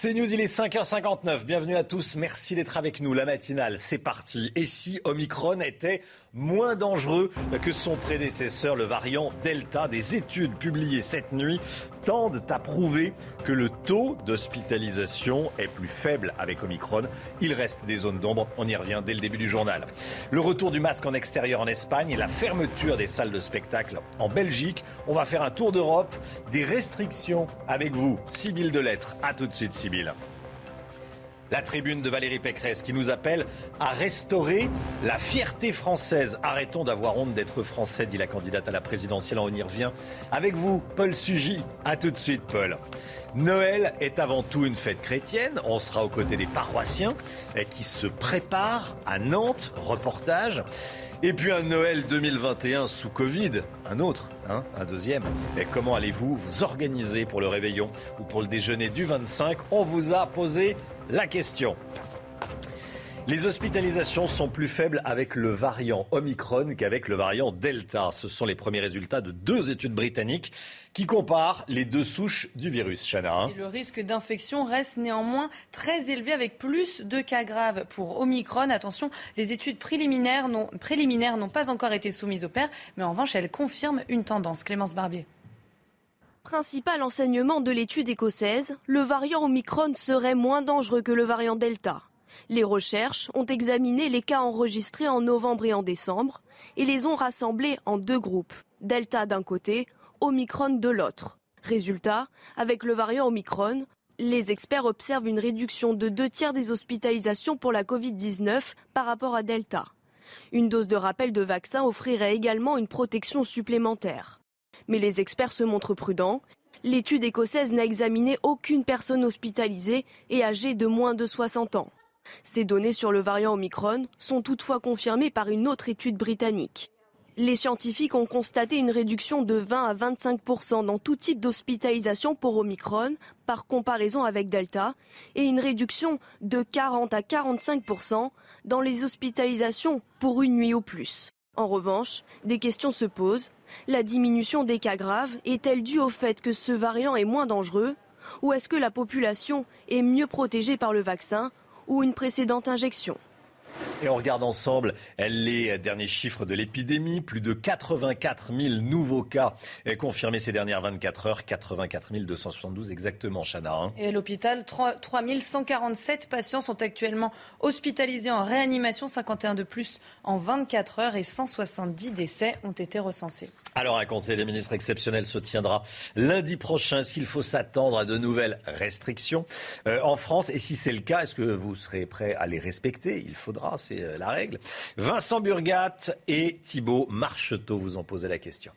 C'est News, il est 5h59. Bienvenue à tous. Merci d'être avec nous. La matinale, c'est parti. Et si Omicron était moins dangereux que son prédécesseur, le variant Delta. Des études publiées cette nuit tendent à prouver que le taux d'hospitalisation est plus faible avec Omicron. Il reste des zones d'ombre, on y revient dès le début du journal. Le retour du masque en extérieur en Espagne et la fermeture des salles de spectacle en Belgique. On va faire un tour d'Europe, des restrictions avec vous. Sibylle de lettres. A tout de suite, Sibylle. La tribune de Valérie Pécresse qui nous appelle à restaurer la fierté française. Arrêtons d'avoir honte d'être français, dit la candidate à la présidentielle. On y revient avec vous, Paul Sugy. A tout de suite, Paul. Noël est avant tout une fête chrétienne. On sera aux côtés des paroissiens qui se préparent à Nantes. Reportage. Et puis un Noël 2021 sous Covid, un autre, hein, un deuxième. Et comment allez-vous vous organiser pour le réveillon ou pour le déjeuner du 25 On vous a posé la question. Les hospitalisations sont plus faibles avec le variant Omicron qu'avec le variant Delta. Ce sont les premiers résultats de deux études britanniques qui comparent les deux souches du virus. Chana. le risque d'infection reste néanmoins très élevé avec plus de cas graves pour Omicron. Attention, les études préliminaires n'ont pas encore été soumises au père, mais en revanche, elles confirment une tendance. Clémence Barbier. Principal enseignement de l'étude écossaise, le variant Omicron serait moins dangereux que le variant Delta. Les recherches ont examiné les cas enregistrés en novembre et en décembre et les ont rassemblés en deux groupes, Delta d'un côté, Omicron de l'autre. Résultat, avec le variant Omicron, les experts observent une réduction de deux tiers des hospitalisations pour la Covid-19 par rapport à Delta. Une dose de rappel de vaccin offrirait également une protection supplémentaire. Mais les experts se montrent prudents. L'étude écossaise n'a examiné aucune personne hospitalisée et âgée de moins de 60 ans. Ces données sur le variant Omicron sont toutefois confirmées par une autre étude britannique. Les scientifiques ont constaté une réduction de 20 à 25% dans tout type d'hospitalisation pour Omicron par comparaison avec Delta et une réduction de 40 à 45% dans les hospitalisations pour une nuit ou plus. En revanche, des questions se posent. La diminution des cas graves est-elle due au fait que ce variant est moins dangereux? Ou est-ce que la population est mieux protégée par le vaccin ou une précédente injection? Et on regarde ensemble les derniers chiffres de l'épidémie. Plus de 84 000 nouveaux cas confirmés ces dernières 24 heures. 84 272 exactement, Chana. Hein. Et à l'hôpital, 3 147 patients sont actuellement hospitalisés en réanimation, 51 de plus en 24 heures et 170 décès ont été recensés. Alors un conseil des ministres exceptionnel se tiendra lundi prochain. Est-ce qu'il faut s'attendre à de nouvelles restrictions euh, en France? Et si c'est le cas, est-ce que vous serez prêt à les respecter? Il faudra, c'est euh, la règle. Vincent Burgat et Thibault Marcheteau vous ont posé la question.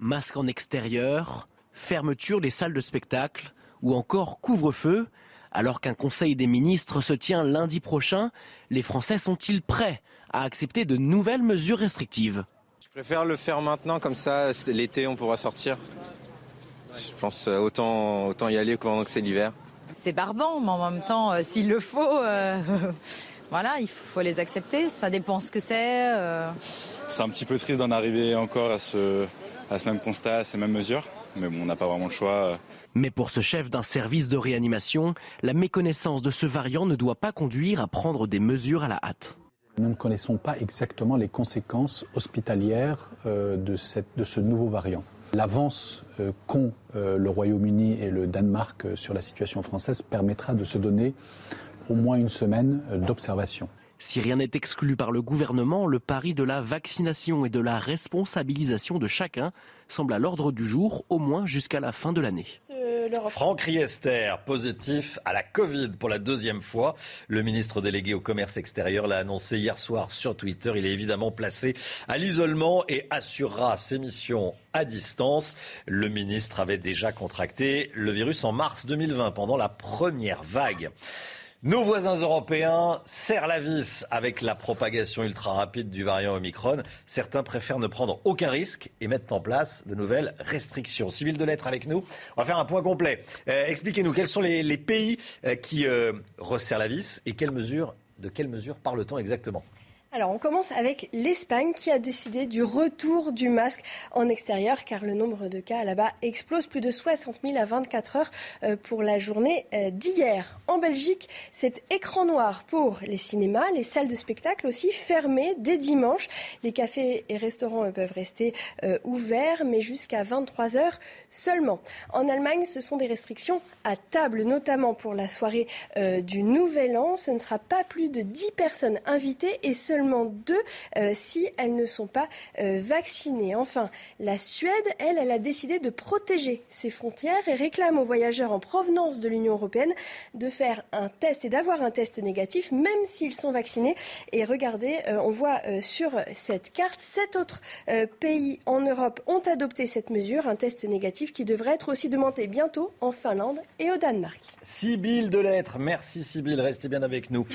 Masque en extérieur, fermeture des salles de spectacle ou encore couvre-feu? Alors qu'un conseil des ministres se tient lundi prochain, les Français sont-ils prêts à accepter de nouvelles mesures restrictives? Je préfère le faire maintenant, comme ça, l'été, on pourra sortir. Je pense euh, autant, autant y aller pendant que c'est l'hiver. C'est barbant, mais en même temps, euh, s'il le faut, euh, voilà, il faut les accepter. Ça dépend ce que c'est. C'est un petit peu triste d'en arriver encore à ce, à ce même constat, à ces mêmes mesures. Mais bon, on n'a pas vraiment le choix. Mais pour ce chef d'un service de réanimation, la méconnaissance de ce variant ne doit pas conduire à prendre des mesures à la hâte. Nous ne connaissons pas exactement les conséquences hospitalières euh, de, ce nouveau variant. L'avance euh, qu'ont euh, le Royaume-Uni et le Danemark sur la situation française permettra de se donner au moins une semaine d'observation. Si rien n'est exclu par le gouvernement, le pari de la vaccination et de la responsabilisation de chacun semble à l'ordre du jour, au moins jusqu'à la fin de l'année. Franck Riester, positif à la Covid pour la deuxième fois. Le ministre délégué au commerce extérieur l'a annoncé hier soir sur Twitter. Il est évidemment placé à l'isolement et assurera ses missions à distance. Le ministre avait déjà contracté le virus en mars 2020 pendant la première vague. Nos voisins européens serrent la vis avec la propagation ultra rapide du variant Omicron. Certains préfèrent ne prendre aucun risque et mettent en place de nouvelles restrictions. Civil de lettres avec nous. On va faire un point complet. Euh, expliquez-nous quels sont les, pays euh, qui euh, resserrent la vis et quelles mesures, de quelles mesures parle-t-on exactement? Alors, on commence avec l'Espagne qui a décidé du retour du masque en extérieur car le nombre de cas là-bas explose plus de 60 000 à 24 heures euh, pour la journée euh, d'hier. En Belgique, c'est écran noir pour les cinémas, les salles de spectacle aussi fermées dès dimanche. Les cafés et restaurants peuvent rester euh, ouverts, mais jusqu'à 23 heures seulement. En Allemagne, ce sont des restrictions à table, notamment pour la soirée du Nouvel An. Ce ne sera pas plus de 10 personnes invitées et seulement seulement deux euh, si elles ne sont pas euh, vaccinées. Enfin, la Suède, elle, elle a décidé de protéger ses frontières et réclame aux voyageurs en provenance de l'Union européenne de faire un test et d'avoir un test négatif, même s'ils sont vaccinés. Et regardez, euh, on voit sur cette carte, sept autres pays en Europe ont adopté cette mesure, un test négatif qui devrait être aussi demandé bientôt en Finlande et au Danemark. Sibylle de lettres, merci Sibylle, restez bien avec nous.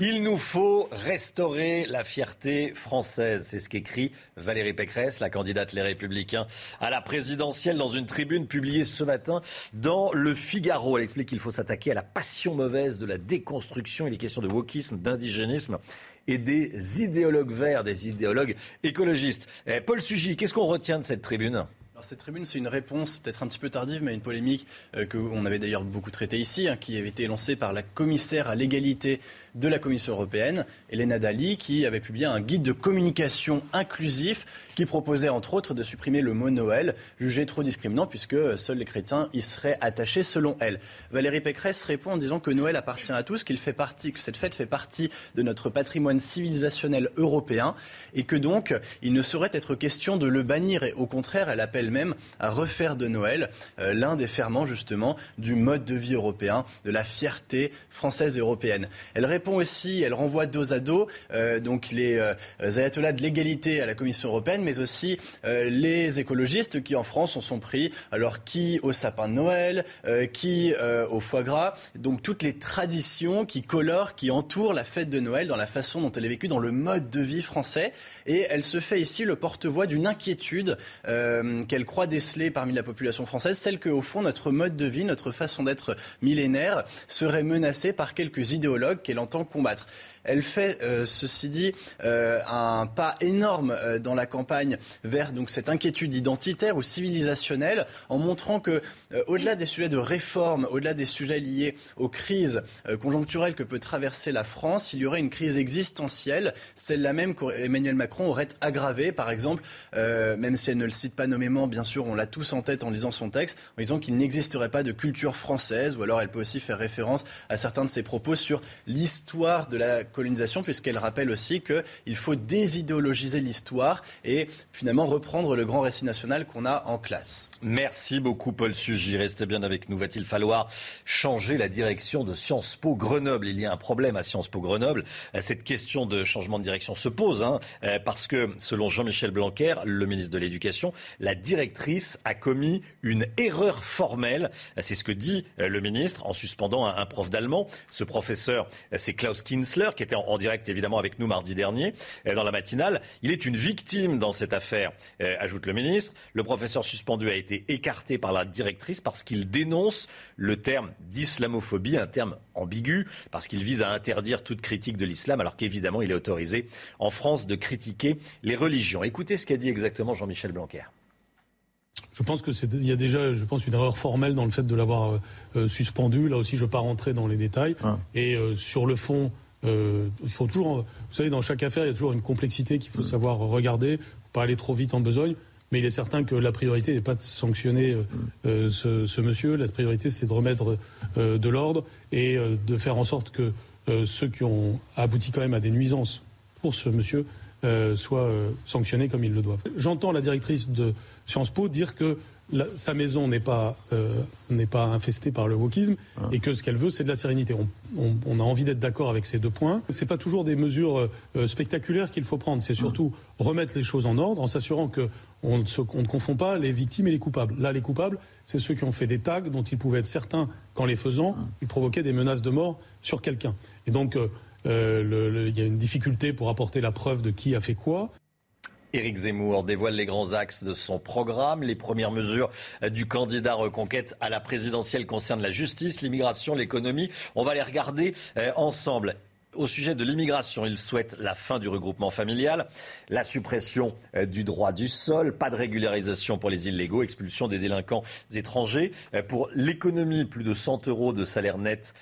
Il nous faut restaurer la fierté française. C'est ce qu'écrit Valérie Pécresse, la candidate Les Républicains à la présidentielle, dans une tribune publiée ce matin dans Le Figaro. Elle explique qu'il faut s'attaquer à la passion mauvaise de la déconstruction. Il est question de wokisme, d'indigénisme et des idéologues verts, des idéologues écologistes. Eh, Paul Sugy, qu'est-ce qu'on retient de cette tribune? Alors cette tribune, c'est une réponse peut-être un petit peu tardive, mais une polémique euh, qu'on avait d'ailleurs beaucoup traitée ici, hein, qui avait été lancée par la commissaire à l'égalité de la Commission européenne, Elena Dali, qui avait publié un guide de communication inclusif qui proposait entre autres de supprimer le mot Noël, jugé trop discriminant puisque seuls les chrétiens y seraient attachés selon elle. Valérie Pécresse répond en disant que Noël appartient à tous, qu'il fait partie, que cette fête fait partie de notre patrimoine civilisationnel européen et que donc il ne saurait être question de le bannir et au contraire elle appelle même à refaire de Noël euh, l'un des ferments justement du mode de vie européen, de la fierté française et européenne. Elle répond aussi, elle renvoie dos à dos euh, donc les euh, ayatollahs de l'égalité à la Commission européenne, mais aussi euh, les écologistes qui en France en sont pris, alors qui au sapin de Noël, qui au foie gras, donc toutes les traditions qui colorent, qui entourent la fête de Noël dans la façon dont elle est vécue, dans le mode de vie français. Et elle se fait ici le porte-voix d'une inquiétude qu'elle croit déceler parmi la population française, celle qu'au fond notre mode de vie, notre façon d'être millénaire serait menacée par quelques idéologues qu'elle entend combattre. Elle fait, euh, ceci dit, euh, un pas énorme euh, dans la campagne vers donc cette inquiétude identitaire ou civilisationnelle, en montrant que, au-delà des sujets de réforme, au-delà des sujets liés aux crises conjoncturelles que peut traverser la France, il y aurait une crise existentielle, celle-là même qu'Emmanuel Macron aurait aggravée, par exemple, même si elle ne le cite pas nommément, bien sûr, on l'a tous en tête en lisant son texte, en disant qu'il n'existerait pas de culture française, ou alors elle peut aussi faire référence à certains de ses propos sur l'histoire de la colonisation, puisqu'elle rappelle aussi qu'il faut désidéologiser l'histoire et finalement reprendre le grand récit national qu'on a en classe. Merci beaucoup Paul Sugy. Restez bien avec nous. Va-t-il falloir changer la direction de Sciences Po Grenoble? Il y a un problème à Sciences Po Grenoble. Cette question de changement de direction se pose hein, euh, parce que selon Jean-Michel Blanquer, le ministre de l'Éducation, la directrice a commis une erreur formelle. C'est ce que dit euh, le ministre en suspendant un prof d'allemand. Ce professeur, c'est Klaus Kinsler qui était en, direct évidemment avec nous mardi dernier euh, dans la matinale. Il est une victime dans cette affaire, euh, ajoute le ministre. Le professeur suspendu a été écarté par la directrice parce qu'il dénonce le terme d'islamophobie, un terme ambigu, parce qu'il vise à interdire toute critique de l'islam, alors qu'évidemment il est autorisé en France de critiquer les religions. Écoutez ce qu'a dit exactement Jean-Michel Blanquer. Je pense que c'est, il y a déjà, je pense, une erreur formelle dans le fait de l'avoir euh, suspendu. Là aussi, je ne vais pas rentrer dans les détails. Ah. Et sur le fond, euh, il faut toujours, vous savez, dans chaque affaire, il y a toujours une complexité qu'il faut mm. savoir regarder, pas aller trop vite en besogne. Mais il est certain que la priorité n'est pas de sanctionner euh, euh, ce, ce, monsieur. La priorité, c'est de remettre de l'ordre et de faire en sorte que ceux qui ont abouti quand même à des nuisances pour ce monsieur soient sanctionnés comme ils le doivent. J'entends la directrice de Sciences Po dire que sa maison n'est pas, euh, n'est pas infestée par le wokisme ah. et que ce qu'elle veut, c'est de la sérénité. On, a envie d'être d'accord avec ces deux points. Ce n'est pas toujours des mesures euh, spectaculaires qu'il faut prendre. C'est surtout remettre les choses en ordre en s'assurant qu'on on ne confond pas les victimes et les coupables. Là, les coupables, c'est ceux qui ont fait des tags dont ils pouvaient être certains qu'en les faisant, ah. ils provoquaient des menaces de mort sur quelqu'un. Et donc, euh, il y a une difficulté pour apporter la preuve de qui a fait quoi. Éric Zemmour dévoile les grands axes de son programme. Les premières mesures du candidat reconquête à la présidentielle concernent la justice, l'immigration, l'économie. On va les regarder euh, ensemble. Au sujet de l'immigration, il souhaite la fin du regroupement familial, la suppression euh, du droit du sol, pas de régularisation pour les illégaux, expulsion des délinquants étrangers. Euh, pour l'économie, plus de 100 euros de salaire net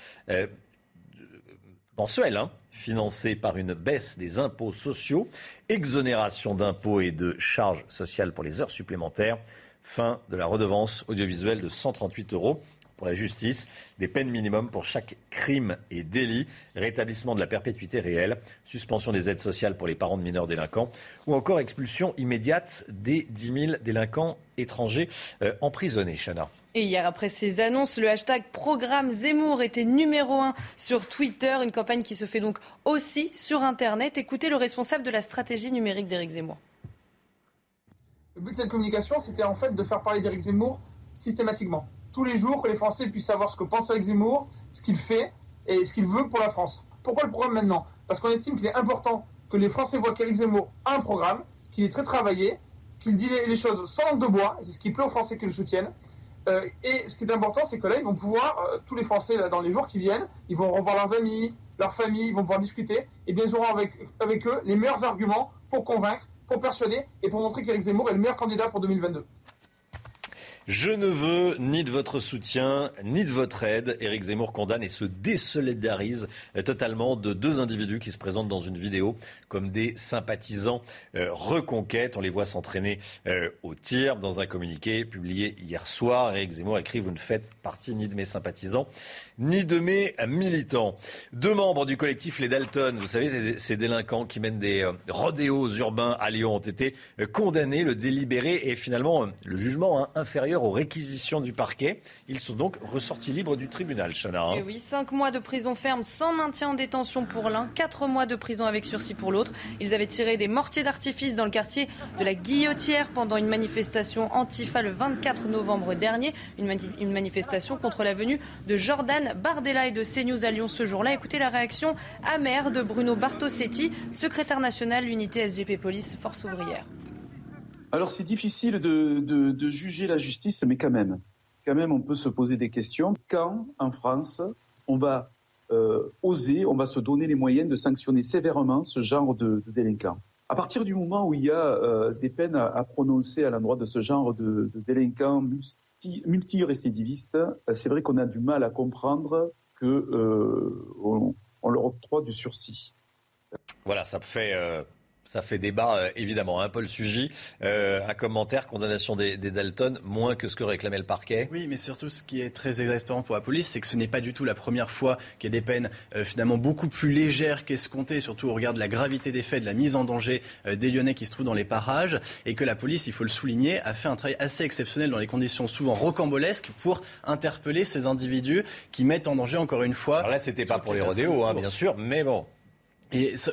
mensuel, hein, financé par une baisse des impôts sociaux, exonération d'impôts et de charges sociales pour les heures supplémentaires, fin de la redevance audiovisuelle de 138 euros pour la justice, des peines minimums pour chaque crime et délit, rétablissement de la perpétuité réelle, suspension des aides sociales pour les parents de mineurs délinquants, ou encore expulsion immédiate des 10 000 délinquants étrangers euh, emprisonnés. Chana. Et hier, après ces annonces, le hashtag Programme Zemmour était numéro un sur Twitter, une campagne qui se fait donc aussi sur Internet. Écoutez le responsable de la stratégie numérique d'Éric Zemmour. Le but de cette communication, c'était en fait de faire parler d'Éric Zemmour systématiquement. Tous les jours, que les Français puissent savoir ce que pense Éric Zemmour, ce qu'il fait et ce qu'il veut pour la France. Pourquoi le programme maintenant? Parce qu'on estime qu'il est important que les Français voient qu'Éric Zemmour a un programme, qu'il est très travaillé, qu'il dit les choses sans langue de bois, c'est ce qui plaît aux Français qui le soutiennent, euh, et ce qui est important, c'est que là, ils vont pouvoir, euh, tous les Français, dans les jours qui viennent, ils vont revoir leurs amis, leurs familles, ils vont pouvoir discuter, et bien ils auront avec, avec eux les meilleurs arguments pour convaincre, pour persuader, et pour montrer qu'Éric Zemmour est le meilleur candidat pour 2022. Je ne veux ni de votre soutien, ni de votre aide. Éric Zemmour condamne et se désolidarise totalement de deux individus qui se présentent dans une vidéo comme des sympathisants euh, reconquête. On les voit s'entraîner euh, au tir dans un communiqué publié hier soir. Éric Zemmour écrit Vous ne faites partie ni de mes sympathisants, ni de mes militants. Deux membres du collectif Les Dalton, vous savez, ces délinquants qui mènent des euh, rodéos urbains à Lyon, ont été condamnés. Le délibéré et finalement le jugement hein, inférieur aux réquisitions du parquet. Ils sont donc ressortis libres du tribunal, Chana. Hein. Et oui, cinq mois de prison ferme sans maintien en détention pour l'un, quatre mois de prison avec sursis pour l'autre. Ils avaient tiré des mortiers d'artifice dans le quartier de la Guillotière pendant une manifestation antifa le 24 novembre dernier. Une, une manifestation contre la venue de Jordan Bardella et de CNews à Lyon ce jour-là. Écoutez la réaction amère de Bruno Bartosetti, secrétaire national unité SGP Police Force ouvrière. Alors c'est difficile de, juger la justice, mais quand même, quand même, on peut se poser des questions. Quand, en France, on va euh, oser, on va se donner les moyens de sanctionner sévèrement ce genre de, délinquants? À partir du moment où il y a euh, des peines à, prononcer à l'endroit de ce genre de, délinquants multi, multirécidivistes, euh, c'est vrai qu'on a du mal à comprendre qu'on on leur octroie du sursis. Voilà, ça fait ça fait débat, euh, évidemment. Hein, Paul Sugy, euh, un commentaire, condamnation des, Dalton, moins que ce que réclamait le parquet. Oui, mais surtout, ce qui est très exaspérant pour la police, c'est que ce n'est pas du tout la première fois qu'il y a des peines euh, finalement beaucoup plus légères qu'escomptées, surtout au regard de la gravité des faits, de la mise en danger des Lyonnais qui se trouvent dans les parages, et que la police, il faut le souligner, a fait un travail assez exceptionnel dans les conditions souvent rocambolesques pour interpeller ces individus qui mettent en danger, encore une fois. Alors là, c'était pas pour les rodéos, hein, bien sûr, mais bon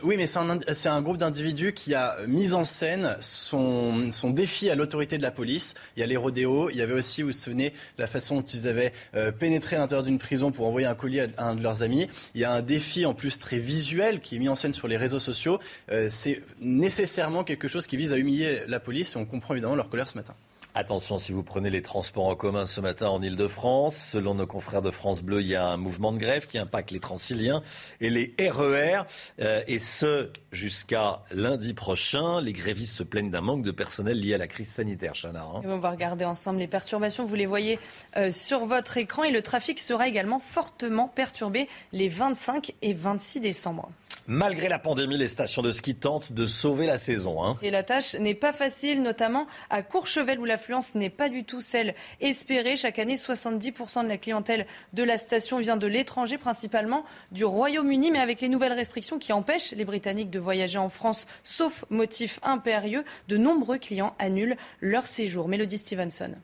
oui, mais c'est un, groupe d'individus qui a mis en scène son, défi à l'autorité de la police. Il y a les rodéos, il y avait aussi, vous vous souvenez, la façon dont ils avaient euh, pénétré à l'intérieur d'une prison pour envoyer un colis à, un de leurs amis. Il y a un défi en plus très visuel qui est mis en scène sur les réseaux sociaux. Euh, c'est nécessairement quelque chose qui vise à humilier la police et on comprend évidemment leur colère ce matin. Attention si vous prenez les transports en commun ce matin en Ile-de-France. Selon nos confrères de France Bleu, il y a un mouvement de grève qui impacte les Transiliens et les RER. Euh, et ce, jusqu'à lundi prochain. Les grévistes se plaignent d'un manque de personnel lié à la crise sanitaire, Chana. Hein. on va regarder ensemble les perturbations. Vous les voyez euh, sur votre écran. Et le trafic sera également fortement perturbé les 25 et 26 décembre. Malgré la pandémie, les stations de ski tentent de sauver la saison. Hein. Et la tâche n'est pas facile, notamment à Courchevel où l'affluence n'est pas du tout celle espérée. Chaque année, 70% de la clientèle de la station vient de l'étranger, principalement du Royaume-Uni. Mais avec les nouvelles restrictions qui empêchent les Britanniques de voyager en France, sauf motif impérieux, de nombreux clients annulent leur séjour. Mélodie Stevenson.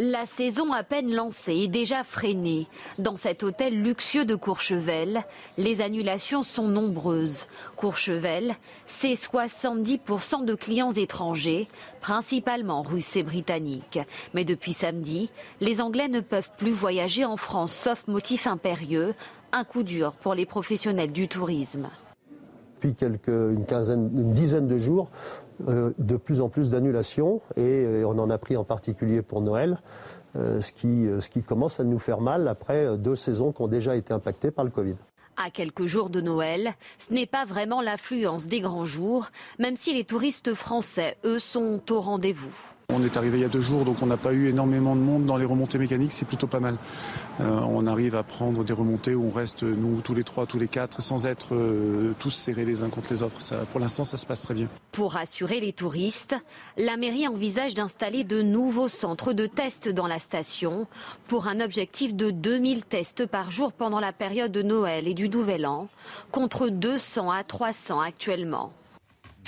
La saison à peine lancée est déjà freinée. Dans cet hôtel luxueux de Courchevel, les annulations sont nombreuses. Courchevel, c'est 70% de clients étrangers, principalement russes et britanniques. Mais depuis samedi, les Anglais ne peuvent plus voyager en France sauf motif impérieux, un coup dur pour les professionnels du tourisme. Depuis une, dizaine de jours, de plus en plus d'annulations et euh, on en a pris en particulier pour Noël, euh, ce, qui, ce qui commence à nous faire mal après deux saisons qui ont déjà été impactées par le Covid. À quelques jours de Noël, ce n'est pas vraiment l'affluence des grands jours, même si les touristes français, eux, sont au rendez-vous. On est arrivé il y a deux jours, donc on n'a pas eu énormément de monde dans les remontées mécaniques, c'est plutôt pas mal. Euh, on arrive à prendre des remontées où on reste, nous, tous les trois, tous les quatre, sans être euh, tous serrés les uns contre les autres. Pour l'instant, ça se passe très bien. Pour rassurer les touristes, la mairie envisage d'installer de nouveaux centres de tests dans la station pour un objectif de 2000 tests par jour pendant la période de Noël et du Nouvel An, contre 200 à 300 actuellement.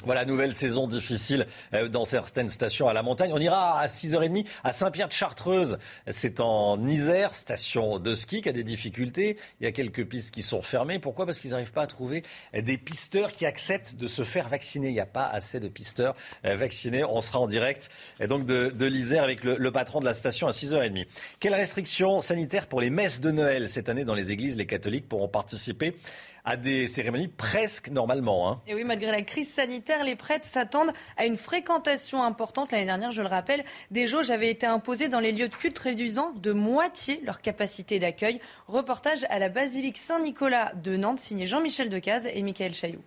Voilà, nouvelle saison difficile euh, dans certaines stations à la montagne. On ira à 6h30 à Saint-Pierre-de-Chartreuse. C'est en Isère, station de ski qui a des difficultés. Il y a quelques pistes qui sont fermées. Pourquoi? Parce qu'ils n'arrivent pas à trouver des pisteurs qui acceptent de se faire vacciner. Il n'y a pas assez de pisteurs euh, vaccinés. On sera en direct et donc de, de l'Isère avec le, le, patron de la station à 6h30. Quelles restrictions sanitaires pour les messes de Noël? Cette année dans les églises Les catholiques pourront participer à des cérémonies presque normalement. Hein. Et oui, malgré la crise sanitaire, les prêtres s'attendent à une fréquentation importante. L'année dernière, je le rappelle, des jauges avaient été imposées dans les lieux de culte, réduisant de moitié leur capacité d'accueil. Reportage à la basilique Saint-Nicolas de Nantes, signé Jean-Michel Decaze et Michael Chailloux.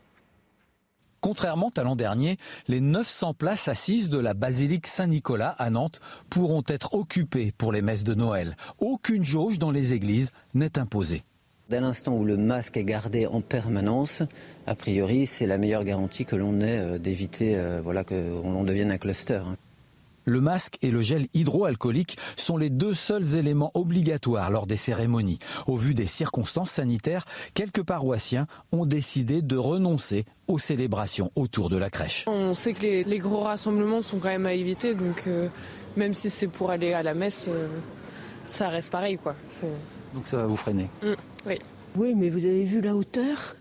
Contrairement à l'an dernier, les 900 places assises de la basilique Saint-Nicolas à Nantes pourront être occupées pour les messes de Noël. Aucune jauge dans les églises n'est imposée. Dès l'instant où le masque est gardé en permanence, a priori, c'est la meilleure garantie que l'on ait euh, d'éviter euh, voilà, que l'on devienne un cluster. Hein. Le masque et le gel hydroalcoolique sont les deux seuls éléments obligatoires lors des cérémonies. Au vu des circonstances sanitaires, quelques paroissiens ont décidé de renoncer aux célébrations autour de la crèche. On sait que les, les gros rassemblements sont quand même à éviter, donc euh, même si c'est pour aller à la messe, euh, ça reste pareil. Quoi. Donc ça va vous freiner mmh, Oui. Oui, mais vous avez vu la hauteur?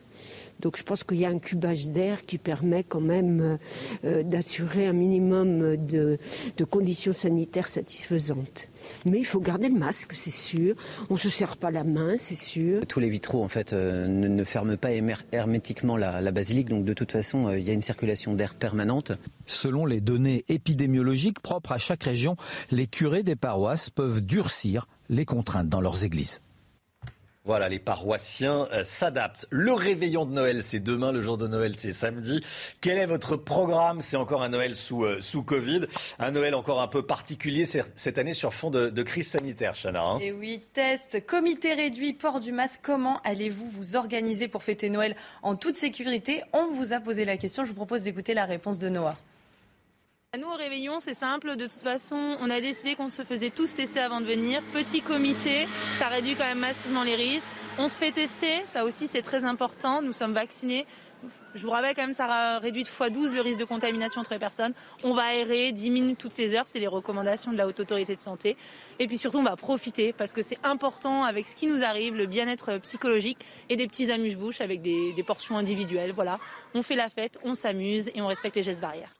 Donc je pense qu'il y a un cubage d'air qui permet quand même euh, d'assurer un minimum de, de, conditions sanitaires satisfaisantes. Mais il faut garder le masque, c'est sûr. On ne se serre pas la main, c'est sûr. Tous les vitraux, en fait, euh, ne, ne, ferment pas hermétiquement la, la, basilique. Donc de toute façon, euh, il y a une circulation d'air permanente. Selon les données épidémiologiques propres à chaque région, les curés des paroisses peuvent durcir les contraintes dans leurs églises. Voilà, les paroissiens euh, s'adaptent. Le réveillon de Noël, c'est demain, le jour de Noël, c'est samedi. Quel est votre programme? C'est encore un Noël sous, euh, Covid, un Noël encore un peu particulier cette année sur fond de, crise sanitaire, Chana. Hein Et oui, test, comité réduit, port du masque. Comment allez-vous vous organiser pour fêter Noël en toute sécurité? On vous a posé la question. Je vous propose d'écouter la réponse de Noah. Nous, au réveillon, c'est simple. De toute façon, on a décidé qu'on se faisait tous tester avant de venir. Petit comité, ça réduit quand même massivement les risques. On se fait tester, ça aussi c'est très important. Nous sommes vaccinés. Je vous rappelle quand même, ça réduit de fois 12 le risque de contamination entre les personnes. On va aérer 10 minutes toutes ces heures, c'est les recommandations de la Haute Autorité de Santé. Et puis surtout, on va profiter parce que c'est important avec ce qui nous arrive, le bien-être psychologique et des petits amuse-bouches avec des, des portions individuelles. Voilà, on fait la fête, on s'amuse et on respecte les gestes barrières.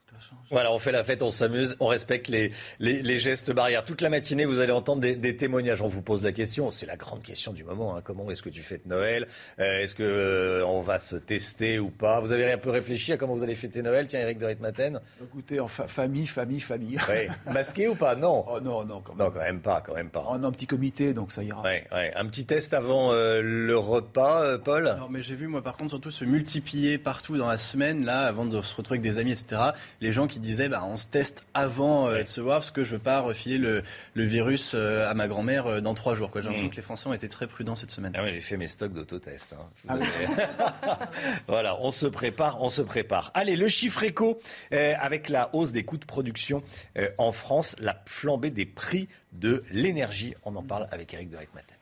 Voilà, on fait la fête, on s'amuse, on respecte les, les, les, gestes barrières. Toute la matinée, vous allez entendre des, des témoignages. On vous pose la question, c'est la grande question du moment. Hein. Comment est-ce que tu fêtes Noël? Euh, Est-ce que euh, on va se tester ou pas? Vous avez un peu réfléchi à comment vous allez fêter Noël? Tiens, Eric de Ritmaten. Écoutez, en fa famille, famille, famille. Ouais. Masqué ou pas? Non. Oh, non, non, quand même. Non, quand même pas, quand même pas. On a un petit comité, donc ça ira. Ouais, ouais. Un petit test avant euh, le repas, euh, Paul? Non, mais j'ai vu moi par contre surtout se multiplier partout dans la semaine là, avant de se retrouver avec des amis, etc. Les gens qui disaient, bah on se teste avant euh, de se voir parce que je veux pas refiler le, le virus euh, à ma grand-mère euh, dans trois jours. J'ai l'impression mmh. que les Français ont été très prudents cette semaine. Ah oui, j'ai fait mes stocks d'autotest. Hein. Ah voilà, on se prépare, on se prépare. Allez, le chiffre éco, euh, avec la hausse des coûts de production euh, en France, la flambée des prix de l'énergie. On en parle avec Eric de Reitmaten.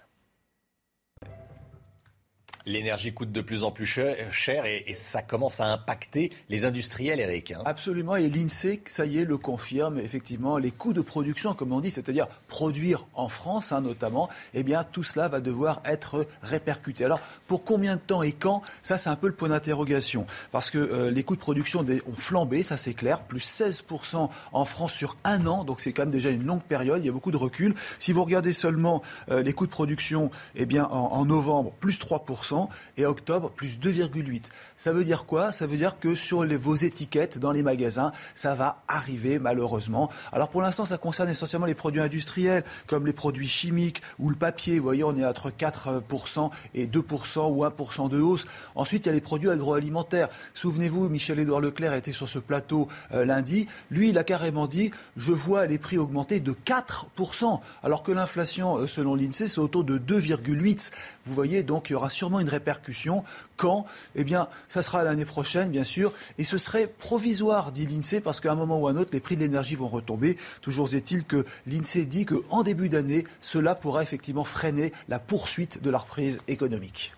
L'énergie coûte de plus en plus cher et, ça commence à impacter les industriels, Eric. Hein. Absolument, et l'INSEE, ça y est, le confirme, effectivement, les coûts de production, comme on dit, c'est-à-dire produire en France hein, notamment, eh bien tout cela va devoir être répercuté. Alors, pour combien de temps et quand Ça, c'est un peu le point d'interrogation, parce que euh, les coûts de production ont flambé, ça c'est clair, plus 16% en France sur un an, donc c'est quand même déjà une longue période, il y a beaucoup de recul. Si vous regardez seulement euh, les coûts de production, eh bien en, en novembre, plus 3% et octobre plus 2,8. Ça veut dire quoi? Ça veut dire que sur vos étiquettes dans les magasins, ça va arriver malheureusement. Alors pour l'instant, ça concerne essentiellement les produits industriels comme les produits chimiques ou le papier. Vous voyez, on est entre 4% et 2% ou 1% de hausse. Ensuite, il y a les produits agroalimentaires. Souvenez-vous, Michel-Édouard Leclerc était sur ce plateau euh, lundi. Lui, il a carrément dit, je vois les prix augmenter de 4%, alors que l'inflation, euh, selon l'INSEE, c'est autour de 2,8%. Vous voyez, donc il y aura sûrement une répercussion. Quand Eh bien, ça sera l'année prochaine, bien sûr, et ce serait provisoire, dit l'INSEE, parce qu'à un moment ou à un autre, les prix de l'énergie vont retomber. Toujours est-il que l'INSEE dit qu'en début d'année, cela pourra effectivement freiner la poursuite de la reprise économique.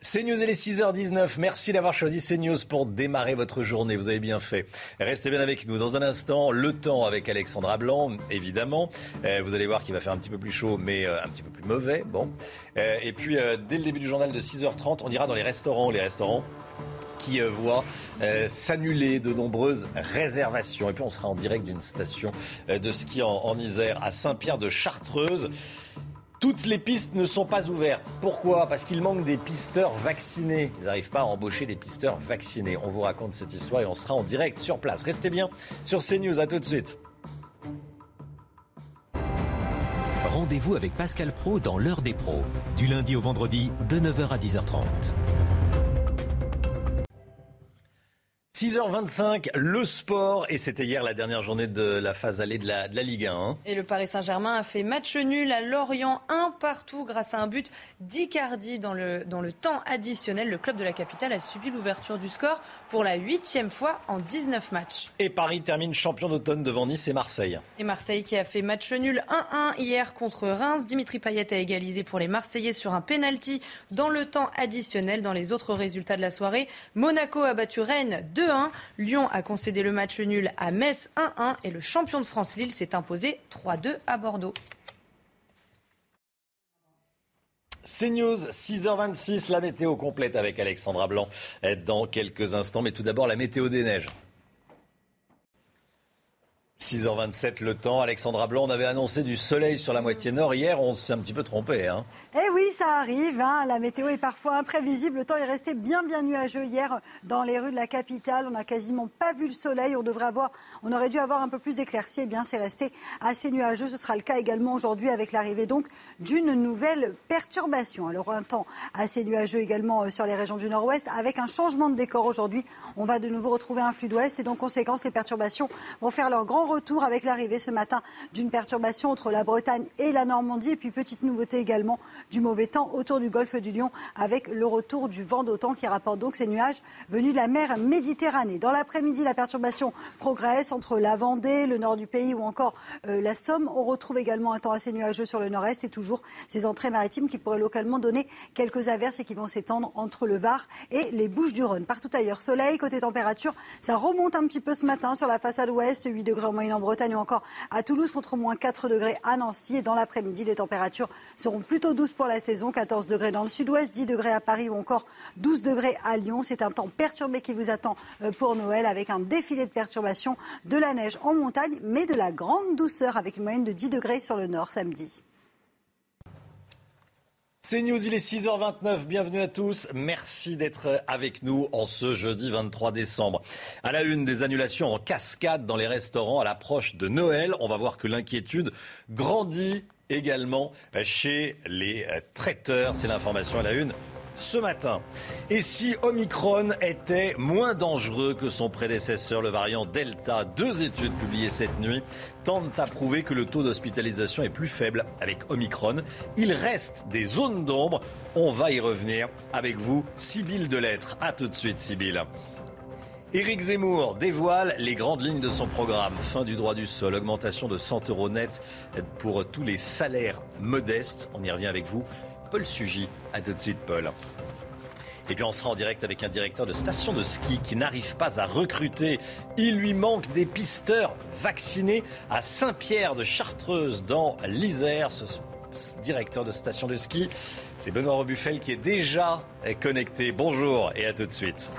CNews et les 6h19. Merci d'avoir choisi CNews pour démarrer votre journée. Vous avez bien fait. Restez bien avec nous. Dans un instant, le temps avec Alexandra Blanc, évidemment. Euh, vous allez voir qu'il va faire un petit peu plus chaud, mais euh, un petit peu plus mauvais. Bon. Euh, et puis, dès le début du journal de 6h30, on ira dans les restaurants. Les restaurants qui voient s'annuler de nombreuses réservations. Et puis on sera en direct d'une station de ski en, en Isère à Saint-Pierre de Chartreuse. Toutes les pistes ne sont pas ouvertes. Pourquoi? Parce qu'il manque des pisteurs vaccinés. Ils n'arrivent pas à embaucher des pisteurs vaccinés. On vous raconte cette histoire et on sera en direct sur place. Restez bien sur CNews. À tout de suite. Rendez-vous avec Pascal Pro dans l'heure des pros, du lundi au vendredi de 9h à 10h30. 6h25, le sport, et c'était hier la dernière journée de la phase allée de la, de la Ligue 1. Hein. Et le Paris Saint-Germain a fait match nul à Lorient, un partout grâce à un but d'Icardi dans le, dans le temps additionnel. Le club de la capitale a subi l'ouverture du score pour la huitième fois en 19 matchs. Et Paris termine champion d'automne devant Nice et Marseille. Et Marseille qui a fait match nul 1-1 hier contre Reims. Dimitri Payet a égalisé pour les Marseillais sur un penalty dans le temps additionnel. Dans les autres résultats de la soirée, Monaco a battu Rennes 2 Lyon a concédé le match nul à Metz 1-1 et le champion de France Lille s'est imposé 3-2 à Bordeaux. CNews, 6h26, la météo complète avec Alexandra Blanc dans quelques instants. Mais tout d'abord, la météo des neiges. 6h27 le temps. Alexandra Blanc, on avait annoncé du soleil sur la moitié nord. Hier, on s'est un petit peu trompé. Hein. Eh oui, ça arrive. Hein. La météo est parfois imprévisible. Le temps est resté bien, bien nuageux hier dans les rues de la capitale. On n'a quasiment pas vu le soleil. On devrait avoir, on aurait dû avoir un peu plus d'éclaircies. Eh bien, c'est resté assez nuageux. Ce sera le cas également aujourd'hui avec l'arrivée donc d'une nouvelle perturbation. Alors, un temps assez nuageux également euh, sur les régions du nord-ouest avec un changement de décor aujourd'hui. On va de nouveau retrouver un flux d'ouest et donc, conséquence, les perturbations vont faire leur grand retour avec l'arrivée ce matin d'une perturbation entre la Bretagne et la Normandie. Et puis, petite nouveauté également, du mauvais temps autour du golfe du Lion avec le retour du vent d'autant qui rapporte donc ces nuages venus de la mer Méditerranée. Dans l'après-midi, la perturbation progresse entre la Vendée, le nord du pays ou encore euh, la Somme. On retrouve également un temps assez nuageux sur le nord-est et toujours ces entrées maritimes qui pourraient localement donner quelques averses et qui vont s'étendre entre le Var et les Bouches du Rhône. Partout ailleurs, soleil, côté température, ça remonte un petit peu ce matin sur la façade ouest, 8 degrés en moyenne en Bretagne ou encore à Toulouse contre moins 4 degrés à Nancy. Et dans l'après-midi, les températures seront plutôt douces pour la saison. 14 degrés dans le sud-ouest, 10 degrés à Paris ou encore 12 degrés à Lyon. C'est un temps perturbé qui vous attend euh, pour Noël avec un défilé de perturbations, de la neige en montagne, mais de la grande douceur avec une moyenne de 10 degrés sur le nord samedi. C'est News, il est 6h29. Bienvenue à tous. Merci d'être avec nous en ce jeudi 23 décembre. À la une des annulations en cascade dans les restaurants à l'approche de Noël, on va voir que l'inquiétude grandit également chez les traiteurs. C'est l'information à la une ce matin. Et si Omicron était moins dangereux que son prédécesseur, le variant Delta, deux études publiées cette nuit tentent à prouver que le taux d'hospitalisation est plus faible avec Omicron. Il reste des zones d'ombre. On va y revenir avec vous, Sybille Delettre. A tout de suite, Sybille. Éric Zemmour dévoile les grandes lignes de son programme. Fin du droit du sol, augmentation de 100 euros net pour tous les salaires modestes. On y revient avec vous. Paul Sugy. A tout de suite, Paul. Et puis on sera en direct avec un directeur de station de ski qui n'arrive pas à recruter. Il lui manque des pisteurs vaccinés à Saint-Pierre de Chartreuse dans l'Isère. Ce directeur de station de ski, c'est Benoît Rebuffel qui est déjà connecté. Bonjour et à tout de suite.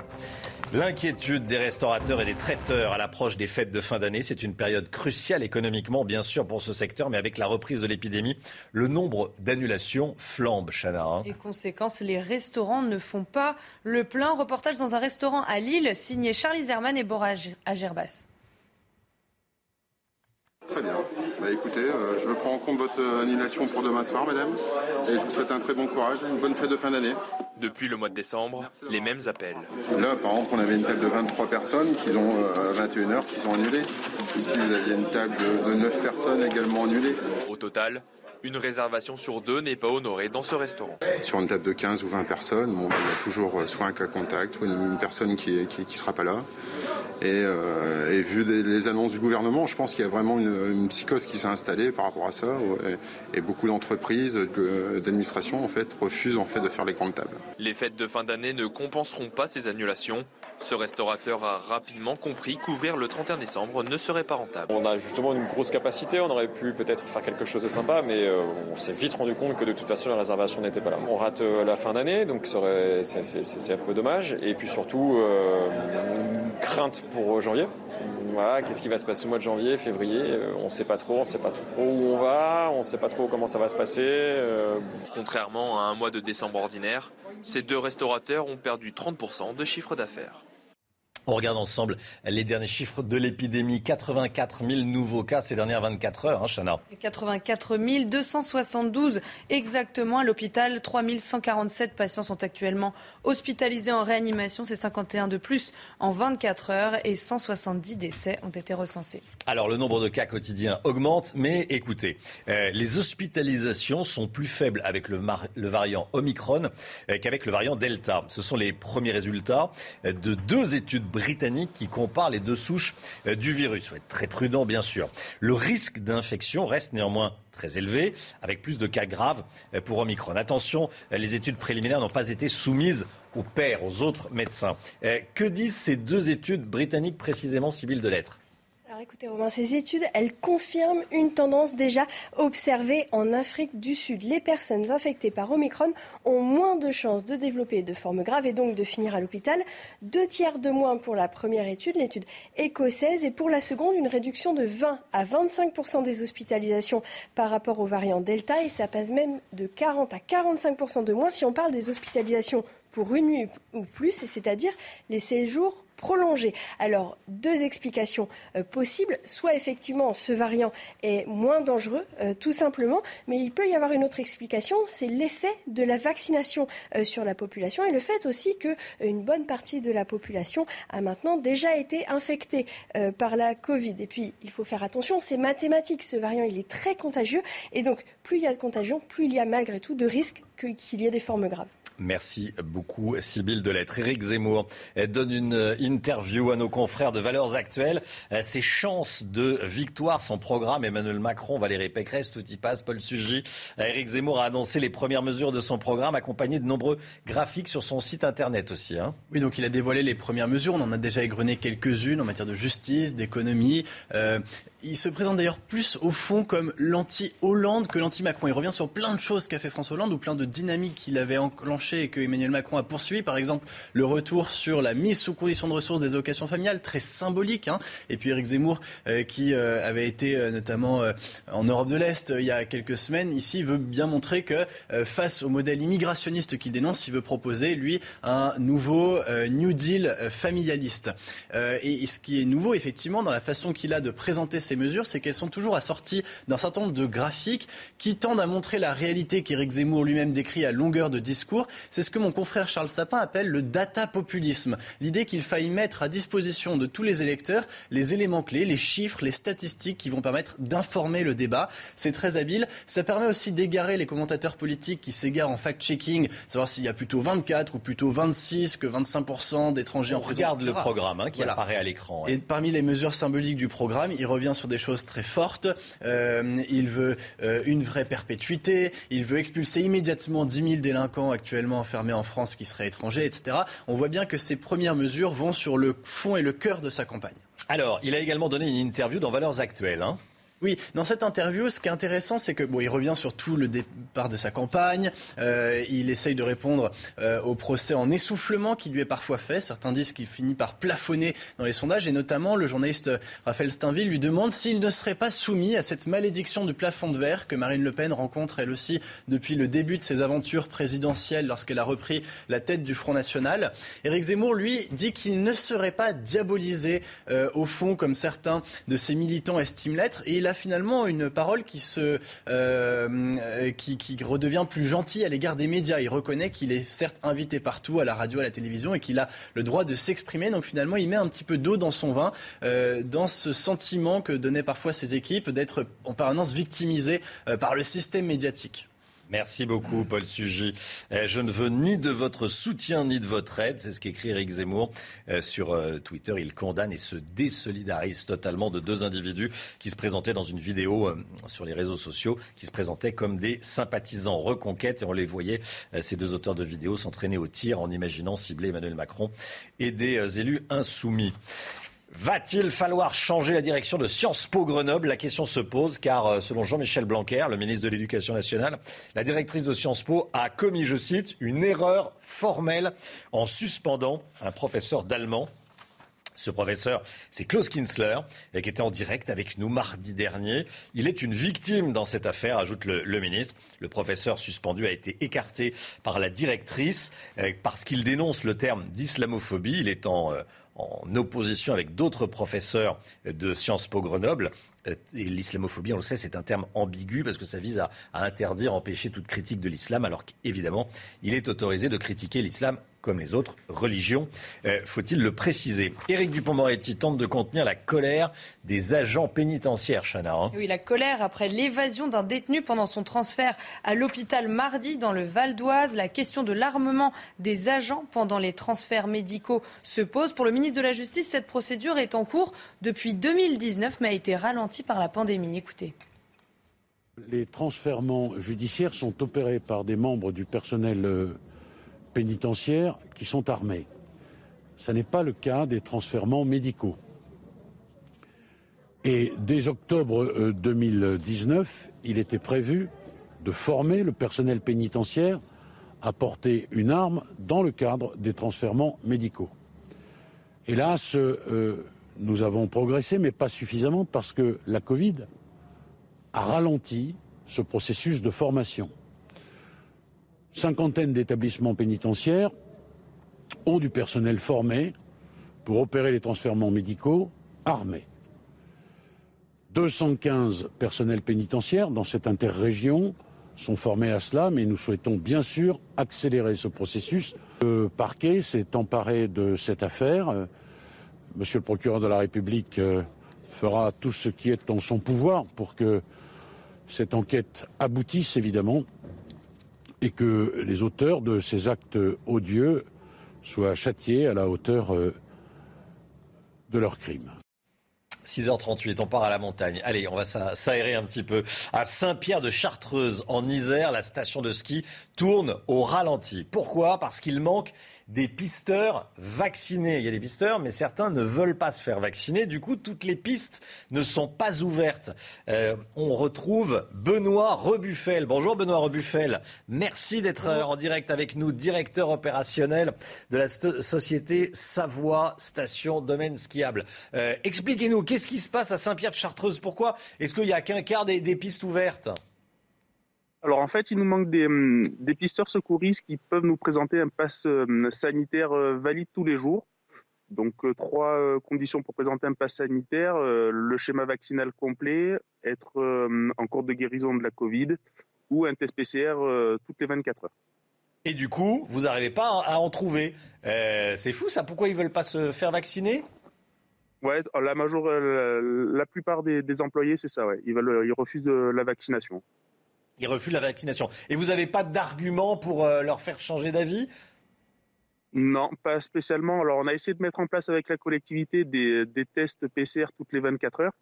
L'inquiétude des restaurateurs et des traiteurs à l'approche des fêtes de fin d'année, c'est une période cruciale économiquement, bien sûr, pour ce secteur, mais avec la reprise de l'épidémie, le nombre d'annulations flambe, Chana. Hein. Et conséquence, les restaurants ne font pas le plein. Reportage dans un restaurant à Lille, signé Charlie Zerman et Bora Agerbas. Très bien. Bah, écoutez, euh, je prends en compte votre euh, annulation pour demain soir, madame. Et je vous souhaite un très bon courage et une bonne fête de fin d'année. Depuis le mois de décembre, les mêmes appels. Là, par exemple, on avait une table de 23 personnes qui ont euh, 21 heures qui sont annulées. Ici, vous aviez une table de, de 9 personnes également annulées. Au total, une réservation sur deux n'est pas honorée dans ce restaurant. Sur une table de 15 ou 20 personnes, bon, il y a toujours soit un cas contact ou une, personne qui ne qui, qui sera pas là. Et, euh, et vu les annonces du gouvernement, je pense qu'il y a vraiment une, psychose qui s'est installée par rapport à ça. Et, beaucoup d'entreprises, d'administration, en fait, refusent en fait de faire les grandes tables. Les fêtes de fin d'année ne compenseront pas ces annulations. Ce restaurateur a rapidement compris qu'ouvrir le 31 décembre ne serait pas rentable. On a justement une grosse capacité, on aurait pu peut-être faire quelque chose de sympa, mais euh, on s'est vite rendu compte que de toute façon la réservation n'était pas là. On rate euh, la fin d'année, donc c'est un peu dommage. Et puis surtout, euh, une crainte pour janvier. Voilà, qu'est-ce qui va se passer au mois de janvier, février On ne sait pas trop, on ne sait pas trop où on va, on ne sait pas trop comment ça va se passer. Contrairement à un mois de décembre ordinaire, ces deux restaurateurs ont perdu 30% de chiffre d'affaires. On regarde ensemble les derniers chiffres de l'épidémie. 84 000 nouveaux cas ces dernières 24 heures, hein, Chana. 84 272 exactement à l'hôpital. 3 147 patients sont actuellement hospitalisés en réanimation. C'est 51 de plus en 24 heures et 170 décès ont été recensés. Alors le nombre de cas quotidiens augmente, mais écoutez, euh, les hospitalisations sont plus faibles avec le, variant Omicron euh, qu'avec le variant Delta. Ce sont les premiers résultats euh, de deux études britanniques qui comparent les deux souches du virus. Il faut être très prudent, bien sûr. Le risque d'infection reste néanmoins très élevé, avec plus de cas graves pour Omicron. Attention, les études préliminaires n'ont pas été soumises aux pairs, aux autres médecins. Que disent ces deux études britanniques précisément, Sibylle de Lettres écoutez Romain, ces études, elles confirment une tendance déjà observée en Afrique du Sud. Les personnes infectées par Omicron ont moins de chances de développer de formes graves et donc de finir à l'hôpital. Deux tiers de moins pour la première étude, l'étude écossaise, et pour la seconde, une réduction de 20 à 25% des hospitalisations par rapport au variant Delta, et ça passe même de 40 à 45% de moins si on parle des hospitalisations pour une nuit ou plus, c'est-à-dire les séjours Alors, deux explications euh, possibles. Soit effectivement, ce variant est moins dangereux, euh, tout simplement, mais il peut y avoir une autre explication, c'est l'effet de la vaccination euh, sur la population et le fait aussi qu'une bonne partie de la population a maintenant déjà été infectée par la Covid. Et puis, il faut faire attention, c'est mathématique, ce variant, il est très contagieux, et donc, plus il y a de contagion, plus il y a malgré tout de risques qu'il y ait des formes graves. Merci beaucoup, Sybille Delettre. Éric Zemmour donne une interview à nos confrères de Valeurs Actuelles. Ses chances de victoire, son programme, Emmanuel Macron, Valérie Pécresse, tout y passe, Paul Sugy. Éric Zemmour a annoncé les premières mesures de son programme, accompagné de nombreux graphiques sur son site internet aussi. Hein. Oui, donc il a dévoilé les premières mesures. On en a déjà égrené quelques-unes en matière de justice, d'économie. Euh, il se présente d'ailleurs plus au fond comme l'anti-Hollande que l'anti-Macron. Il revient sur plein de choses qu'a fait François Hollande ou plein de dynamiques qu'il avait enclenchées et que Emmanuel Macron a poursuivi. Par exemple, le retour sur la mise sous condition de ressources des allocations familiales, très symbolique. Hein. Et puis Eric Zemmour, euh, qui euh, avait été euh, notamment en Europe de l'Est il y a quelques semaines, ici veut bien montrer que face au modèle immigrationniste qu'il dénonce, il veut proposer, lui, un nouveau New Deal familialiste. et, ce qui est nouveau, effectivement, dans la façon qu'il a de présenter ces mesures, c'est qu'elles sont toujours assorties d'un certain nombre de graphiques qui tendent à montrer la réalité qu'Éric Zemmour lui-même décrit à longueur de discours. C'est ce que mon confrère Charles Sapin appelle le data populisme. L'idée qu'il faille mettre à disposition de tous les électeurs les éléments clés, les chiffres, les statistiques qui vont permettre d'informer le débat. C'est très habile. Ça permet aussi d'égarer les commentateurs politiques qui s'égarent en fact-checking, savoir s'il y a plutôt 24 ou plutôt 26 que 25% d'étrangers en prison. Regarde le programme hein, qui voilà. apparaît à l'écran. Et parmi les mesures symboliques du programme, il revient sur des choses très fortes. il veut une vraie perpétuité. Il veut expulser immédiatement 10 000 délinquants actuellement enfermés en France qui seraient étrangers, etc. On voit bien que ces premières mesures vont sur le fond et le cœur de sa campagne. Alors, il a également donné une interview dans Valeurs Actuelles. Hein. Oui, dans cette interview, ce qui est intéressant, c'est que bon, il revient sur tout le départ de sa campagne. Euh, il essaye de répondre euh, au procès en essoufflement qui lui est parfois fait. Certains disent qu'il finit par plafonner dans les sondages, et notamment le journaliste Raphaël Steinville lui demande s'il ne serait pas soumis à cette malédiction du plafond de verre que Marine Le Pen rencontre elle aussi depuis le début de ses aventures présidentielles lorsqu'elle a repris la tête du Front National. Éric Zemmour, lui, dit qu'il ne serait pas diabolisé euh, au fond comme certains de ses militants estiment l'être, et il a finalement une parole qui, se, euh, qui, redevient plus gentille à l'égard des médias. Il reconnaît qu'il est certes invité partout, à la radio, à la télévision, et qu'il a le droit de s'exprimer. Donc finalement, il met un petit peu d'eau dans son vin, euh, dans ce sentiment que donnaient parfois ses équipes d'être en permanence victimisées euh, par le système médiatique. Merci beaucoup, Paul Sugy. Euh, je ne veux ni de votre soutien ni de votre aide. C'est ce qu'écrit Eric Zemmour euh, sur euh, Twitter. Il condamne et se désolidarise totalement de deux individus qui se présentaient dans une vidéo sur les réseaux sociaux, qui se présentaient comme des sympathisants reconquête. Et on les voyait, ces deux auteurs de vidéos, s'entraîner au tir en imaginant cibler Emmanuel Macron et des élus insoumis. Va-t-il falloir changer la direction de Sciences Po Grenoble? La question se pose car, euh, selon Jean-Michel Blanquer, le ministre de l'Éducation nationale, la directrice de Sciences Po a commis, je cite, une erreur formelle en suspendant un professeur d'allemand. Ce professeur, c'est Klaus Kinsler, qui était en direct avec nous mardi dernier. Il est une victime dans cette affaire, ajoute le, ministre. Le professeur suspendu a été écarté par la directrice euh, parce qu'il dénonce le terme d'islamophobie. Euh, en opposition avec d'autres professeurs de Sciences Po Grenoble. Euh, l'islamophobie, on le sait, c'est un terme ambigu parce que ça vise à, à interdire, empêcher toute critique de l'islam, alors qu'évidemment, il est autorisé de critiquer l'islam comme les autres religions, euh, faut-il le préciser. Éric Dupont-Moretti tente de contenir la colère des agents pénitentiaires, Chana. Hein. Oui, la colère après l'évasion d'un détenu pendant son transfert à l'hôpital mardi dans le Val d'Oise. La question de l'armement des agents pendant les transferts médicaux se pose. Pour le ministre de la Justice, cette procédure est en cours depuis 2019 mais a été ralentie par la pandémie. Écoutez. Les transferts judiciaires sont opérés par des membres du personnel euh, pénitentiaires qui sont armés. Ce n'est pas le cas des transferts médicaux. Et dès octobre 2019, euh, il était prévu de former le personnel pénitentiaire à porter une arme dans le cadre des transferts médicaux. Hélas, euh, nous avons progressé, mais pas suffisamment, parce que la Covid a ralenti ce processus de formation cinquantaine d'établissements pénitentiaires ont du personnel formé pour opérer les transferts médicaux armés. 215 personnels pénitentiaires dans cette interrégion sont formés à cela, mais nous souhaitons bien sûr accélérer ce processus. Le parquet s'est emparé de cette affaire. Monsieur le procureur de la République euh, fera tout ce qui est en son pouvoir pour que cette enquête aboutisse, évidemment, et que les auteurs de ces actes odieux soient châtiés à la hauteur euh, de leurs crimes. 6h38, on part à la montagne. Allez, on va s'aérer un petit peu. À Saint-Pierre de Chartreuse, en Isère, la station de ski tourne au ralenti. Pourquoi? Parce qu'il manque des pisteurs vaccinés. Il y a des pisteurs, mais certains ne veulent pas se faire vacciner. Du coup, toutes les pistes ne sont pas ouvertes. Euh, on retrouve Benoît Rebuffel. Bonjour Benoît Rebuffel. Merci d'être en direct avec nous, directeur opérationnel de la société Savoie Station Domaine Skiable. Euh, expliquez-nous, qu'est-ce qui se passe à Saint-Pierre de Chartreuse Pourquoi est-ce qu'il n'y a qu'un quart des pistes ouvertes? Alors en fait, il nous manque des, hum, des pisteurs secouristes qui peuvent nous présenter un pass hum, sanitaire euh, valide tous les jours. Donc euh, trois euh, conditions pour présenter un pass sanitaire le schéma vaccinal complet, être hum, en cours de guérison de la Covid ou un test PCR toutes les 24 heures. Et du coup, vous n'arrivez pas à en trouver. c'est fou ça. Pourquoi ils veulent pas se faire vacciner? Ouais, la, major... la plupart des, des employés, c'est ça. Ouais. Ils, veulent, ils refusent de la vaccination. Ils refusent la vaccination. Et vous n'avez pas d'argument pour euh, leur faire changer d'avis? Non, pas spécialement. Alors, on a essayé de mettre en place avec la collectivité des, tests PCR toutes les 24 heures.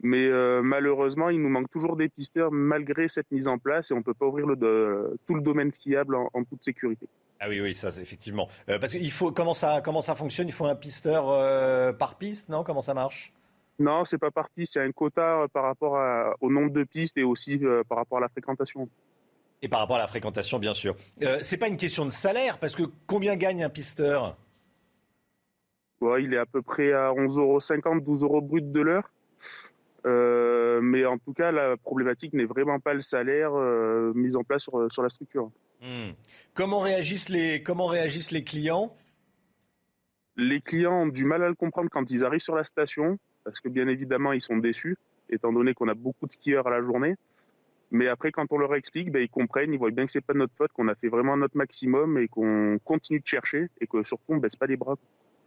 Mais euh, malheureusement, il nous manque toujours des pisteurs malgré cette mise en place et on ne peut pas ouvrir le, tout le domaine skiable en, toute sécurité. Ah oui, oui, ça, c'est effectivement. Euh, parce qu'il faut comment ça, comment ça fonctionne? Il faut un pisteur euh, par piste, non? Comment ça marche? Non, c'est pas par piste. Il y a un quota par rapport au nombre de pistes et aussi par rapport à la fréquentation. Et par rapport à la fréquentation, bien sûr. c'est pas une question de salaire, parce que combien gagne un pisteur? Il est à peu près à 11,50 euros, 12 euros brut de l'heure. Euh, mais en tout cas, la problématique n'est vraiment pas le salaire euh, mis en place sur, sur la structure. Hmm. Comment, réagissent les, comment réagissent les clients? Les clients ont du mal à le comprendre quand ils arrivent sur la station, parce que bien évidemment, ils sont déçus, étant donné qu'on a beaucoup de skieurs à la journée. Mais après, quand on leur explique, ben, ils comprennent, ils voient bien que c'est pas notre faute, qu'on a fait vraiment notre maximum et qu'on continue de chercher et que surtout on baisse pas les bras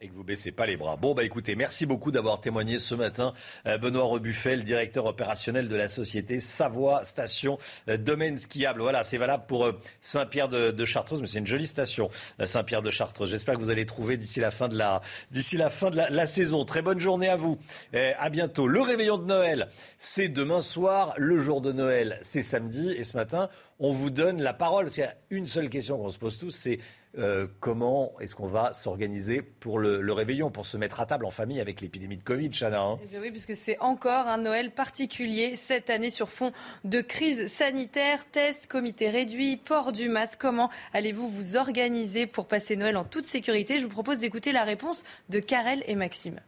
et que vous baissez pas les bras. Bon, bah écoutez, merci beaucoup d'avoir témoigné ce matin. Euh, Benoît Rebuffel, directeur opérationnel de la société Savoie Station euh, Domaine Skiable. Voilà, c'est valable pour euh, Saint-Pierre de, Chartreuse, mais c'est une jolie station, Saint-Pierre de Chartreuse. J'espère que vous allez trouver d'ici la fin de la, d'ici la, fin de la, saison. Très bonne journée à vous. à bientôt. Le réveillon de Noël, c'est demain soir. Le jour de Noël, c'est samedi. Et ce matin, on vous donne la parole. Parce qu'il y a une seule question qu'on se pose tous, c'est euh, comment est-ce qu'on va s'organiser pour le, réveillon, pour se mettre à table en famille avec l'épidémie de Covid, Chana hein eh Oui, puisque c'est encore un Noël particulier cette année sur fond de crise sanitaire, tests, comité réduit, port du masque. Comment allez-vous vous organiser pour passer Noël en toute sécurité? Je vous propose d'écouter la réponse de Karel et Maxime.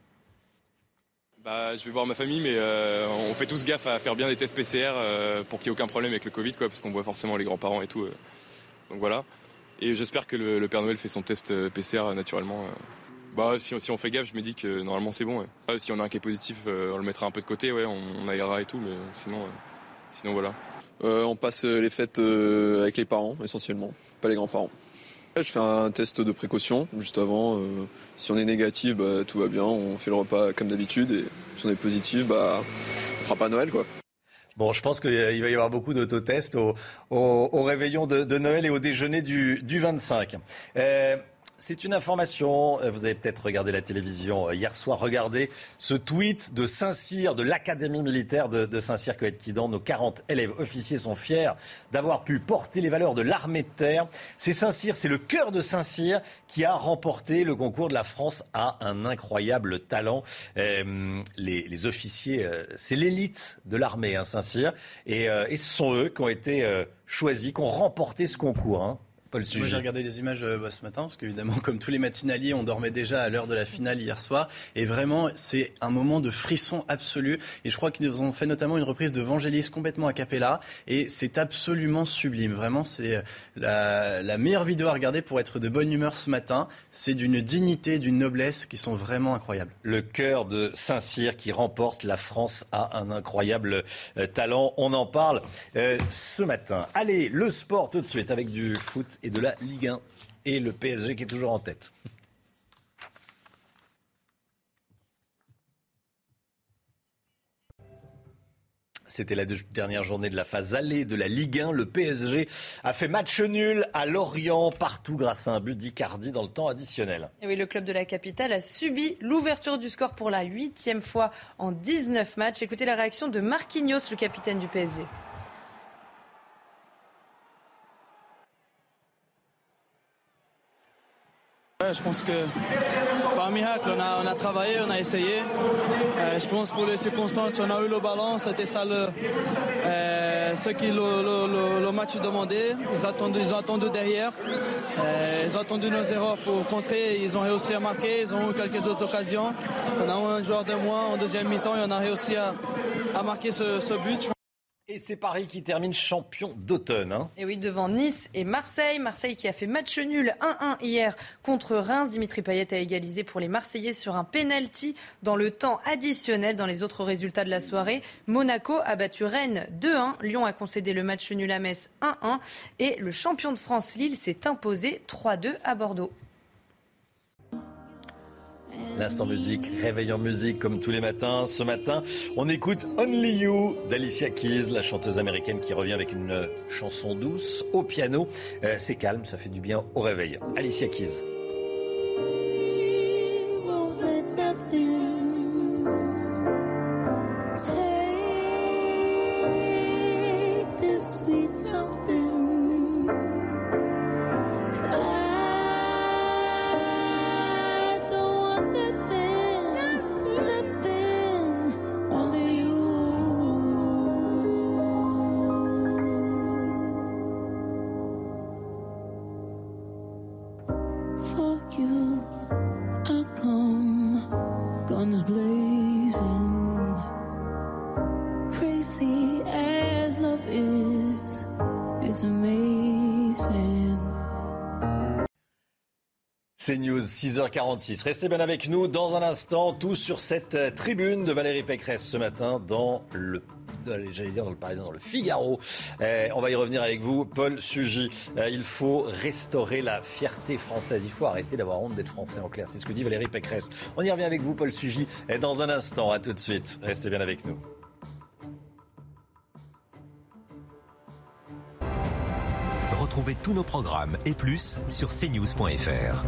Bah, je vais voir ma famille, mais euh, on fait tous gaffe à faire bien des tests PCR euh, pour qu'il n'y ait aucun problème avec le Covid, quoi, parce qu'on voit forcément les grands-parents et tout. donc voilà. Et j'espère que le, Père Noël fait son test euh, PCR euh, naturellement. Euh. Bah, si, on fait gaffe, je me dis que normalement c'est bon. Si on a un cas positif, on le mettra un peu de côté, ouais, on, aérera et tout, mais sinon, sinon voilà. on passe les fêtes avec les parents essentiellement, pas les grands-parents. Je fais un test de précaution juste avant. si on est négatif, bah, tout va bien, on fait le repas comme d'habitude. Et si on est positif, bah, on fera pas Noël quoi. Bon, je pense qu'il va y avoir beaucoup d'autotests au, au, réveillon de, Noël et au déjeuner du, du 25. C'est une information, euh, vous avez peut-être regardé la télévision euh, hier soir, regardez ce tweet de Saint-Cyr, de l'Académie militaire de, Saint-Cyr, Coët-Quidan. Nos 40 élèves officiers sont fiers d'avoir pu porter les valeurs de l'armée de terre. C'est Saint-Cyr, c'est le cœur de Saint-Cyr qui a remporté le concours de la France à un incroyable talent. Euh, les, officiers, c'est l'élite de l'armée, hein, Saint-Cyr. Et, ce sont eux qui ont été choisis, qui ont remporté ce concours. Hein. Moi, j'ai regardé les images euh, bah, ce matin, parce qu'évidemment, comme tous les matinaliers, on dormait déjà à l'heure de la finale hier soir. Et vraiment, c'est un moment de frisson absolu. Et je crois qu'ils nous ont fait notamment une reprise de Vangelis complètement a cappella. Et c'est absolument sublime. Vraiment, c'est euh, la, la, meilleure vidéo à regarder pour être de bonne humeur ce matin. C'est d'une dignité, d'une noblesse qui sont vraiment incroyables. Le cœur de Saint-Cyr qui remporte la France a un incroyable euh, talent. On en parle ce matin. Allez, le sport tout de suite avec du foot et de la Ligue 1. Et le PSG qui est toujours en tête. C'était la dernière journée de la phase allée de la Ligue 1. Le PSG a fait match nul à Lorient, partout grâce à un but d'Icardi dans le temps additionnel. Et oui, le club de la capitale a subi l'ouverture du score pour la huitième fois en 19 matchs. Écoutez la réaction de Marquinhos, le capitaine du PSG. Je pense que par miracle, on a, travaillé, on a essayé. Euh, je pense pour les circonstances, on a eu le ballon, c'était ça le, euh, ce que le, match demandait. Ils, ils ont attendu derrière, euh, ils ont attendu nos erreurs pour contrer, ils ont réussi à marquer, ils ont eu quelques autres occasions. On a eu un joueur de moins en deuxième mi-temps et on a réussi à, marquer ce but. Et c'est Paris qui termine champion d'automne. Hein. Et oui, devant Nice et Marseille. Marseille qui a fait match nul 1-1 hier contre Reims. Dimitri Payet a égalisé pour les Marseillais sur un penalty dans le temps additionnel. Dans les autres résultats de la soirée, Monaco a battu Rennes 2-1. Lyon a concédé le match nul à Metz 1-1. Et le champion de France Lille s'est imposé 3-2 à Bordeaux. L'instant musique, réveil en musique comme tous les matins. Ce matin, on écoute Only You d'Alicia Keys, la chanteuse américaine qui revient avec une chanson douce au piano. Euh, c'est calme, ça fait du bien au réveil. Alicia Keys. C'est News, 6h46. Restez bien avec nous dans un instant, tout sur cette euh, tribune de Valérie Pécresse ce matin dans le j'allais dire dans le Parisien, dans le Figaro. Euh, on va y revenir avec vous, Paul Sugy. Euh, il faut restaurer la fierté française. Il faut arrêter d'avoir honte d'être français en clair. C'est ce que dit Valérie Pécresse. On y revient avec vous, Paul Sugy, et dans un instant. À tout de suite. Restez bien avec nous. Retrouvez tous nos programmes et plus sur cnews.fr.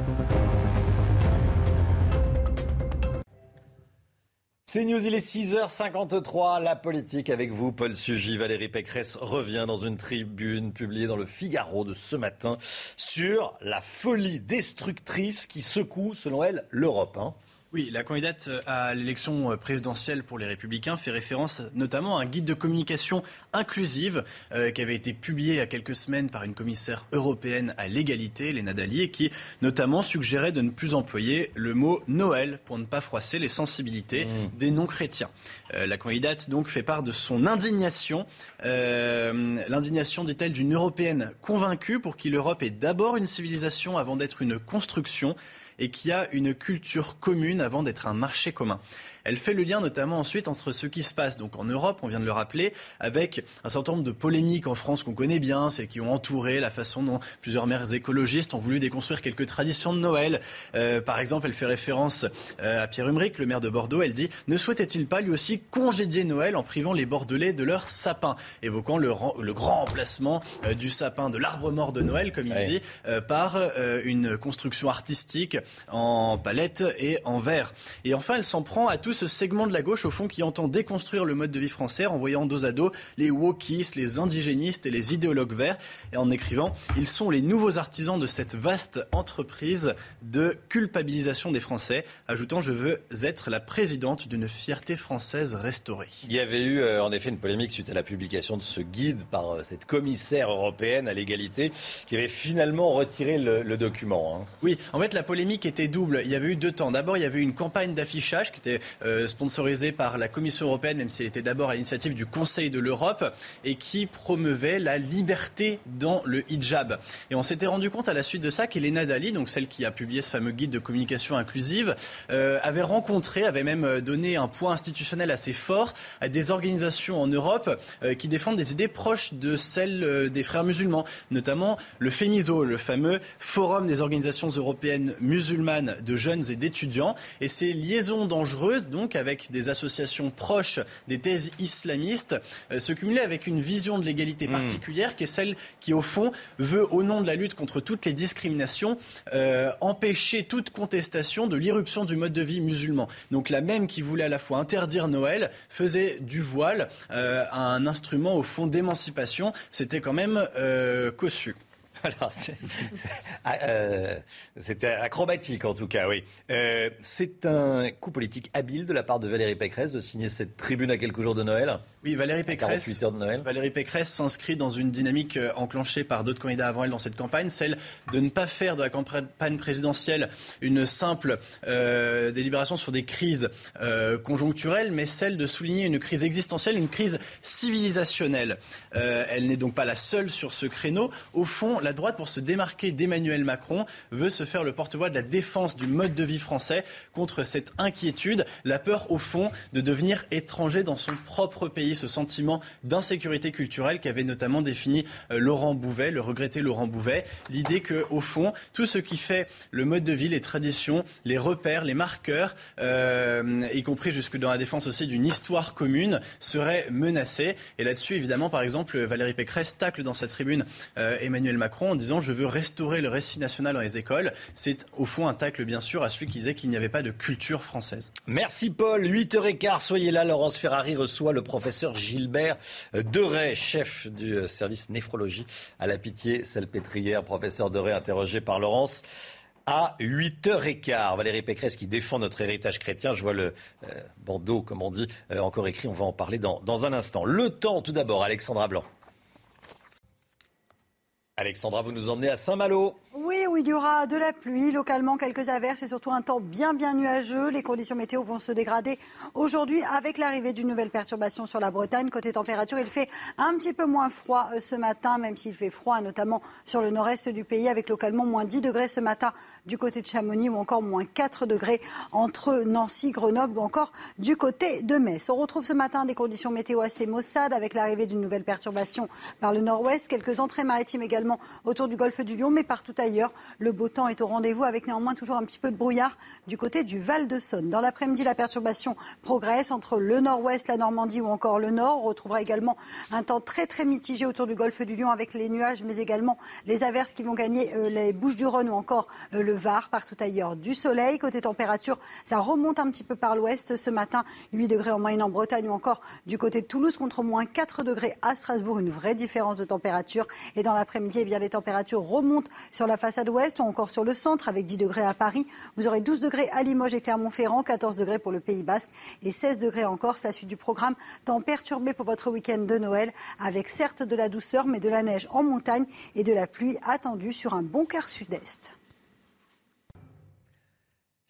C'est il est 6h53, la politique avec vous, Paul Sugy. Valérie Pécresse revient dans une tribune publiée dans le Figaro de ce matin sur la folie destructrice qui secoue, selon elle, l'Europe. hein. Oui, la candidate à l'élection présidentielle pour les Républicains fait référence notamment à un guide de communication inclusive euh, qui avait été publié il y a quelques semaines par une commissaire européenne à l'égalité, Léna Dali, et qui notamment suggérait de ne plus employer le mot Noël pour ne pas froisser les sensibilités des non-chrétiens. Euh, la candidate donc fait part de son indignation, euh, l'indignation, dit-elle, d'une européenne convaincue pour qui l'Europe est d'abord une civilisation avant d'être une construction et qui a une culture commune avant d'être un marché commun. Elle fait le lien notamment ensuite entre ce qui se passe donc en Europe, on vient de le rappeler, avec un certain nombre de polémiques en France qu'on connaît bien, celles qui ont entouré la façon dont plusieurs maires écologistes ont voulu déconstruire quelques traditions de Noël. Euh, par exemple, elle fait référence euh, à Pierre Humeric, le maire de Bordeaux. Elle dit Ne souhaitait-il pas lui aussi congédier Noël en privant les Bordelais de leur sapin évoquant le, grand remplacement euh, du sapin, de l'arbre mort de Noël, comme il Ouais. dit, euh, par une construction artistique en palette et en verre. Et enfin, elle s'en prend à tout ce segment de la gauche, au fond, qui entend déconstruire le mode de vie français en voyant dos à dos les wokistes, les indigénistes et les idéologues verts, et en écrivant Ils sont les nouveaux artisans de cette vaste entreprise de culpabilisation des Français, ajoutant Je veux être la présidente d'une fierté française restaurée. Il y avait eu euh, en effet une polémique suite à la publication de ce guide par euh, cette commissaire européenne à l'égalité qui avait finalement retiré le, le document. hein. Oui, en fait, la polémique était double. Il y avait eu deux temps. D'abord, il y avait eu une campagne d'affichage qui était euh, sponsorisée par la Commission européenne, même si elle était d'abord à l'initiative du Conseil de l'Europe, et qui promeuvait la liberté dans le hijab. Et on s'était rendu compte à la suite de ça qu'Elena Dali, donc celle qui a publié ce fameux guide de communication inclusive, euh, avait rencontré, avait même euh, donné un poids institutionnel assez fort à des organisations en Europe qui défendent des idées proches de celles des frères musulmans, notamment le FEMISO, le fameux Forum des organisations européennes musulmanes de jeunes et d'étudiants. Et ces liaisons dangereuses, donc avec des associations proches des thèses islamistes, euh, se cumulaient avec une vision de l'égalité particulière qui est celle qui, au fond, veut, au nom de la lutte contre toutes les discriminations, euh, empêcher toute contestation de l'irruption du mode de vie musulman. Donc la même qui voulait à la fois interdire Noël faisait du voile euh, un instrument, au fond, d'émancipation. C'était quand même cossu. Ah, euh, c'était acrobatique en tout cas, oui. Euh, c'est un coup politique habile de la part de Valérie Pécresse de signer cette tribune à quelques jours de Noël? Oui, Valérie Pécresse. 48 heures de Noël? Valérie Pécresse s'inscrit dans une dynamique euh, enclenchée par d'autres candidats avant elle dans cette campagne, celle de ne pas faire de la campagne présidentielle une simple euh, délibération sur des crises conjoncturelles, mais celle de souligner une crise existentielle, une crise civilisationnelle. Elle n'est donc pas la seule sur ce créneau. Au fond, la droite, pour se démarquer d'Emmanuel Macron, veut se faire le porte-voix de la défense du mode de vie français contre cette inquiétude, la peur au fond de devenir étranger dans son propre pays, ce sentiment d'insécurité culturelle qu'avait notamment défini euh, Laurent Bouvet, le regretté Laurent Bouvet, l'idée que au fond tout ce qui fait le mode de vie, les traditions, les repères, les marqueurs, euh, y compris jusque dans la défense aussi d'une histoire commune, serait menacé. Et là-dessus, évidemment, par exemple, Valérie Pécresse tacle dans sa tribune euh, Emmanuel Macron En disant je veux restaurer le récit national dans les écoles. C'est au fond un tacle bien sûr à celui qui disait qu'il n'y avait pas de culture française. Merci Paul. 8h15, soyez là. Laurence Ferrari reçoit le professeur Gilbert Deray, chef du service néphrologie à la Pitié-Salpêtrière. Professeur Deray interrogé par Laurence à 8h15. Valérie Pécresse qui défend notre héritage chrétien. Je vois le euh, bandeau, comme on dit, euh, encore écrit. On va en parler dans, dans un instant. Le temps, tout d'abord, Alexandra Blanc. Alexandra, vous nous emmenez à Saint-Malo. Oui, où il y aura de la pluie, localement quelques averses et surtout un temps bien bien nuageux. Les conditions météo vont se dégrader aujourd'hui avec l'arrivée d'une nouvelle perturbation sur la Bretagne. Côté température, il fait un petit peu moins froid euh, ce matin, même s'il fait froid, notamment sur le nord-est du pays, avec localement moins 10 degrés ce matin du côté de Chamonix ou encore moins 4 degrés entre Nancy, Grenoble ou encore du côté de Metz. On retrouve ce matin des conditions météo assez maussades avec l'arrivée d'une nouvelle perturbation par le nord-ouest, quelques entrées maritimes également autour du golfe du Lion, mais partout ailleurs. Le beau temps est au rendez-vous avec néanmoins toujours un petit peu de brouillard du côté du Val de Saône. Dans l'après-midi, la perturbation progresse entre le nord-ouest, la Normandie ou encore le nord. On retrouvera également un temps très très mitigé autour du golfe du Lion avec les nuages, mais également les averses qui vont gagner euh, les Bouches du Rhône ou encore euh, le Var, partout ailleurs. Du soleil, côté température, ça remonte un petit peu par l'ouest ce matin. 8 degrés en moyenne en Bretagne ou encore du côté de Toulouse contre moins 4 degrés à Strasbourg. Une vraie différence de température. Et dans l'après-midi, eh bien, les températures remontent sur la façade ouest ou encore sur le centre avec 10 degrés à Paris. Vous aurez 12 degrés à Limoges et Clermont-Ferrand, 14 degrés pour le Pays Basque et 16 degrés encore. C'est la suite du programme. Temps perturbé pour votre week-end de Noël avec certes de la douceur mais de la neige en montagne et de la pluie attendue sur un bon quart sud-est.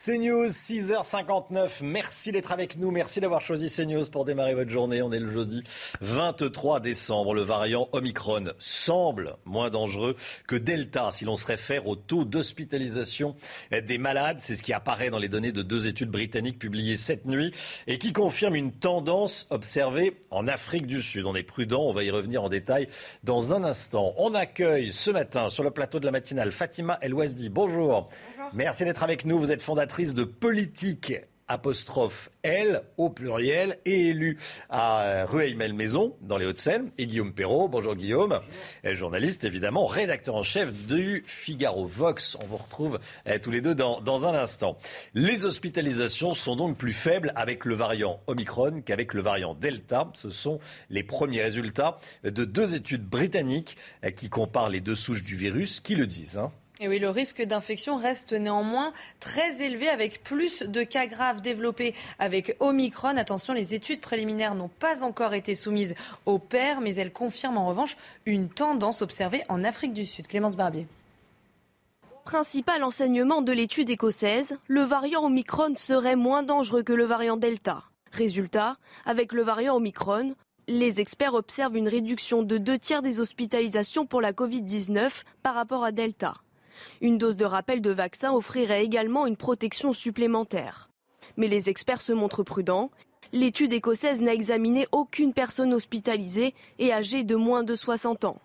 CNews, 6h59. Merci d'être avec nous. Merci d'avoir choisi CNews pour démarrer votre journée. On est le jeudi 23 décembre. Le variant Omicron semble moins dangereux que Delta si l'on se réfère au taux d'hospitalisation des malades. C'est ce qui apparaît dans les données de deux études britanniques publiées cette nuit et qui confirment une tendance observée en Afrique du Sud. On est prudent. On va y revenir en détail dans un instant. On accueille ce matin sur le plateau de la matinale Fatima El Ouazdi. Bonjour. Merci d'être avec nous. Vous êtes fondatrice de politique apostrophe L au pluriel et élue à Rueil-Malmaison dans les Hauts-de-Seine et Guillaume Perrault. Bonjour Guillaume, Et journaliste évidemment, rédacteur en chef du Figaro Vox. On vous retrouve eh, tous les deux dans, dans un instant. Les hospitalisations sont donc plus faibles avec le variant Omicron qu'avec le variant Delta. Ce sont les premiers résultats de deux études britanniques eh, qui comparent les deux souches du virus qui le disent. hein. Le risque d'infection reste néanmoins très élevé avec plus de cas graves développés avec Omicron. Attention, les études préliminaires n'ont pas encore été soumises au pair, mais elles confirment en revanche une tendance observée en Afrique du Sud. Clémence Barbier. Principal enseignement de l'étude écossaise, le variant Omicron serait moins dangereux que le variant Delta. Résultat, avec le variant Omicron, les experts observent une réduction de deux tiers des hospitalisations pour la Covid-19 par rapport à Delta. Une dose de rappel de vaccin offrirait également une protection supplémentaire. Mais les experts se montrent prudents. L'étude écossaise n'a examiné aucune personne hospitalisée et âgée de moins de 60 ans.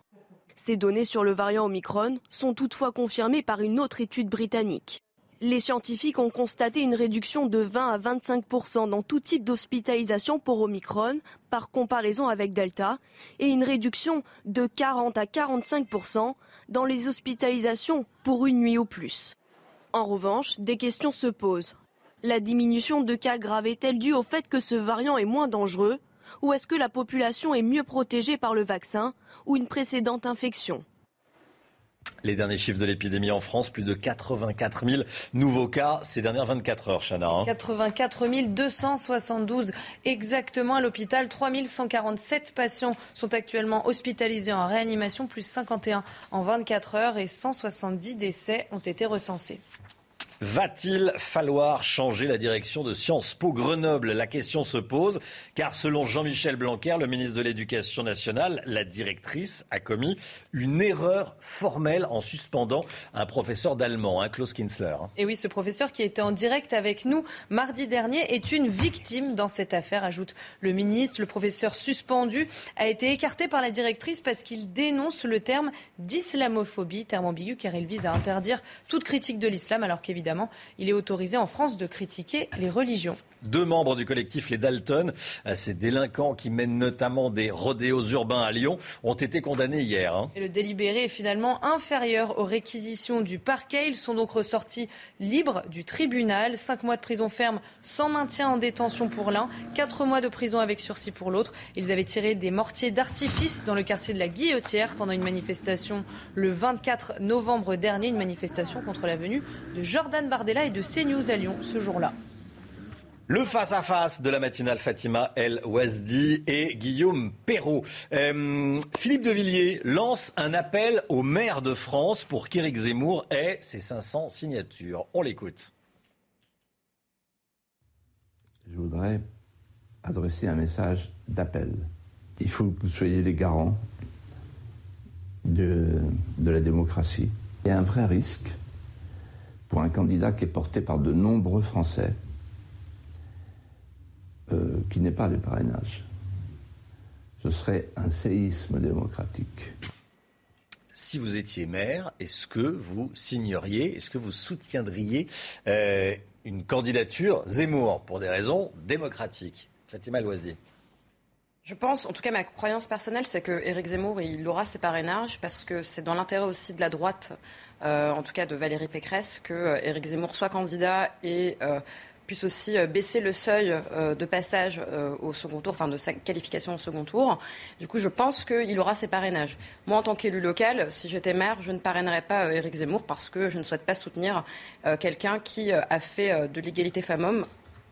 Ces données sur le variant Omicron sont toutefois confirmées par une autre étude britannique. Les scientifiques ont constaté une réduction de 20 à 25% dans tout type d'hospitalisation pour Omicron par comparaison avec Delta et une réduction de 40 à 45% dans les hospitalisations pour une nuit ou plus. En revanche, des questions se posent. La diminution de cas graves est-elle due au fait que ce variant est moins dangereux ou est-ce que la population est mieux protégée par le vaccin ou une précédente infection? Les derniers chiffres de l'épidémie en France, plus de 84 000 nouveaux cas ces dernières 24 heures, Chana. hein. 84 272 exactement à l'hôpital. 3 147 patients sont actuellement hospitalisés en réanimation, plus 51 en 24 heures et 170 décès ont été recensés. Va-t-il falloir changer la direction de Sciences Po Grenoble? La question se pose, car selon Jean-Michel Blanquer, le ministre de l'Éducation nationale, la directrice a commis une erreur formelle en suspendant un professeur d'allemand, hein, Klaus Kinsler. hein. Et oui, ce professeur qui était en direct avec nous mardi dernier est une victime dans cette affaire, ajoute le ministre. Le professeur suspendu a été écarté par la directrice parce qu'il dénonce le terme d'islamophobie, terme ambigu car il vise à interdire toute critique de l'islam alors qu'évidemment évidemment, il est autorisé en France de critiquer les religions. Deux membres du collectif Les Dalton, euh, ces délinquants qui mènent notamment des rodéos urbains à Lyon, ont été condamnés hier. hein. Et le délibéré est finalement inférieur aux réquisitions du parquet. Ils sont donc ressortis libres du tribunal. Cinq mois de prison ferme sans maintien en détention pour l'un, quatre mois de prison avec sursis pour l'autre. Ils avaient tiré des mortiers d'artifice dans le quartier de la Guillotière pendant une manifestation le 24 novembre dernier, une manifestation contre la venue de Jordan Bardella et de CNews à Lyon ce jour-là. Le face-à-face de la matinale Fatima El Ouazdi et Guillaume Perrault. Euh, Philippe de Villiers lance un appel aux maires de France pour qu'Éric Zemmour ait ses 500 signatures. On l'écoute. Je voudrais adresser un message d'appel. Il faut que vous soyez les garants de, de la démocratie. Il y a un vrai risque pour un candidat qui est porté par de nombreux Français euh, qui n'est pas le parrainage. Ce serait un séisme démocratique. Si vous étiez maire, est-ce que vous signeriez, est-ce que vous soutiendriez euh, une candidature Zemmour pour des raisons démocratiques? Fatima Ouazdi. Je pense, en tout cas ma croyance personnelle, c'est que Éric Zemmour, il aura ses parrainages parce que c'est dans l'intérêt aussi de la droite, euh, en tout cas de Valérie Pécresse, que euh, Éric Zemmour soit candidat et euh, puisse aussi baisser le seuil de passage au second tour, enfin de sa qualification au second tour. Du coup, je pense qu'il aura ses parrainages. Moi, en tant qu'élu local, si j'étais maire, je ne parrainerais pas Éric Zemmour parce que je ne souhaite pas soutenir quelqu'un qui a fait de l'égalité femmes-hommes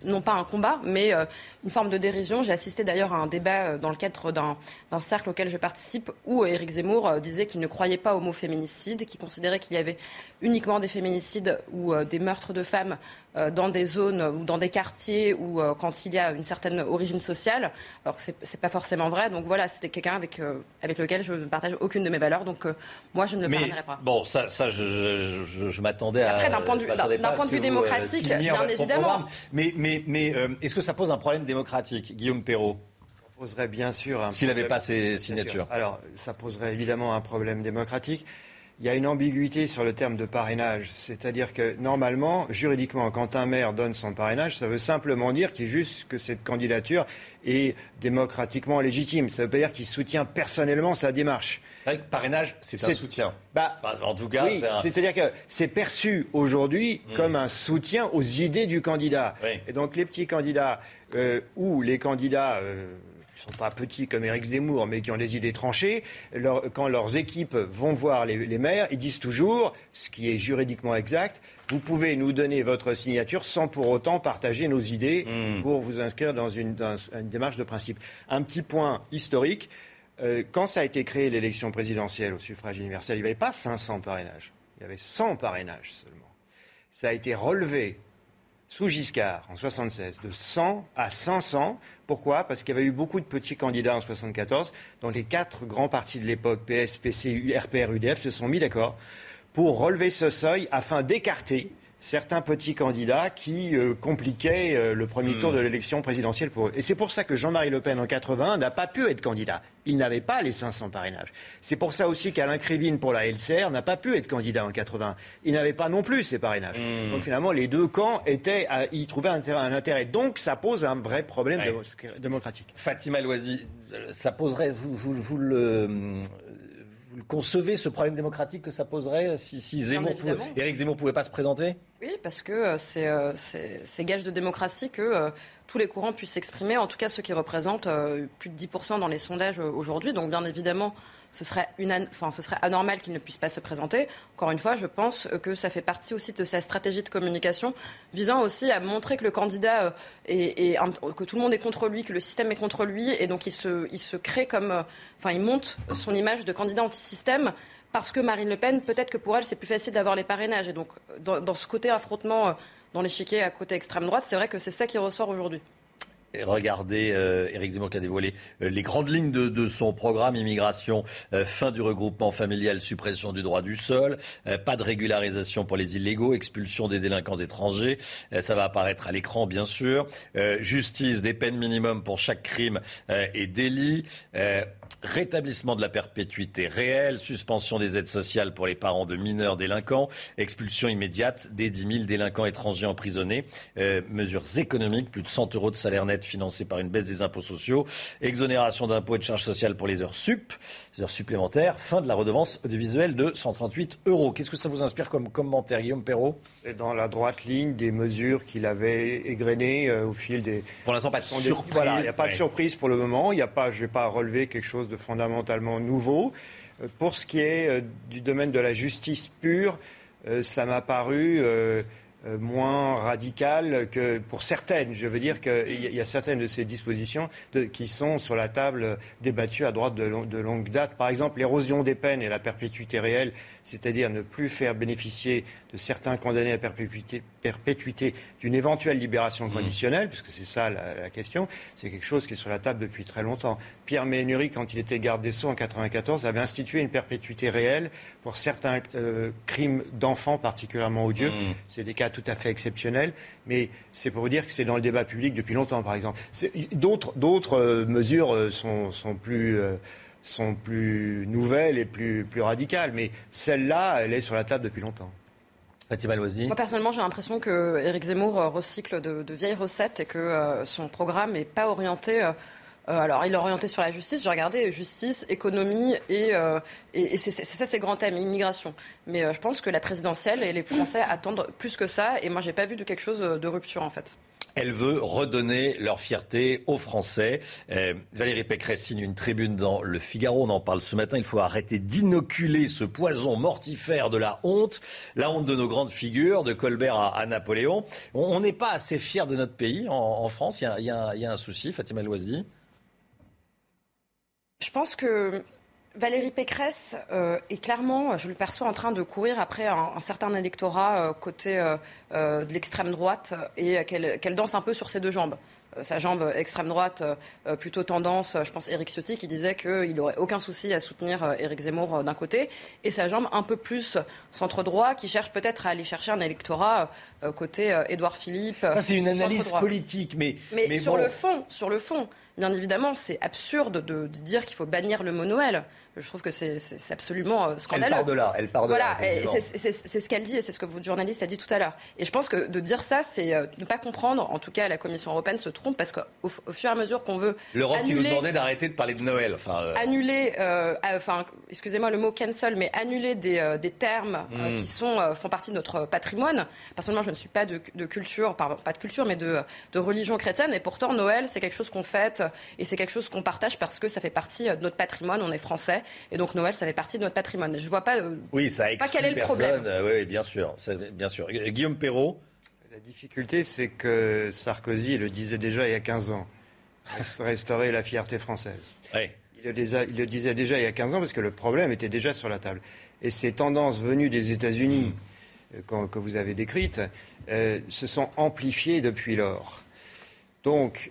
non pas un combat, mais euh, une forme de dérision. J'ai assisté d'ailleurs à un débat euh, dans le cadre d'un cercle auquel je participe où Éric Zemmour euh, disait qu'il ne croyait pas au mot féminicide, qu'il considérait qu'il y avait uniquement des féminicides ou des meurtres de femmes dans des zones ou dans des quartiers euh, quand il y a une certaine origine sociale, alors que c'est pas forcément vrai. Donc voilà, c'était quelqu'un avec, avec lequel je ne partage aucune de mes valeurs. Donc moi, je ne le Mais pas. bon, ça, ça je, je- je- je m'attendais à. Après, d'un point de vue- point de démocratique, bien évidemment. programme. Mais, mais, mais euh, est-ce que ça pose un problème démocratique, Guillaume Perrault? Poserait bien sûr un S'il n'avait pas ses signatures. Alors, ça poserait évidemment un problème démocratique. Il y a une ambiguïté sur le terme de parrainage. C'est-à-dire que normalement, juridiquement, quand un maire donne son parrainage, ça veut simplement dire qu'il juste que cette candidature est démocratiquement légitime. Ça ne veut pas dire qu'il soutient personnellement sa démarche. parrainage, c'est un soutien. Bah, Enfin, en tout cas, oui, un- c'est-à-dire que c'est perçu aujourd'hui Mm. comme un soutien aux idées du candidat. Et donc les petits candidats euh, ou les candidats euh, sont pas petits comme Éric Zemmour, mais qui ont des idées tranchées, leur- quand leurs équipes vont voir les, les maires, ils disent toujours, ce qui est juridiquement exact, vous pouvez nous donner votre signature sans pour autant partager nos idées Mm. pour vous inscrire dans une, dans une démarche de principe. Un petit point historique. Euh, quand ça a été créé l'élection présidentielle au suffrage universel, il n'y avait pas 500 parrainages. Il y avait 100 parrainages seulement. Ça a été relevé sous Giscard en 76 de 100 à 500. Pourquoi? Parce qu'il y avait eu beaucoup de petits candidats en 74 dont les quatre grands partis de l'époque, PS, PC, RPR, UDF, se sont mis d'accord pour relever ce seuil afin d'écarter certains petits candidats qui euh, compliquaient euh, le premier Hmm. tour de l'élection présidentielle pour eux. Et c'est pour ça que Jean-Marie Le Pen en 81 n'a pas pu être candidat. Il n'avait pas les 500 parrainages. C'est pour ça aussi qu'Alain Krivine pour la LCR n'a pas pu être candidat en 80. Il n'avait pas non plus ces parrainages. Hmm. Donc finalement, les deux camps étaient, à y trouvaient un, intérêt- un intérêt. Donc ça pose un vrai problème Ouais. démocratique. Fatima Loisy, euh, ça poserait, vous, vous, vous le, vous le concevez, ce problème démocratique que ça poserait si, si Zemmour pouvait, évidemment. Éric Zemmour pouvait pas se présenter? Oui, parce que euh, c'est euh, c'est- gage de démocratie que euh, tous les courants puissent s'exprimer, en tout cas ceux qui représentent plus de 10% dans les sondages aujourd'hui. Donc bien évidemment, ce serait, anormal qu'il ne puisse pas se présenter. Encore une fois, je pense que ça fait partie aussi de sa stratégie de communication, visant aussi à montrer que le candidat euh, est, que tout le monde est contre lui, que le système est contre lui, et donc il se, il se crée comme, euh, enfin, il monte son image de candidat anti-système. Parce que Marine Le Pen, peut-être que pour elle, c'est plus facile d'avoir les parrainages. Et donc, dans, dans ce côté affrontement, euh, dans l'échiquier à côté extrême droite, c'est vrai que c'est ça qui ressort aujourd'hui. Regardez, euh, Éric Zemmour qui a dévoilé euh, les grandes lignes de, son programme immigration, euh, fin du regroupement familial, suppression du droit du sol, euh, pas de régularisation pour les illégaux, expulsion des délinquants étrangers. Ça va apparaître à l'écran, bien sûr. Justice, des peines minimum pour chaque crime et délit. Rétablissement de la perpétuité réelle, suspension des aides sociales pour les parents de mineurs délinquants, expulsion immédiate des 10 000 délinquants étrangers emprisonnés, euh, mesures économiques, plus de 100 euros de salaire net financés par une baisse des impôts sociaux, exonération d'impôts et de charges sociales pour les heures sup, heures supplémentaires, fin de la redevance audiovisuelle de 138 euros. Qu'est-ce que ça vous inspire comme commentaire, Guillaume Perrault? Et dans la droite ligne des mesures qu'il avait égrenées euh, au fil des. Pour l'instant, pas de des- surprise. Voilà, il n'y a pas de surprise pour le moment. Il n'y a pas, je n'ai pas relevé quelque chose de fondamentalement nouveau. Euh, Pour ce qui est euh, du domaine de la justice pure, euh, ça m'a paru euh, moins radical que pour certaines. Je veux dire qu'il y, a- certaines de ces dispositions qui sont sur la table débattues à droite de longue date. Par exemple, l'érosion des peines et la perpétuité réelle, c'est-à-dire ne plus faire bénéficier de certains condamnés à perpétuité, perpétuité d'une éventuelle libération conditionnelle, puisque c'est ça la, la question, c'est quelque chose qui est sur la table depuis très longtemps. Pierre Ménury, quand il était garde des Sceaux en 1994, avait institué une perpétuité réelle pour certains euh, crimes d'enfants particulièrement odieux. C'est des cas tout à fait exceptionnels, mais c'est pour vous dire que c'est dans le débat public depuis longtemps, par exemple. D'autres, euh, mesures euh, sont, sont plus... euh, sont plus nouvelles et plus, plus radicales, mais celle-là, elle est sur la table depuis longtemps. Fatima Loisy. Moi, personnellement, j'ai l'impression que Éric Zemmour recycle de, de vieilles recettes et que euh, son programme n'est pas orienté. euh, euh, alors, il est orienté sur la justice. J'ai regardé justice, économie et, euh, c'est ça ses grands thèmes, immigration. Mais euh, je pense que la présidentielle et les Français attendent plus que ça. Et moi, j'ai pas vu de quelque chose de rupture en fait. Elle veut redonner leur fierté aux Français. Euh, Valérie Pécresse signe une tribune dans Le Figaro. On en parle ce matin. Il faut arrêter d'inoculer ce poison mortifère de la honte. La honte de nos grandes figures, de Colbert à, Napoléon. On n'est pas assez fiers de notre pays en, France. Il y, a, il y a un- il y a un souci, Fatima Loisy. Je pense que Valérie Pécresse euh, est clairement, je le perçois, en train de courir après un, un certain électorat euh, côté euh, de l'extrême droite et qu'elle danse un peu sur ses deux jambes. Sa jambe extrême droite, plutôt tendance, je pense Éric Ciotti qui disait qu'il n'aurait aucun souci à soutenir Éric Zemmour d'un côté, et sa jambe un peu plus centre droit qui cherche peut-être à aller chercher un électorat côté Édouard Philippe. Ça, c'est une analyse centre-droit. politique, mais, Mais, sur bon. le fond, sur le fond, bien évidemment, c'est absurde de, de dire qu'il faut bannir le mot Noël. Je trouve que c'est absolument euh, scandaleux. part de là, elle part de voilà, là, c'est ce qu'elle dit et c'est ce que votre journaliste a dit tout à l'heure. Et je pense que de dire ça, c'est euh, ne pas comprendre. En tout cas, la Commission européenne se trompe parce qu'au au fur et à mesure qu'on veut L'Europe qui nous demandait d'arrêter de parler de Noël. Enfin, euh, annuler, euh, enfin, excusez-moi le mot cancel, mais annuler des, euh, des termes euh, Mm. qui sont, font partie de notre patrimoine. Personnellement, je ne suis pas de, de culture, pardon, pas de culture, mais de, de religion chrétienne. Et pourtant, Noël, c'est quelque chose qu'on fête et c'est quelque chose qu'on partage parce que ça fait partie euh, de notre patrimoine. On est français. Et donc, Noël, ça fait partie de notre patrimoine. Je vois pas. euh, oui, ça pas quel est le personne. problème. Euh, oui, bien sûr. Bien sûr. Gu- Guillaume Perrault. La difficulté, c'est que Sarkozy le disait déjà il y a 15 ans. Rest- Restaurer la fierté française. Il, le disa- il le disait déjà il y a 15 ans parce que le problème était déjà sur la table. Et ces tendances venues des États-Unis, euh, que vous avez décrites, euh, se sont amplifiées depuis lors. Donc,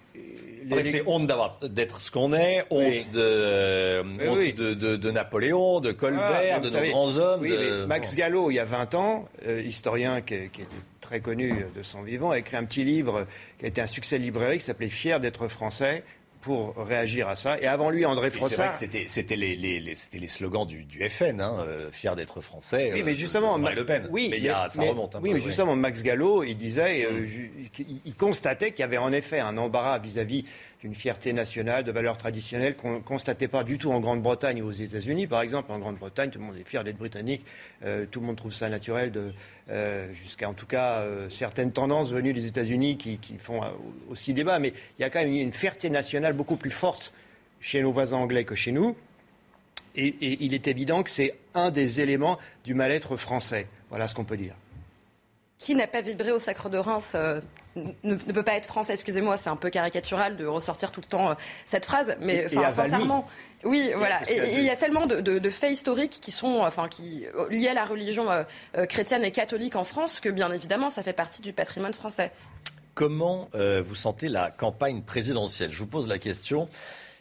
En fait, c'est honte d'avoir d'être ce qu'on est, honte, Oui. de, Oui, honte oui. de, de- de Napoléon, de Colbert, Ah, mais de nos savez, grands hommes. oui, de- mais Max Gallo, il y a 20 ans, euh, historien qui, est- qui est très connu de son vivant, a écrit un petit livre qui a été un succès librairie qui s'appelait Fier d'être français pour réagir à ça. Et avant lui, André Et C'est vrai Frossard. que c'était, les, les- les- c'était les slogans du, du FN, hein, euh, fier d'être français. Oui, euh, mais justement, de Le Pen. oui, mais il y a, ça remonte un oui, peu. mais justement, Max Gallo, il disait, euh, il, il constatait qu'il y avait en effet un embarras vis-à-vis d'une fierté nationale, de valeurs traditionnelles qu'on ne constatait pas du tout en Grande-Bretagne ou aux États-Unis. Par exemple, en Grande-Bretagne, tout le monde est fier d'être britannique, euh, tout le monde trouve ça naturel, euh, jusqu'à en tout cas euh, certaines tendances venues des États-Unis qui, font aussi débat. Mais il y a quand même une fierté nationale beaucoup plus forte chez nos voisins anglais que chez nous. Et, et il est évident que c'est un des éléments du mal-être français. Voilà ce qu'on peut dire. qui n'a pas vibré au sacre de Reims ne, ne peut pas être français. Excusez-moi, c'est un peu caricatural de ressortir tout le temps euh, cette phrase, mais Et- et sincèrement, oui, voilà. Et il y a tellement de, de- de faits historiques qui sont, enfin, qui liés à la religion euh, euh, chrétienne et catholique en France que, bien évidemment, ça fait partie du patrimoine français. comment euh, vous sentez la campagne présidentielle? Je vous pose la question.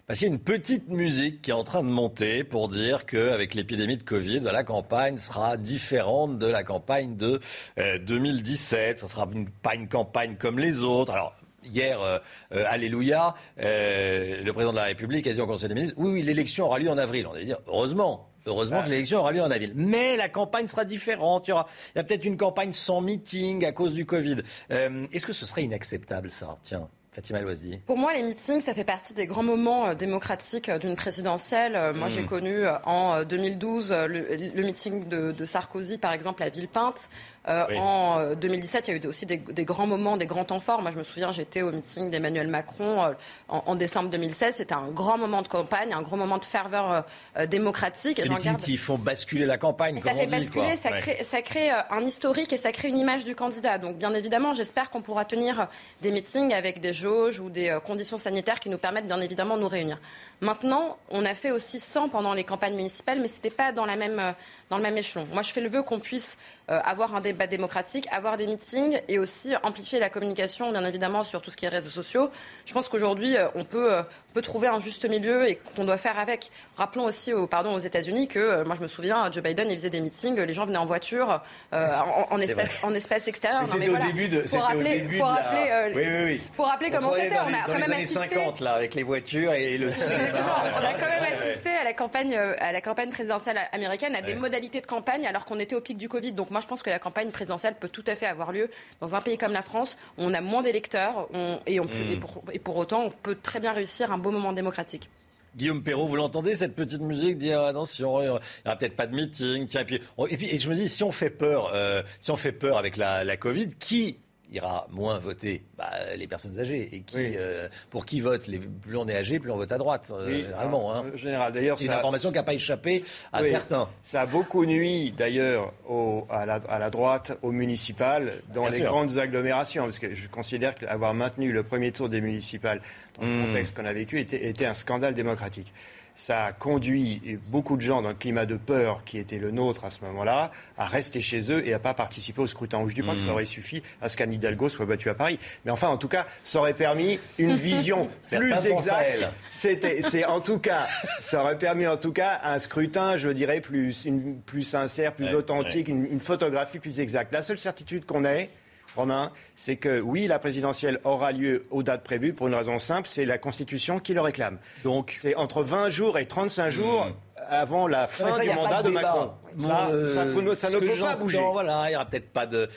Parce qu'il y a une petite musique qui est en train de monter pour dire qu'avec l'épidémie de Covid, bah, la campagne sera différente de la campagne de euh, 2017. Ça sera une- pas une campagne comme les autres. Alors, hier, euh, euh, Alléluia, euh, le président de la République a dit au Conseil des ministres, oui, oui, l'élection aura lieu en avril. On va dire, heureusement. Heureusement que l'élection aura lieu en avril. Mais la campagne sera différente. Il y aura, il y a peut-être une campagne sans meeting à cause du Covid. Euh, Est-ce que ce serait inacceptable, ça? Tiens, Fatima Loisdi. Pour moi, les meetings, ça fait partie des grands moments euh, démocratiques euh, d'une présidentielle. Euh, Moi, Mm. j'ai connu euh, en euh, 2012 euh, le, le meeting de, de Sarkozy, par exemple, à Villepinte. Euh, Oui. En euh, 2017, il y a eu aussi des, des grands moments, des grands temps forts. Moi, je me souviens, j'étais au meeting d'Emmanuel Macron euh, en, en décembre 2016. C'était un grand moment de campagne, un grand moment de ferveur euh, euh, démocratique. Meetings garde- qui font basculer la campagne, ça fait on dit, basculer, quoi. ça Ouais. crée, ça crée euh, un historique et ça crée une image du candidat. Donc, bien évidemment, j'espère qu'on pourra tenir des meetings avec des jauges ou des euh, conditions sanitaires qui nous permettent, bien évidemment, de nous réunir. Maintenant, on a fait aussi 100 pendant les campagnes municipales, mais ce n'était pas dans, la même, euh, dans le même échelon. Moi, je fais le vœu qu'on puisse euh, avoir un débat démocratique, avoir des meetings et aussi amplifier la communication, bien évidemment, sur tout ce qui est réseaux sociaux. Je pense qu'aujourd'hui, euh, on peut, euh, peut trouver un juste milieu et qu'on doit faire avec. Rappelons aussi aux, pardon, aux États-Unis que, euh, moi, je me souviens, Joe Biden, il faisait des meetings, les gens venaient en voiture, euh, en, en espace, vrai. en espace extérieur. C'était au début de. Faut au rappeler, début faut de la- rappeler, euh, oui, oui, oui. faut rappeler On comment c'était. On a quand même assisté. 50, là, avec les voitures et le cinéma. On a quand même assisté à la campagne, à la campagne présidentielle américaine, à des modalités de campagne, alors qu'on était au pic du Covid. Donc moi, je pense que la campagne présidentielle peut tout à fait avoir lieu dans un pays comme la France. où On a moins d'électeurs et, Mm. et pour, et pour autant, on peut très bien réussir un beau moment démocratique. Guillaume Perrault, vous l'entendez cette petite musique dire attention, il n'y aura peut-être pas de meeting. Et puis, et puis et je me dis si on fait peur, euh, si on fait peur avec la, la Covid, qui ira moins voter bah, Les personnes âgées. Et qui, euh, pour qui vote les, Plus on est âgé, plus on vote à droite, euh, Oui, généralement. Hein. en général, d'ailleurs, C'est une information qui n'a pas échappé à Oui, certains. Ça a beaucoup nuit d'ailleurs à, la, à la droite, au municipal, dans Bien les sûr. grandes agglomérations, parce que je considère qu'avoir maintenu le premier tour des municipales dans le Mm. contexte qu'on a vécu était, était un scandale démocratique. Ça a conduit beaucoup de gens dans le climat de peur qui était le nôtre à ce moment-là à rester chez eux et à pas participer au scrutin. Je dis pas que ça aurait suffi à ce qu'Anne Hidalgo soit battue à Paris, mais enfin, en tout cas, ça aurait permis une vision plus exacte. C'était, c'est en tout cas, ça aurait permis en tout cas un scrutin, je dirais, plus, une- plus sincère, plus Ouais, authentique, Une, une photographie plus exacte. La seule certitude qu'on ait, Romain, c'est que oui, la présidentielle aura lieu aux dates prévues pour une raison simple, c'est la Constitution qui le réclame. Donc, c'est entre 20 jours et 35 jours avant la fin ça, du mandat de. Macron. Bon, Ça, euh, ne que peut pas bouger. Voilà, il n'y aura peut-être pas de.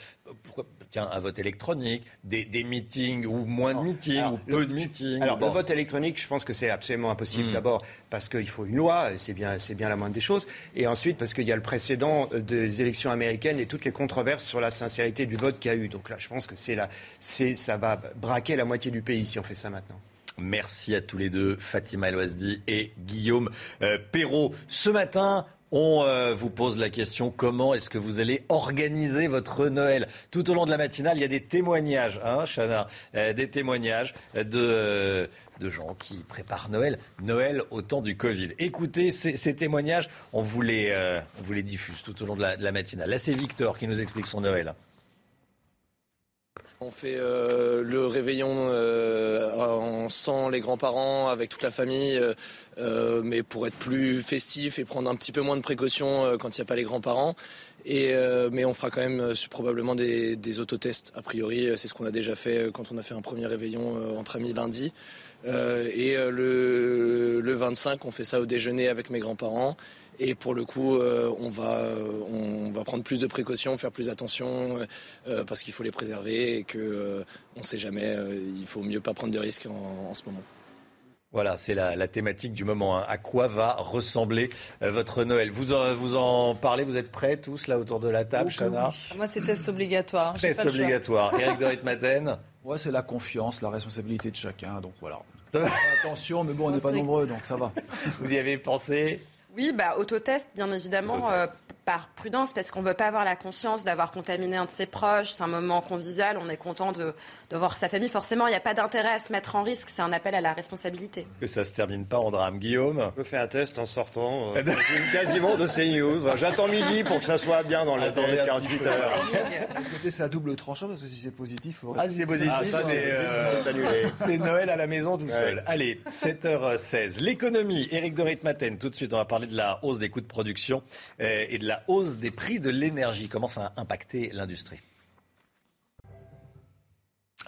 Pourquoi Tiens, un vote électronique, des, des meetings ou moins de meetings ou peu de meetings. Alors, Bon. le vote électronique, je pense que c'est absolument impossible. Mm. D'abord, parce qu'il faut une loi, c'est bien, c'est bien la moindre des choses. Et ensuite, parce qu'il y a le précédent euh, des élections américaines et toutes les controverses sur la sincérité du vote qu'il y a eu. Donc là, je pense que c'est la, c'est, ça va braquer la moitié du pays si on fait ça maintenant. Merci à tous les deux, Fatima El et Guillaume euh, Perrault. Ce matin, on euh, vous pose la question comment est-ce que vous allez organiser votre Noël? Tout au long de la matinale, il y a des témoignages, hein, Chana Euh, Des témoignages de, euh, de gens qui préparent Noël. Noël au temps du Covid. Écoutez ces, témoignages, on vous, les, diffuse tout au long de la matinale. Là, c'est Victor qui nous explique son Noël. On fait euh, le réveillon euh, sans les grands-parents, avec toute la famille, euh, mais pour être plus festif et prendre un petit peu moins de précautions quand il n'y a pas les grands-parents. Mais on fera quand même probablement des, autotests. A priori, c'est ce qu'on a déjà fait quand on a fait un premier réveillon entre amis lundi. Et le 25, on fait ça au déjeuner avec mes grands-parents. Et pour le coup, euh, on, va, on va prendre plus de précautions, faire plus attention, euh, parce qu'il faut les préserver et que euh, on ne sait jamais. euh, il faut mieux pas prendre de risques en, en ce moment. Voilà, c'est la, la thématique du moment. hein. À quoi va ressembler euh, votre Noël? Vous en, vous en parlez Vous êtes prêts tous là autour de la table, Chana? Moi, c'est test obligatoire. Test pas obligatoire. Eric de Ritmaten Ouais, c'est la confiance, la responsabilité de chacun. Donc voilà. Ça va? Attention, mais bon, on n'est pas nombreux, donc ça va. Vous y avez pensé? Oui, bah, autotest, bien évidemment. euh, par prudence, parce qu'on ne veut pas avoir la conscience d'avoir contaminé un de ses proches. C'est un moment convivial, on est content de, de voir sa famille. Forcément, il n'y a pas d'intérêt à se mettre en risque, c'est un appel à la responsabilité. Que ça se termine pas en drame. Guillaume? Je fais un test en sortant euh, quasiment de CNews. J'attends midi pour que ça soit bien dans les, dans les 48 heures. Écoutez, c'est à double tranchant parce que si c'est positif, faut... Ah, si c'est positif, Ah, c'est, c'est- euh, c'est Noël à la maison tout Ouais. seul. Allez, 7h16. L'économie, Éric de Ritmaten. Tout de suite, on va parler de la hausse des coûts de production euh, et de la hausse des prix de l'énergie. Comment ça a impacté l'industrie?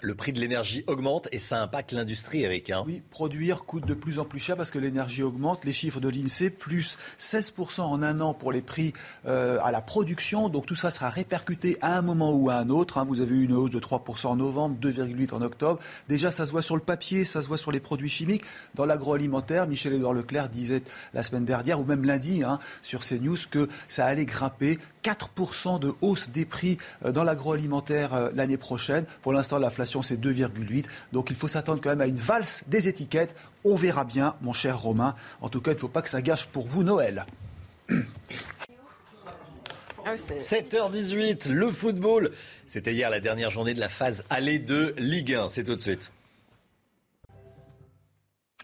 Le prix de l'énergie augmente et ça impacte l'industrie, Eric. hein. Oui, produire coûte de plus en plus cher parce que l'énergie augmente. Les chiffres de l'INSEE, plus 16% en un an pour les prix euh, à la production. Donc tout ça sera répercuté à un moment ou à un autre. hein. Vous avez eu une hausse de 3% en novembre, 2,8% en octobre. Déjà, ça se voit sur le papier, ça se voit sur les produits chimiques. Dans l'agroalimentaire, Michel-Édouard Leclerc disait la semaine dernière, ou même lundi, hein, sur CNews, que ça allait grimper. 4% de hausse des prix euh, dans l'agroalimentaire euh, l'année prochaine. Pour l'instant, l'inflation, c'est 2,8. Donc il faut s'attendre quand même à une valse des étiquettes. On verra bien, mon cher Romain. En tout cas, il ne faut pas que ça gâche pour vous Noël. Ah oui, c'est- 7h18, le football. C'était hier la dernière journée de la phase aller de Ligue 1. C'est tout de suite.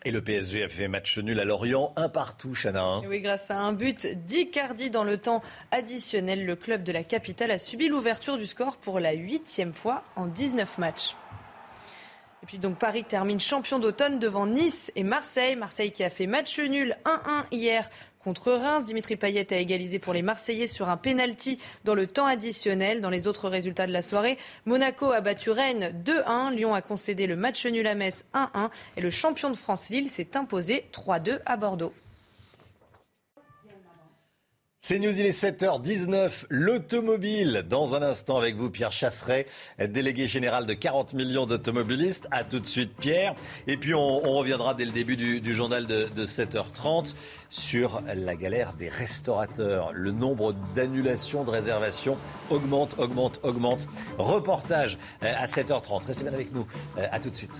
Et le PSG a fait match nul à Lorient, un partout, Chana. hein. Oui, grâce à un but d'Icardi dans le temps additionnel, le club de la capitale a subi l'ouverture du score pour la huitième fois en 19 matchs. Et puis donc Paris termine champion d'automne devant Nice et Marseille. Marseille qui a fait match nul 1-1 hier contre Reims. Dimitri Payet a égalisé pour les Marseillais sur un penalty dans le temps additionnel. Dans les autres résultats de la soirée, Monaco a battu Rennes 2-1. Lyon a concédé le match nul à Metz 1-1. Et le champion de France Lille s'est imposé 3-2 à Bordeaux. C'est News, il est 7h19. L'automobile, dans un instant avec vous, Pierre Chasseret, délégué général de 40 millions d'automobilistes. À tout de suite, Pierre. Et puis, on, reviendra dès le début du, du journal de, de 7h30 sur la galère des restaurateurs. Le nombre d'annulations de réservations augmente, augmente, augmente. Reportage euh, à 7h30. Restez bien avec nous. Euh, À tout de suite.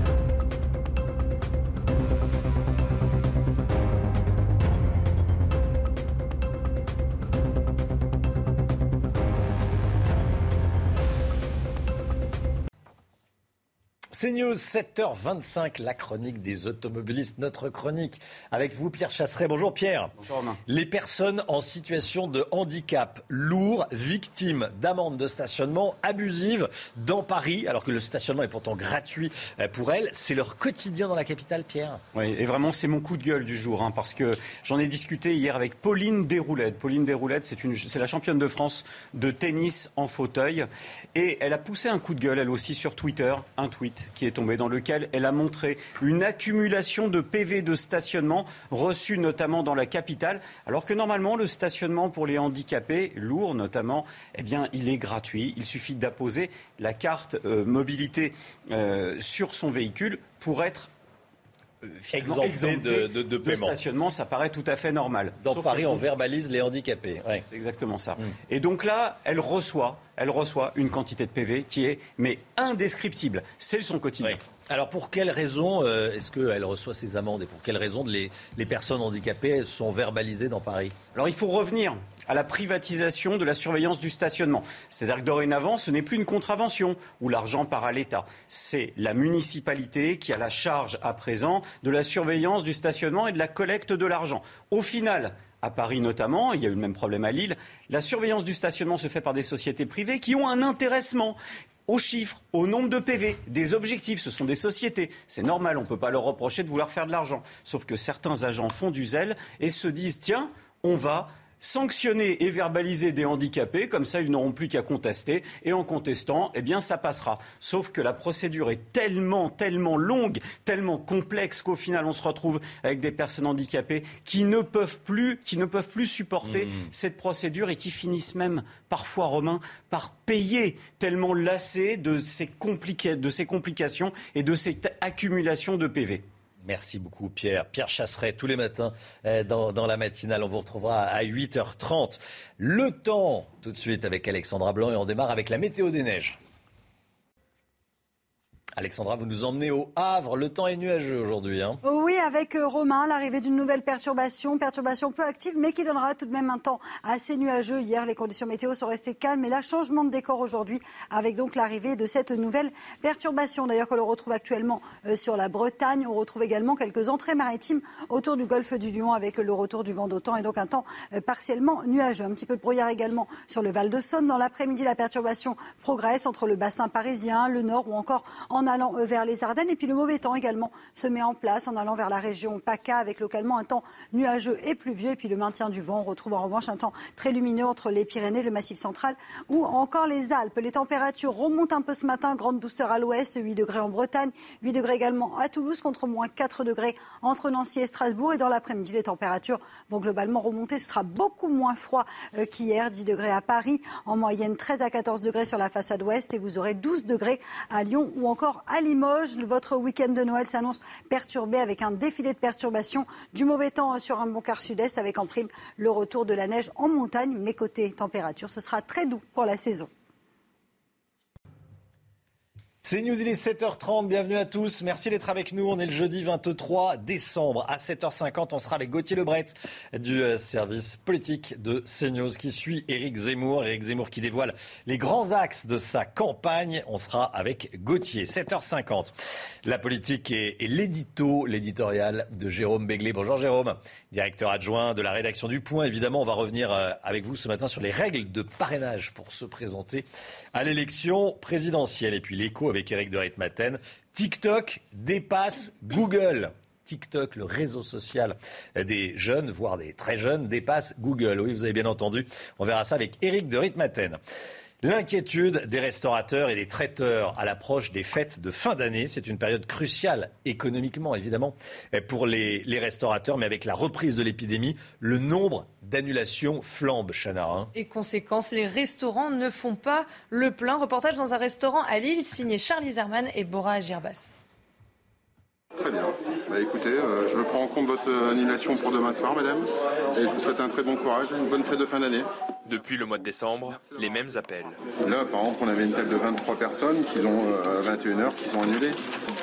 C'est News, 7h25, la chronique des automobilistes, notre chronique. Avec vous, Pierre Chasseret. Bonjour Pierre. Bonjour Romain. Les personnes en situation de handicap lourd, victimes d'amendes de stationnement abusives dans Paris, alors que le stationnement est pourtant gratuit euh, pour elles, c'est leur quotidien dans la capitale, Pierre. Oui, et vraiment, c'est mon coup de gueule du jour, hein, parce que j'en ai discuté hier avec Pauline Desroulettes. Pauline Desroulettes, c'est, une, c'est la championne de France de tennis en fauteuil. Et elle a poussé un coup de gueule, elle aussi, sur Twitter, un tweet qui est tombé, dans lequel elle a montré une accumulation de PV de stationnement reçus notamment dans la capitale, alors que normalement, le stationnement pour les handicapés, lourds notamment, eh bien, il est gratuit. Il suffit d'apposer la carte euh, mobilité euh, sur son véhicule pour être euh, finalement Exempté de- de- de paiement. stationnement, ça paraît tout à fait normal. Dans Sauf Paris, on verbalise les handicapés. Ouais. C'est exactement ça. Et donc là, elle reçoit, elle reçoit une quantité de PV qui est mais indescriptible. C'est son quotidien. Alors pour quelles raisons euh, est-ce qu'elle reçoit ces amendes et pour quelles raisons les, les personnes handicapées sont verbalisées dans Paris? Alors il faut revenir à la privatisation de la surveillance du stationnement. C'est-à-dire que dorénavant, ce n'est plus une contravention où l'argent part à l'État. C'est la municipalité qui a la charge à présent de la surveillance du stationnement et de la collecte de l'argent. Au final, à Paris notamment, il y a eu le même problème à Lille, la surveillance du stationnement se fait par des sociétés privées qui ont un intéressement aux chiffres, au nombre de PV, des objectifs. Ce sont des sociétés. C'est normal, on ne peut pas leur reprocher de vouloir faire de l'argent. Sauf que certains agents font du zèle et se disent, tiens, on va sanctionner et verbaliser des handicapés, comme ça ils n'auront plus qu'à contester, et en contestant, eh bien ça passera. Sauf que la procédure est tellement, tellement longue, tellement complexe qu'au final on se retrouve avec des personnes handicapées qui ne peuvent plus, qui ne peuvent plus supporter cette procédure et qui finissent même parfois, Romain, par payer tellement lassés de ces, de ces complications et de cette accumulation de PV. Merci beaucoup Pierre. Pierre Chasseret tous les matins euh, dans, dans la matinale. On vous retrouvera à 8h30. Le temps tout de suite avec Alexandra Blanc et on démarre avec la météo des neiges. Alexandra, vous nous emmenez au Havre. Le temps est nuageux aujourd'hui. Hein. Oui, avec euh, Romain, l'arrivée d'une nouvelle perturbation, perturbation peu active, mais qui donnera tout de même un temps assez nuageux. Hier, les conditions météo sont restées calmes, et là, changement de décor aujourd'hui, avec donc l'arrivée de cette nouvelle perturbation. D'ailleurs, que l'on retrouve actuellement euh, sur la Bretagne. On retrouve également quelques entrées maritimes autour du golfe du Lion, avec le retour du vent d'autant et donc un temps euh, partiellement nuageux. Un petit peu de brouillard également sur le Val de Saône. Dans l'après-midi, la perturbation progresse entre le bassin parisien, le nord ou encore en allant euh, vers les Ardennes. Et puis le mauvais temps également se met en place en allant vers la région PACA avec localement un temps nuageux et pluvieux. Et puis le maintien du vent. On retrouve en revanche un temps très lumineux entre les Pyrénées, le Massif central ou encore les Alpes. Les températures remontent un peu ce matin. Grande douceur à l'ouest, 8 degrés en Bretagne, 8 degrés également à Toulouse contre moins 4 degrés entre Nancy et Strasbourg. Et dans l'après-midi, les températures vont globalement remonter. Ce sera beaucoup moins froid euh, qu'hier. 10 degrés à Paris, en moyenne 13 à 14 degrés sur la façade ouest. Et vous aurez 12 degrés à Lyon ou encore à Limoges. Votre week-end de Noël s'annonce perturbé avec un défilé de perturbations, du mauvais temps sur un bon quart sud-est avec en prime le retour de la neige en montagne. Mais côté température, ce sera très doux pour la saison. C'est News, il est 7h30, bienvenue à tous, merci d'être avec nous, on est le jeudi 23 décembre. À 7h50, on sera avec Gauthier Lebret du euh, service politique de CNews qui suit Éric Zemmour, Éric Zemmour qui dévoile les grands axes de sa campagne, on sera avec Gauthier, 7h50. La politique et, l'édito, l'éditorial de Jérôme Béglé. Bonjour Jérôme, directeur adjoint de la rédaction du Point, évidemment on va revenir euh, avec vous ce matin sur les règles de parrainage pour se présenter à l'élection présidentielle. Et puis l'écho avec Eric de Ritmaten. TikTok dépasse Google. TikTok, le réseau social des jeunes, voire des très jeunes, dépasse Google. Oui, vous avez bien entendu. On verra ça avec Eric de Ritmaten. L'inquiétude des restaurateurs et des traiteurs à l'approche des fêtes de fin d'année, c'est une période cruciale économiquement, évidemment, pour les, les restaurateurs, mais avec la reprise de l'épidémie, le nombre d'annulations flambe, Chana. hein. Et conséquence, les restaurants ne font pas le plein. Reportage dans un restaurant à Lille, signé Charlie Zerman et Bora Agirbas. Très bien. Bah, écoutez, euh, je prends en compte votre annulation pour demain soir, madame. Et je vous souhaite un très bon courage, une bonne fête de fin d'année. Depuis le mois de décembre, les mêmes appels. Là, par exemple, on avait une table de 23 personnes qui ont euh, à 21h qui sont annulées.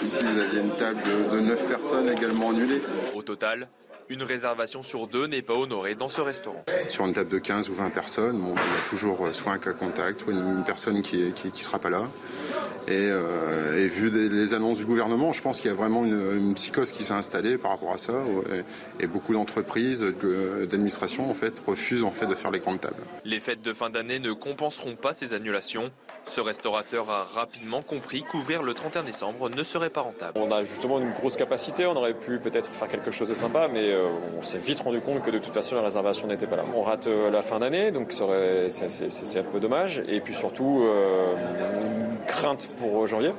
Ici, vous aviez une table de, de 9 personnes également annulées. Au total, une réservation sur deux n'est pas honorée dans ce restaurant. Sur une table de 15 ou 20 personnes, il y a toujours euh, soit un cas contact, soit une, personne qui ne qui, qui sera pas là. Et, euh, et vu des- les annonces du gouvernement, je pense qu'il y a vraiment une, une psychose qui s'est installée par rapport à ça. Et, beaucoup d'entreprises, de- d'administrations, en fait, refusent en fait, de faire les grandes tables. Les fêtes de fin d'année ne compenseront pas ces annulations. Ce restaurateur a rapidement compris qu'ouvrir le 31 décembre ne serait pas rentable. On a justement une grosse capacité, on aurait pu peut-être faire quelque chose de sympa, mais euh, on s'est vite rendu compte que de toute façon la réservation n'était pas là. On rate euh, la fin d'année, donc c'est un peu dommage. Et puis surtout, euh, une crainte pour janvier.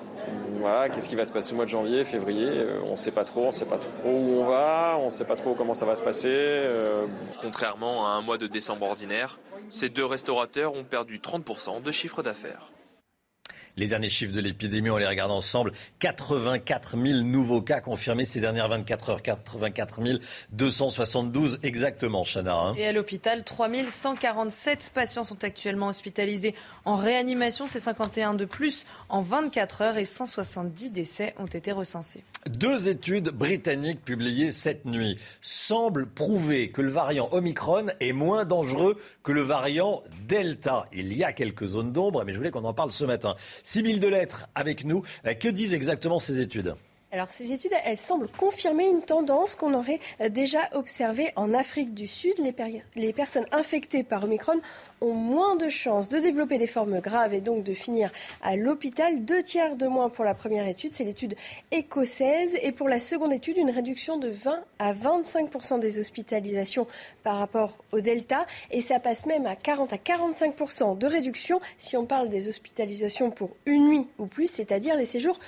Voilà, qu'est-ce qui va se passer au mois de janvier, février euh, On ne sait pas trop, on ne sait pas trop où on va, on ne sait pas trop comment ça va se passer. euh, Contrairement à un mois de décembre ordinaire, ces deux restaurateurs ont perdu 30% de chiffre d'affaires. Les derniers chiffres de l'épidémie, on les regarde ensemble. 84 000 nouveaux cas confirmés ces dernières 24 heures. 84 272 exactement, Chana. hein. Et à l'hôpital, 3147 patients sont actuellement hospitalisés en réanimation. C'est 51 de plus en 24 heures et 170 décès ont été recensés. Deux études britanniques publiées cette nuit semblent prouver que le variant Omicron est moins dangereux que le variant Delta. Il y a quelques zones d'ombre, mais je voulais qu'on en parle ce matin. Sibylle Delettre avec nous. Euh, Que disent exactement ces études? Alors ces études, elles semblent confirmer une tendance qu'on aurait euh, déjà observée en Afrique du Sud. Les, personnes infectées par Omicron ont moins de chances de développer des formes graves et donc de finir à l'hôpital. Deux tiers de moins pour la première étude, c'est l'étude écossaise. Et pour la seconde étude, une réduction de 20 à 25% des hospitalisations par rapport au Delta. Et ça passe même à 40 à 45% de réduction si on parle des hospitalisations pour une nuit ou plus, c'est-à-dire les séjours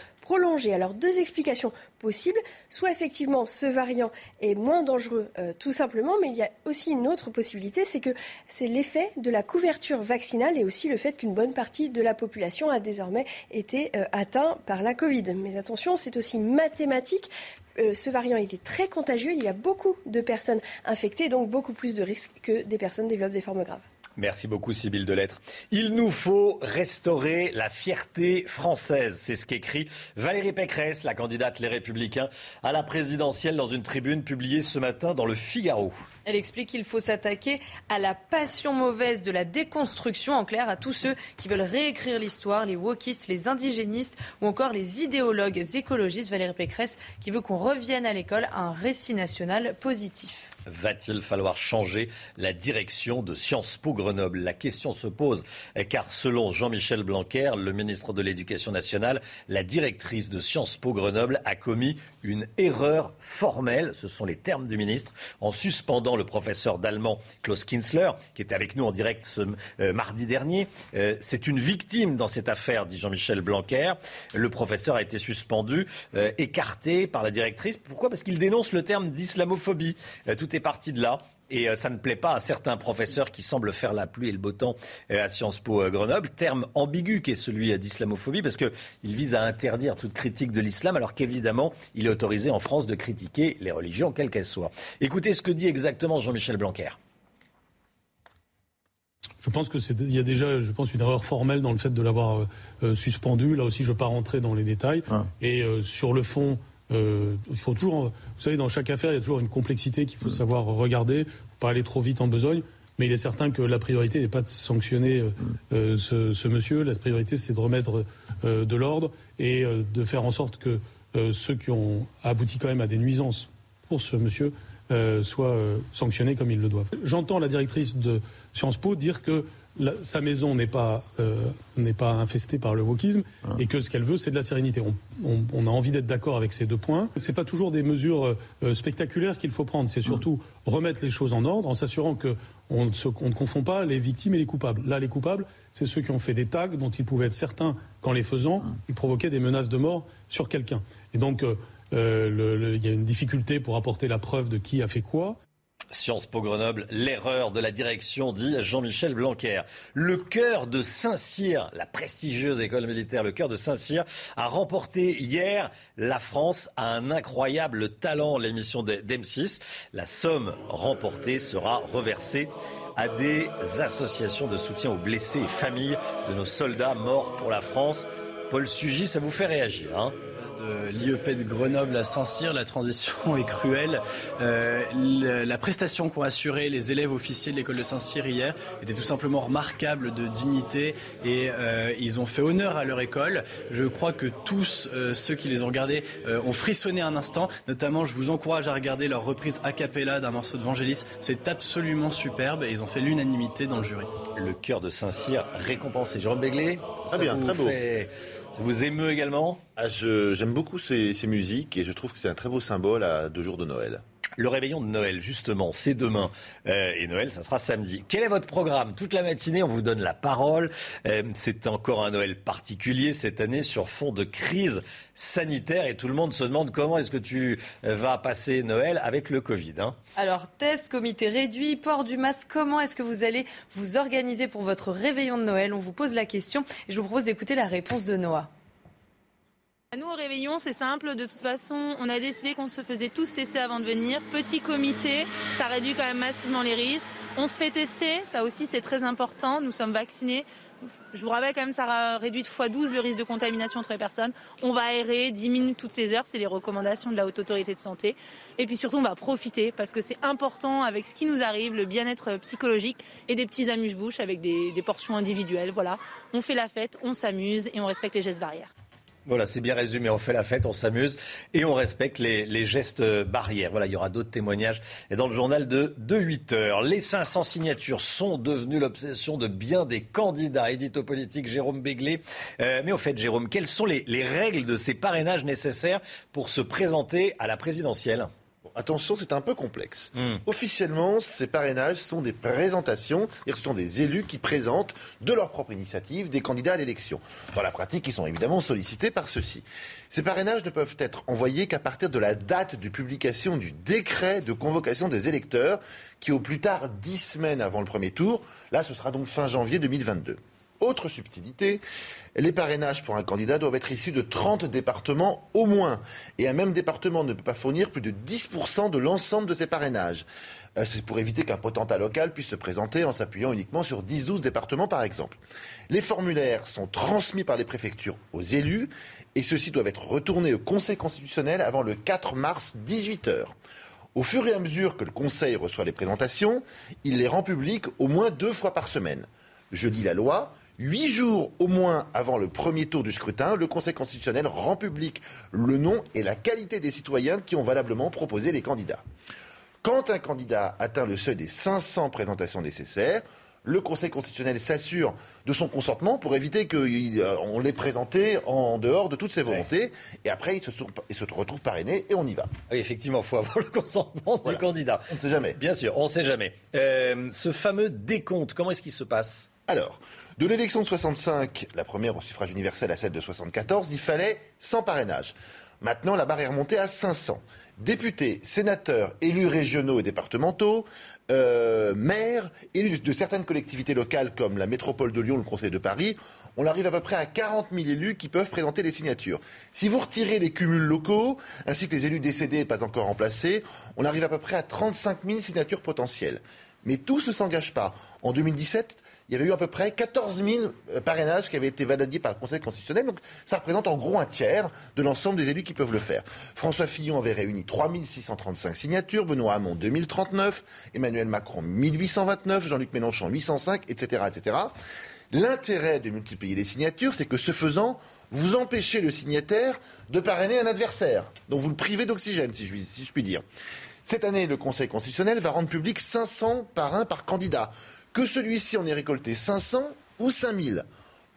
Alors deux explications possibles. Soit effectivement ce variant est moins dangereux euh, tout simplement, mais il y a aussi une autre possibilité, c'est que c'est l'effet de la couverture vaccinale et aussi le fait qu'une bonne partie de la population a désormais été euh, atteint par la Covid. Mais attention, c'est aussi mathématique. Euh, ce variant, est très contagieux. Il y a beaucoup de personnes infectées, donc beaucoup plus de risques que des personnes développent des formes graves. Merci beaucoup, Sybille Delettre. Il nous faut restaurer la fierté française. C'est ce qu'écrit Valérie Pécresse, la candidate Les Républicains, à la présidentielle dans une tribune publiée ce matin dans le Figaro. Elle explique qu'il faut s'attaquer à la passion mauvaise de la déconstruction, en clair, à tous ceux qui veulent réécrire l'histoire, les wokistes, les indigénistes ou encore les idéologues écologistes. Valérie Pécresse qui veut qu'on revienne à l'école un récit national positif. Va-t-il falloir changer la direction de Sciences Po Grenoble? La question se pose car selon Jean-Michel Blanquer, le ministre de l'Éducation nationale, la directrice de Sciences Po Grenoble a commis une erreur formelle, ce sont les termes du ministre, en suspendant le professeur d'allemand Klaus Kinsler, qui était avec nous en direct ce euh, mardi dernier. Euh, c'est une victime dans cette affaire, dit Jean-Michel Blanquer. Le professeur a été suspendu, euh, écarté par la directrice. Pourquoi? Parce qu'il dénonce le terme d'islamophobie. tout est parti de là. Et ça ne plaît pas à certains professeurs qui semblent faire la pluie et le beau temps à Sciences Po Grenoble. Terme ambigu qui est celui d'islamophobie parce qu'il vise à interdire toute critique de l'islam alors qu'évidemment il est autorisé en France de critiquer les religions quelles qu'elles soient. Écoutez ce que dit exactement Jean-Michel Blanquer. Je pense que c'est il y a déjà je pense une erreur formelle dans le fait de l'avoir euh, suspendu. Là aussi je ne vais pas rentrer dans les détails. Ah. Et euh, sur le fond, euh, il faut toujours vous savez dans chaque affaire il y a toujours une complexité qu'il faut savoir regarder, pas aller trop vite en besogne. Mais il est certain que la priorité n'est pas de sanctionner mm. ce, ce, monsieur. La priorité, c'est de remettre de l'ordre et de faire en sorte que ceux qui ont abouti quand même à des nuisances pour ce monsieur soient sanctionnés comme ils le doivent. J'entends la directrice de Sciences Po dire que sa maison n'est pas, euh, n'est pas infestée par le wokisme ah. et que ce qu'elle veut, c'est de la sérénité. On, a envie d'être d'accord avec ces deux points. Ce n'est pas toujours des mesures euh, spectaculaires qu'il faut prendre. C'est surtout remettre les choses en ordre en s'assurant qu'on ne, ne confond pas les victimes et les coupables. Là, les coupables, c'est ceux qui ont fait des tags dont ils pouvaient être certains qu'en les faisant, ah. ils provoquaient des menaces de mort sur quelqu'un. Et donc, euh, il y a une difficulté pour apporter la preuve de qui a fait quoi. Sciences Po Grenoble, l'erreur de la direction, dit Jean-Michel Blanquer. Le cœur de Saint-Cyr, la prestigieuse école militaire, le cœur de Saint-Cyr, a remporté hier la France a un incroyable talent, l'émission d'M6. La somme remportée sera reversée à des associations de soutien aux blessés et familles de nos soldats morts pour la France. Paul Sugy, ça vous fait réagir, hein? De l'IEP de Grenoble à Saint-Cyr, la transition est cruelle. Euh, la prestation qu'ont assuré les élèves officiers de l'école de Saint-Cyr hier était tout simplement remarquable de dignité et euh, ils ont fait honneur à leur école. Je crois que tous euh, ceux qui les ont regardés ont frissonné un instant. Notamment, je vous encourage à regarder leur reprise a cappella d'un morceau de Vangelis. C'est absolument superbe et ils ont fait l'unanimité dans le jury. Le cœur de Saint-Cyr récompensé. Jérôme Béglé, très bien, très beau. Ça vous émeut également? Ah, J'aime beaucoup ces, musiques et je trouve que c'est un très beau symbole à deux jours de Noël. Le réveillon de Noël, justement, c'est demain. Euh, et Noël, ça sera samedi. Quel est votre programme? Toute la matinée, on vous donne la parole. Euh, c'est encore un Noël particulier cette année sur fond de crise sanitaire. Et tout le monde se demande comment est-ce que tu euh, vas passer Noël avec le Covid. Hein Alors, test, comité réduit, port du masque. Comment est-ce que vous allez vous organiser pour votre réveillon de Noël? On vous pose la question et je vous propose d'écouter la réponse de Noah. Nous, au réveillon, c'est simple. De toute façon, on a décidé qu'on se faisait tous tester avant de venir. Petit comité, ça réduit quand même massivement les risques. On se fait tester, ça aussi c'est très important. Nous sommes vaccinés. Je vous rappelle quand même, ça réduit fois 12 le risque de contamination entre les personnes. On va aérer 10 minutes toutes ces heures, c'est les recommandations de la Haute Autorité de Santé. Et puis surtout, on va profiter parce que c'est important avec ce qui nous arrive, le bien-être psychologique et des petits amuse-bouches avec des, des portions individuelles. Voilà, on fait la fête, on s'amuse et on respecte les gestes barrières. Voilà, c'est bien résumé. On fait la fête, on s'amuse et on respecte les, gestes barrières. Voilà, il y aura d'autres témoignages dans le journal de, 8 heures. Les 500 signatures sont devenues l'obsession de bien des candidats. Édito politique Jérôme Béglé. Euh, mais au fait, Jérôme, quelles sont les règles de ces parrainages nécessaires pour se présenter à la présidentielle? Attention, c'est un peu complexe. Hmm. Officiellement, ces parrainages sont des présentations, ce sont des élus qui présentent de leur propre initiative des candidats à l'élection. Dans la pratique, ils sont évidemment sollicités par ceux-ci. Ces parrainages ne peuvent être envoyés qu'à partir de la date de publication du décret de convocation des électeurs, qui au plus tard dix semaines avant le premier tour, là ce sera donc fin janvier 2022. Autre subtilité, les parrainages pour un candidat doivent être issus de 30 départements au moins. Et un même département ne peut pas fournir plus de 10% de l'ensemble de ses parrainages. Euh, C'est pour éviter qu'un potentat local puisse se présenter en s'appuyant uniquement sur 10-12 départements, par exemple. Les formulaires sont transmis par les préfectures aux élus et ceux-ci doivent être retournés au Conseil constitutionnel avant le 4 mars 18h. Au fur et à mesure que le Conseil reçoit les présentations, il les rend publiques au moins deux fois par semaine. Je lis la loi. Huit jours au moins avant le premier tour du scrutin, le Conseil constitutionnel rend public le nom et la qualité des citoyens qui ont valablement proposé les candidats. Quand un candidat atteint le seuil des 500 présentations nécessaires, le Conseil constitutionnel s'assure de son consentement pour éviter qu'on l'ait présenté en dehors de toutes ses volontés. Et après, il se, il se retrouve parrainé et on y va. Oui, effectivement, il faut avoir le consentement du candidat. On ne sait jamais. Bien sûr, on ne sait jamais. Euh, ce fameux décompte, comment est-ce qu'il se passe? Alors, de l'élection de 65, la première au suffrage universel à celle de 74, il fallait 100 parrainages. Maintenant, la barre est remontée à 500. Députés, sénateurs, élus régionaux et départementaux, euh, maires, élus de certaines collectivités locales comme la métropole de Lyon, le Conseil de Paris, on arrive à peu près à 40 000 élus qui peuvent présenter les signatures. Si vous retirez les cumuls locaux, ainsi que les élus décédés et pas encore remplacés, on arrive à peu près à 35 000 signatures potentielles. Mais tout ne s'engage pas. En 2017, il y avait eu à peu près 14 000 euh, parrainages qui avaient été validés par le Conseil constitutionnel. Donc ça représente en gros un tiers de l'ensemble des élus qui peuvent le faire. François Fillon avait réuni 3 635 signatures, Benoît Hamon 2039, Emmanuel Macron 1829, Jean-Luc Mélenchon 805, etc. L'intérêt de multiplier les signatures, c'est que ce faisant, vous empêchez le signataire de parrainer un adversaire. Donc vous le privez d'oxygène, si je, si je puis dire. Cette année, le Conseil constitutionnel va rendre public 500 parrains par candidat. Que celui-ci en ait récolté 500 ou 5000.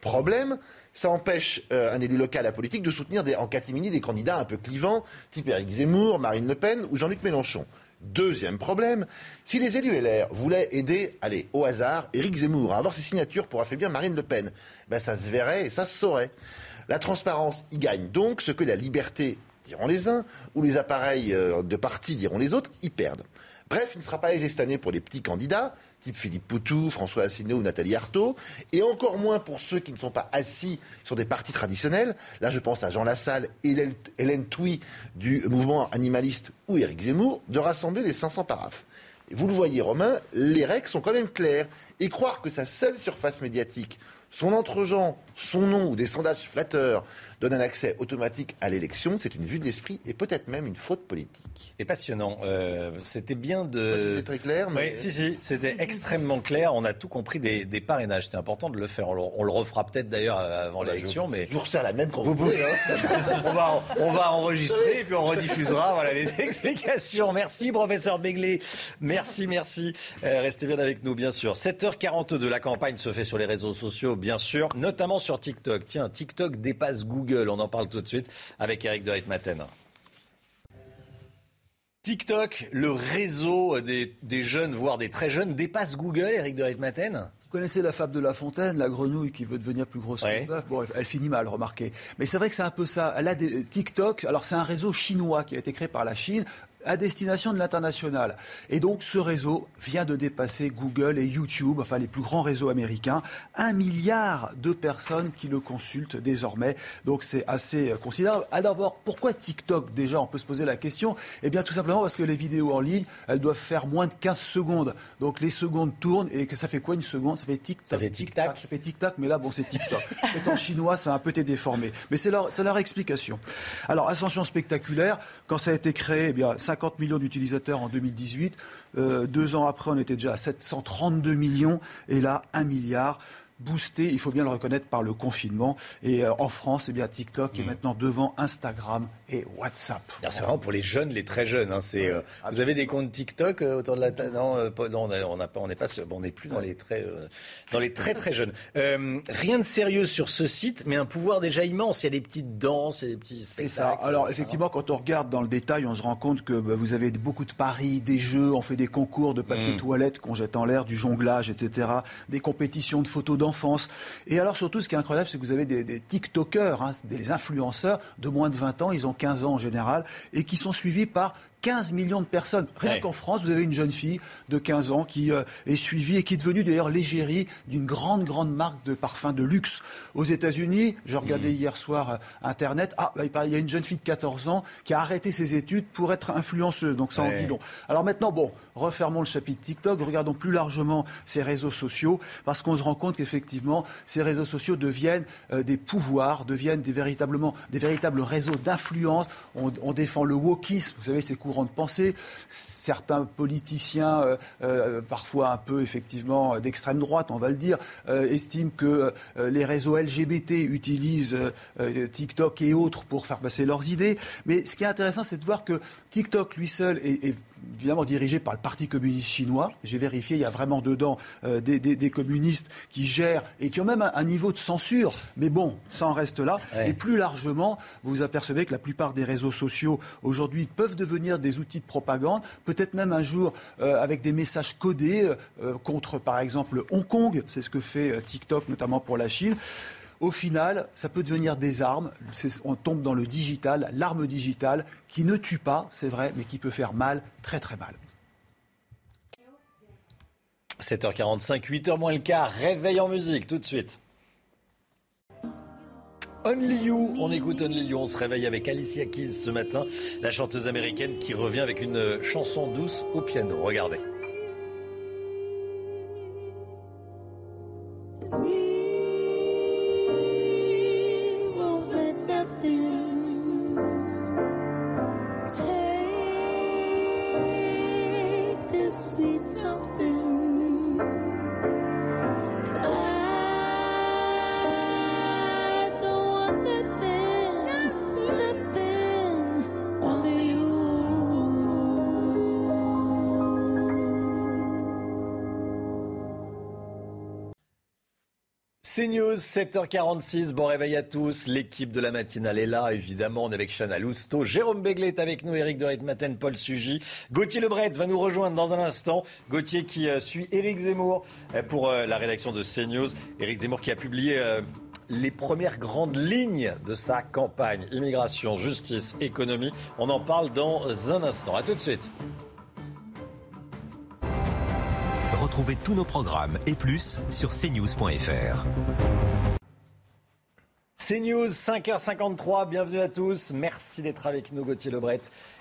Problème, ça empêche euh, un élu local à politique de soutenir en catimini des candidats un peu clivants, type Éric Zemmour, Marine Le Pen ou Jean-Luc Mélenchon. Deuxième problème, si les élus LR voulaient aider, allez, au hasard, Éric Zemmour à avoir ses signatures pour affaiblir Marine Le Pen, ben ça se verrait et ça se saurait. La transparence y gagne donc ce que la liberté, diront les uns, ou les appareils euh, de parti, diront les autres, y perdent. Bref, il ne sera pas aisé cette année pour les petits candidats, type Philippe Poutou, François Asselineau ou Nathalie Arthaud, et encore moins pour ceux qui ne sont pas assis sur des partis traditionnels. Là, je pense à Jean Lassalle, Hélène, Hélène Touy du mouvement animaliste ou Éric Zemmour, de rassembler les 500 paraphes. Vous le voyez, Romain, les règles sont quand même claires. Et croire que sa seule surface médiatique, son entre-gens, son nom ou des sondages flatteurs donnent un accès automatique à l'élection, c'est une vue de l'esprit et peut-être même une faute politique. C'était passionnant. Euh, c'était bien de. Si c'est très clair, mais- Oui, si, si, c'était extrêmement clair. On a tout compris des, des parrainages. C'était important de le faire. On le, on le refera peut-être d'ailleurs avant l'élection, mais. Vous resserre la même quand Vous pouvez. hein. on, va, on va enregistrer et puis on rediffusera voilà, les explications. Merci, professeur Begley. Merci, merci. Euh, restez bien avec nous, bien sûr. 7h42, la campagne se fait sur les réseaux sociaux, bien sûr, notamment sur TikTok. Tiens, TikTok dépasse Google. On en parle tout de suite avec Eric de Ritmaten. TikTok, le réseau des, des jeunes, voire des très jeunes, dépasse Google, Eric de Ritmaten Vous connaissez la fable de La Fontaine, la grenouille qui veut devenir plus grosse que le bœuf. Bon, elle, elle finit mal, remarquez. Mais c'est vrai que c'est un peu ça. Elle a des TikTok. Alors c'est un réseau chinois qui a été créé par la Chine à destination de l'international. Et donc ce réseau vient de dépasser Google et YouTube, enfin les plus grands réseaux américains. Un milliard de personnes qui le consultent désormais. Donc c'est assez euh, considérable. Alors d'abord, pourquoi TikTok déjà? On peut se poser la question. Eh bien tout simplement parce que les vidéos en ligne, elles doivent faire moins de 15 secondes. Donc les secondes tournent et que ça fait quoi une seconde? Ça fait tic-tac. Ça fait tic-tac. Ça fait tic-tac, mais là bon c'est TikTok. C'est en chinois, ça a un peu été déformé. Mais c'est leur, c'est leur explication. Alors ascension spectaculaire, quand ça a été créé, eh bien 50 millions d'utilisateurs en 2018. Euh, deux ans après, on était déjà à 732 millions. Et là, un milliard boosté, il faut bien le reconnaître, par le confinement. Et euh, en France, eh bien, TikTok est maintenant devant Instagram et WhatsApp. C'est vraiment pour les jeunes, les très jeunes. hein, c'est, euh, vous avez des comptes TikTok euh, autour de la table Non, euh, non, on pas, n'est pas, bon, on n'est plus dans les très, dans les très très jeunes. Rien de sérieux sur ce site, mais un pouvoir déjà immense. Il y a des petites danses, il y a des petits C'est ça. Alors effectivement, quand on regarde dans le détail, on se rend compte que bah, vous avez beaucoup de paris, des jeux, on fait des concours de papier Mm. toilette qu'on jette en l'air, du jonglage, etc. Des compétitions de photos Et alors surtout, ce qui est incroyable, c'est que vous avez des, des TikTokers, hein, des influenceurs de moins de 20 ans, ils ont 15 ans en général, et qui sont suivis par 15 millions de personnes. Rien Ouais. qu'en France, vous avez une jeune fille de 15 ans qui euh, est suivie et qui est devenue d'ailleurs l'égérie d'une grande, grande marque de parfums de luxe. Aux États-Unis, je regardais Mmh. hier soir euh, Internet, ah, bah, il y a une jeune fille de 14 ans qui a arrêté ses études pour être influenceuse. Donc ça en Ouais. dit long. Alors maintenant, bon, refermons le chapitre TikTok, regardons plus largement ces réseaux sociaux, parce qu'on se rend compte qu'effectivement, ces réseaux sociaux deviennent euh, des pouvoirs, deviennent des, véritablement, des véritables réseaux d'influence. On, on défend le wokisme, vous savez, ces courants de pensée. Certains politiciens, euh, euh, parfois un peu effectivement d'extrême droite, on va le dire, euh, estiment que les réseaux LGBT utilisent TikTok et autres pour faire passer leurs idées. Mais ce qui est intéressant, c'est de voir que TikTok lui seul est évidemment dirigé par le Parti communiste chinois. J'ai vérifié, il y a vraiment dedans euh, des, des- des communistes qui gèrent et qui ont même un, un niveau de censure. Mais bon, ça en reste là. Ouais. Et plus largement, vous vous apercevez que la plupart des réseaux sociaux aujourd'hui peuvent devenir des outils de propagande, peut-être même un jour euh, avec des messages codés euh, contre, par exemple, Hong Kong. C'est ce que fait TikTok, notamment pour la Chine. Au final, ça peut devenir des armes. On tombe dans le digital, l'arme digitale, qui ne tue pas, c'est vrai, mais qui peut faire mal, très très mal. 7h45, 8h moins le quart, réveil en musique tout de suite. Only You, on écoute Only You, on se réveille avec Alicia Keys ce matin, la chanteuse américaine qui revient avec une chanson douce au piano. Regardez. This something. something. 'Cause I C'est News, 7h46, bon réveil à tous. L'équipe de la matinale est là, évidemment. On est avec Chana Lousteau. Jérôme Béglé est avec nous, Eric de Ritmaten, Paul Sugy. Gauthier Lebret va nous rejoindre dans un instant. Gauthier qui euh, suit Éric Zemmour euh, pour euh, la rédaction de CNews. Éric Zemmour qui a publié les premières grandes lignes de sa campagne. Immigration, justice, économie. On en parle dans un instant. À tout de suite. Retrouvez tous nos programmes et plus sur cnews.fr. C'est News, 5h53, bienvenue à tous. Merci d'être avec nous, Gauthier Lebret.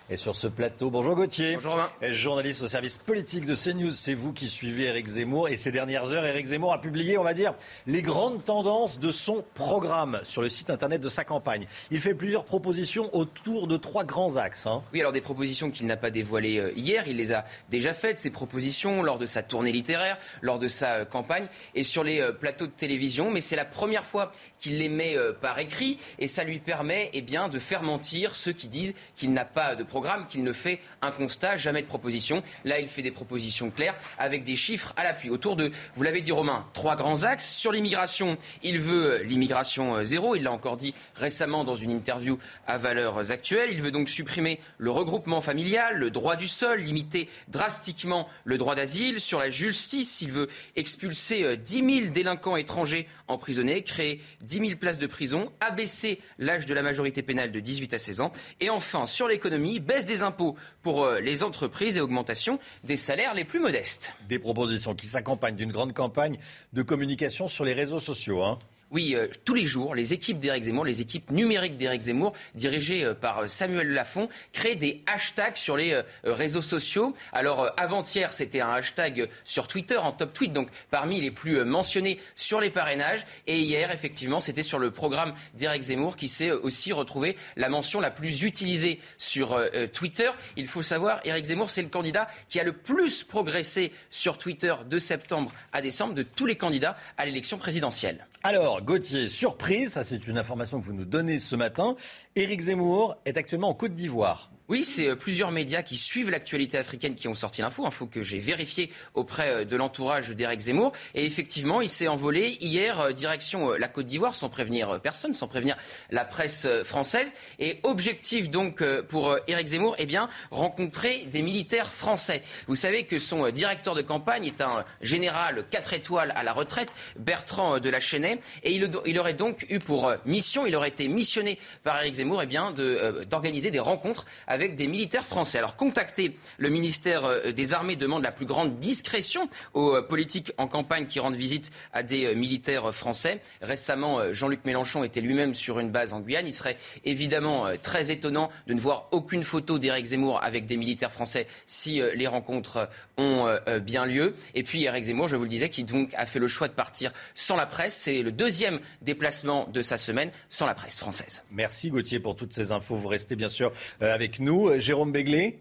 Et sur ce plateau, bonjour Gauthier. Bonjour Romain. Journaliste au service politique de CNews, c'est vous qui suivez Eric Zemmour. Et ces dernières heures, Eric Zemmour a publié, on va dire, les grandes tendances de son programme sur le site internet de sa campagne. Il fait plusieurs propositions autour de trois grands axes. hein. Oui, alors des propositions qu'il n'a pas dévoilées euh, hier, il les a déjà faites, ces propositions, lors de sa tournée littéraire, lors de sa euh, campagne et sur les euh, plateaux de télévision. Mais c'est la première fois qu'il les met par écrit et ça lui permet eh bien, de faire mentir ceux qui disent qu'il n'a pas de programme, qu'il ne fait un constat, jamais de proposition. Là, il fait des propositions claires avec des chiffres à l'appui. Autour de, vous l'avez dit Romain, trois grands axes. Sur l'immigration, il veut euh, l'immigration euh, zéro. Il l'a encore dit récemment dans une interview à valeurs actuelles. Il veut donc supprimer le regroupement familial, le droit du sol, limiter drastiquement le droit d'asile. Sur la justice, il veut expulser euh, 10 000 délinquants étrangers emprisonnés, créer 10 000 places de prison, abaisser l'âge de la majorité pénale de 18 à 16 ans. Et enfin, sur l'économie, baisse des impôts pour euh, les entreprises et augmentation des salaires les plus modestes. Des propositions qui s'accompagnent d'une grande campagne de communication sur les réseaux sociaux. hein. Oui, euh, tous les jours, les équipes d'Éric Zemmour, les équipes numériques d'Éric Zemmour, dirigées euh, par euh, Samuel Lafont, créent des hashtags sur les réseaux sociaux. Alors, avant-hier, c'était un hashtag sur Twitter, en top tweet, donc parmi les plus mentionnés sur les parrainages. Et hier, effectivement, c'était sur le programme d'Éric Zemmour qui s'est aussi retrouvé la mention la plus utilisée sur Twitter. Il faut savoir, Éric Zemmour, c'est le candidat qui a le plus progressé sur Twitter de septembre à décembre de tous les candidats à l'élection présidentielle. Alors, Gauthier, surprise, ça c'est une information que vous nous donnez ce matin. Éric Zemmour est actuellement en Côte d'Ivoire. Oui, c'est euh, plusieurs médias qui suivent l'actualité africaine qui ont sorti l'info, info que j'ai vérifié auprès euh, de l'entourage d'Éric Zemmour. Et effectivement, il s'est envolé hier euh, direction la Côte d'Ivoire sans prévenir personne, sans prévenir la presse française. Et objectif donc pour Éric Zemmour, eh bien, rencontrer des militaires français. Vous savez que son directeur de campagne est un général 4 étoiles à la retraite, Bertrand de la Chênaie. Et il, aurait donc eu pour mission, il aurait été missionné par Éric Zemmour, eh bien, d'organiser des rencontres avec avec des militaires français. Alors contacté, le ministère euh, des Armées demande la plus grande discrétion aux euh, politiques en campagne qui rendent visite à des euh, militaires français. Récemment, Jean-Luc Mélenchon était lui-même sur une base en Guyane. Il serait évidemment très étonnant de ne voir aucune photo d'Éric Zemmour avec des militaires français si les rencontres ont bien lieu. Et puis Éric Zemmour, je vous le disais, qui donc a fait le choix de partir sans la presse. C'est le deuxième déplacement de sa semaine sans la presse française. Merci Gauthier pour toutes ces infos. Vous restez bien sûr avec nous. Euh, Jérôme Béglé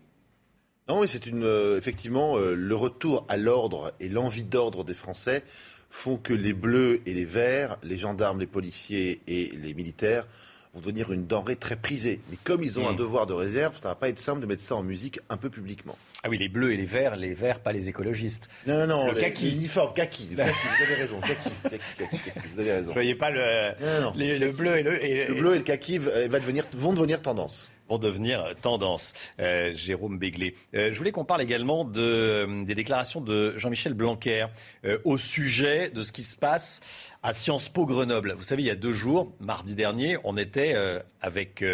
Non, mais c'est une, euh, effectivement euh, le retour à l'ordre et l'envie d'ordre des Français font que les bleus et les verts, les gendarmes, les policiers et les militaires vont devenir une denrée très prisée. Mais comme ils ont un Mm. devoir de réserve, ça va pas être simple de mettre ça en musique un peu publiquement. Ah oui, les bleus et les verts, les verts, pas les écologistes. Non, non, non, Le kaki. l'uniforme, kaki, vous avez raison, kaki, kaki, kaki, kaki, vous avez raison. Voyez pas le, Non, non. les- le bleu et le, et- Le bleu et le kaki va va devenir, vont devenir tendance. Vont devenir tendance. Euh, Jérôme Béglé. Euh, je voulais qu'on parle également de, euh, des déclarations de Jean-Michel Blanquer au sujet de ce qui se passe à Sciences Po Grenoble. Vous savez, il y a deux jours, mardi dernier, on était avec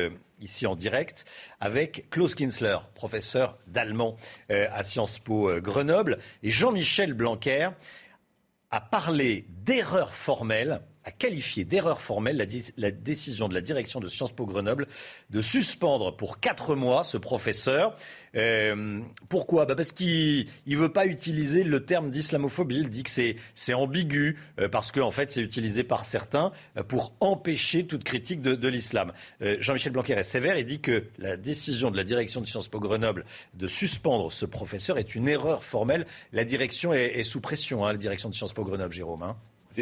ici en direct avec Klaus Kinsler, professeur d'allemand à Sciences Po Grenoble, et Jean-Michel Blanquer a parlé d'erreur formelle, a qualifié d'erreur formelle la, décision de la direction de Sciences Po Grenoble de suspendre pour quatre mois ce professeur. Euh, pourquoi? Bah Parce qu'il ne veut pas utiliser le terme d'islamophobie. Il dit que c'est ambigu, euh, parce qu'en en fait, c'est utilisé par certains euh, pour empêcher toute critique de, l'islam. Jean-Michel Blanquer est sévère. Il dit que la décision de la direction de Sciences Po Grenoble de suspendre ce professeur est une erreur formelle. La direction est, est sous pression, hein, la direction de Sciences Po Grenoble, Jérôme. hein.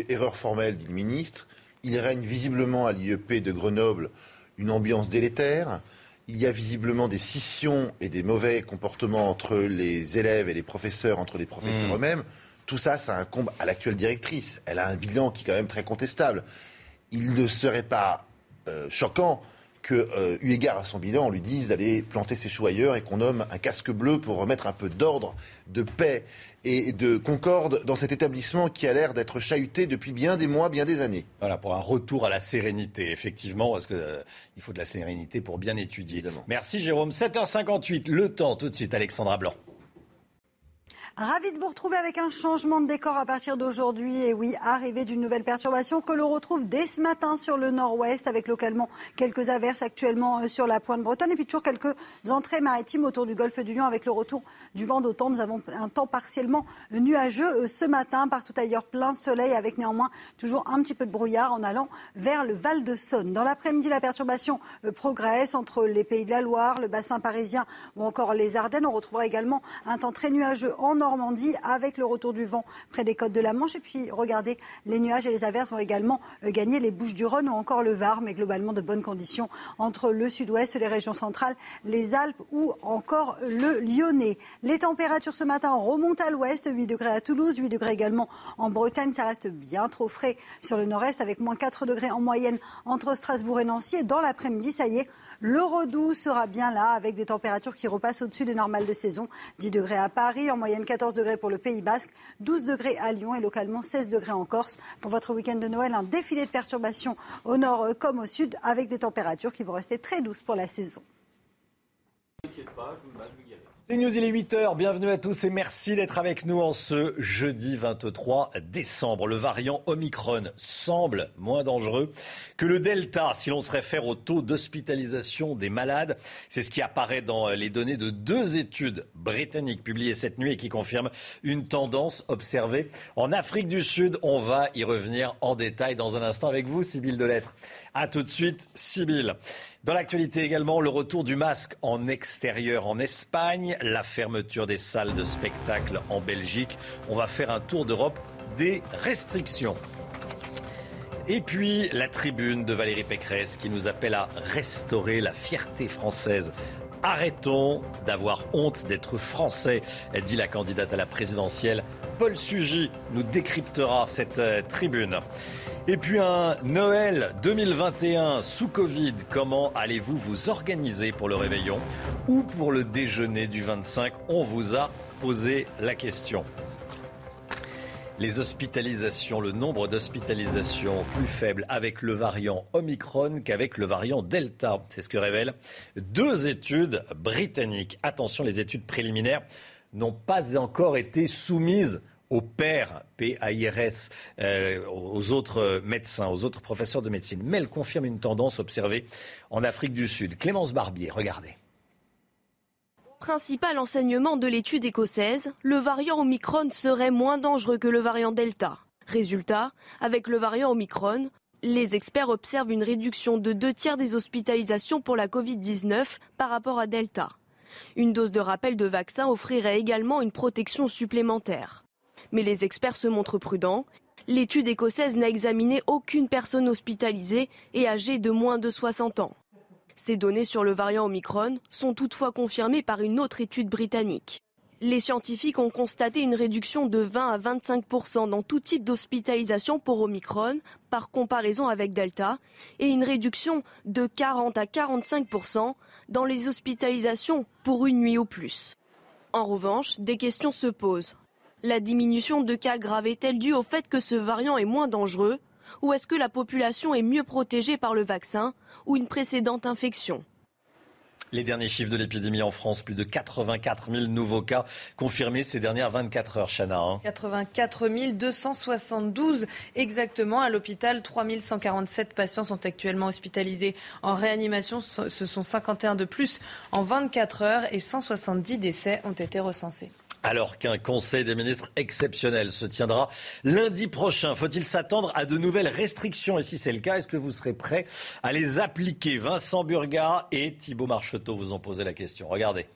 Erreur formelle, dit le ministre. Il règne visiblement à l'IEP de Grenoble une ambiance délétère. Il y a visiblement des scissions et des mauvais comportements entre les élèves et les professeurs, entre les professeurs Mmh. eux-mêmes. Tout ça, ça incombe à l'actuelle directrice. Elle a un bilan qui est quand même très contestable. Il ne serait pas euh, choquant que, euh, eu égard à son bilan, on lui dise d'aller planter ses choux ailleurs et qu'on nomme un casque bleu pour remettre un peu d'ordre, de paix et de concorde dans cet établissement qui a l'air d'être chahuté depuis bien des mois, bien des années. Voilà, pour un retour à la sérénité, effectivement, parce qu'il faut de la sérénité pour bien étudier. Merci Jérôme. 7h58, le temps tout de suite, Alexandra Blanc. Ravi de vous retrouver avec un changement de décor à partir d'aujourd'hui. Et oui, arrivée d'une nouvelle perturbation que l'on retrouve dès ce matin sur le nord-ouest, avec localement quelques averses actuellement euh, sur la pointe bretonne. Et puis toujours quelques entrées maritimes autour du golfe du Lion avec le retour du vent d'automne. Nous avons un temps partiellement nuageux euh, ce matin. Partout ailleurs, plein soleil avec néanmoins toujours un petit peu de brouillard en allant vers le Val de Saône. Dans l'après-midi, la perturbation euh, progresse entre les pays de la Loire, le bassin parisien ou encore les Ardennes. On retrouvera également un temps très nuageux en Normandie avec le retour du vent près des côtes de la Manche. Et puis, regardez, les nuages et les averses vont également euh, gagner les Bouches-du-Rhône ou encore le Var, mais globalement de bonnes conditions entre le sud-ouest, les régions centrales, les Alpes ou encore le Lyonnais. Les températures ce matin remontent à l'ouest, 8 degrés à Toulouse, 8 degrés également en Bretagne. Ça reste bien trop frais sur le nord-est avec moins 4 degrés en moyenne entre Strasbourg et Nancy. Et dans l'après-midi, ça y est, le redoux sera bien là avec des températures qui repassent au-dessus des normales de saison. 10 degrés à Paris, en moyenne 14 degrés pour le Pays Basque, 12 degrés à Lyon et localement 16 degrés en Corse. Pour votre week-end de Noël, un défilé de perturbations au nord comme au sud avec des températures qui vont rester très douces pour la saison. News, il est 8h. Bienvenue à tous et merci d'être avec nous en ce jeudi 23 décembre. Le variant Omicron semble moins dangereux que le Delta si l'on se réfère au taux d'hospitalisation des malades. C'est ce qui apparaît dans les données de deux études britanniques publiées cette nuit et qui confirment une tendance observée en Afrique du Sud. On va y revenir en détail dans un instant avec vous, Sybille Delettre. A tout de suite, Sybille. Dans l'actualité également, le retour du masque en extérieur en Espagne, la fermeture des salles de spectacle en Belgique. On va faire un tour d'Europe des restrictions. Et puis la tribune de Valérie Pécresse qui nous appelle à restaurer la fierté française. Arrêtons d'avoir honte d'être français, dit la candidate à la présidentielle. Paul Sugy nous décryptera cette euh, tribune. Et puis un Noël 2021 sous Covid. Comment allez-vous vous organiser pour le réveillon ou pour le déjeuner du 25 On vous a posé la question. Les hospitalisations, le nombre d'hospitalisations plus faible avec le variant Omicron qu'avec le variant Delta. C'est ce que révèlent deux études britanniques. Attention, les études préliminaires n'ont pas encore été soumises aux pairs, P-A-I-R-S, euh, aux autres médecins, aux autres professeurs de médecine. Mais elles confirment une tendance observée en Afrique du Sud. Clémence Barbier, regardez. Principal enseignement de l'étude écossaise, le variant Omicron serait moins dangereux que le variant Delta. Résultat, avec le variant Omicron, les experts observent une réduction de deux tiers des hospitalisations pour la Covid-19 par rapport à Delta. Une dose de rappel de vaccin offrirait également une protection supplémentaire. Mais les experts se montrent prudents. L'étude écossaise n'a examiné aucune personne hospitalisée et âgée de moins de 60 ans. Ces données sur le variant Omicron sont toutefois confirmées par une autre étude britannique. Les scientifiques ont constaté une réduction de 20 à 25% dans tout type d'hospitalisation pour Omicron par comparaison avec Delta et une réduction de 40 à 45% dans les hospitalisations pour une nuit ou plus. En revanche, des questions se posent. La diminution de cas graves est-elle due au fait que ce variant est moins dangereux ou est-ce que la population est mieux protégée par le vaccin ou une précédente infection? Les derniers chiffres de l'épidémie en France, plus de 84 000 nouveaux cas confirmés ces dernières 24 heures, Chana. hein. 84 272 exactement. À l'hôpital, 3 147 patients sont actuellement hospitalisés en réanimation. Ce sont 51 de plus en 24 heures et 170 décès ont été recensés. Alors qu'un conseil des ministres exceptionnel se tiendra lundi prochain, faut-il s'attendre à de nouvelles restrictions? Et si c'est le cas, est-ce que vous serez prêt à les appliquer? Vincent Burga et Thibault Marcheteau vous ont posé la question. Regardez.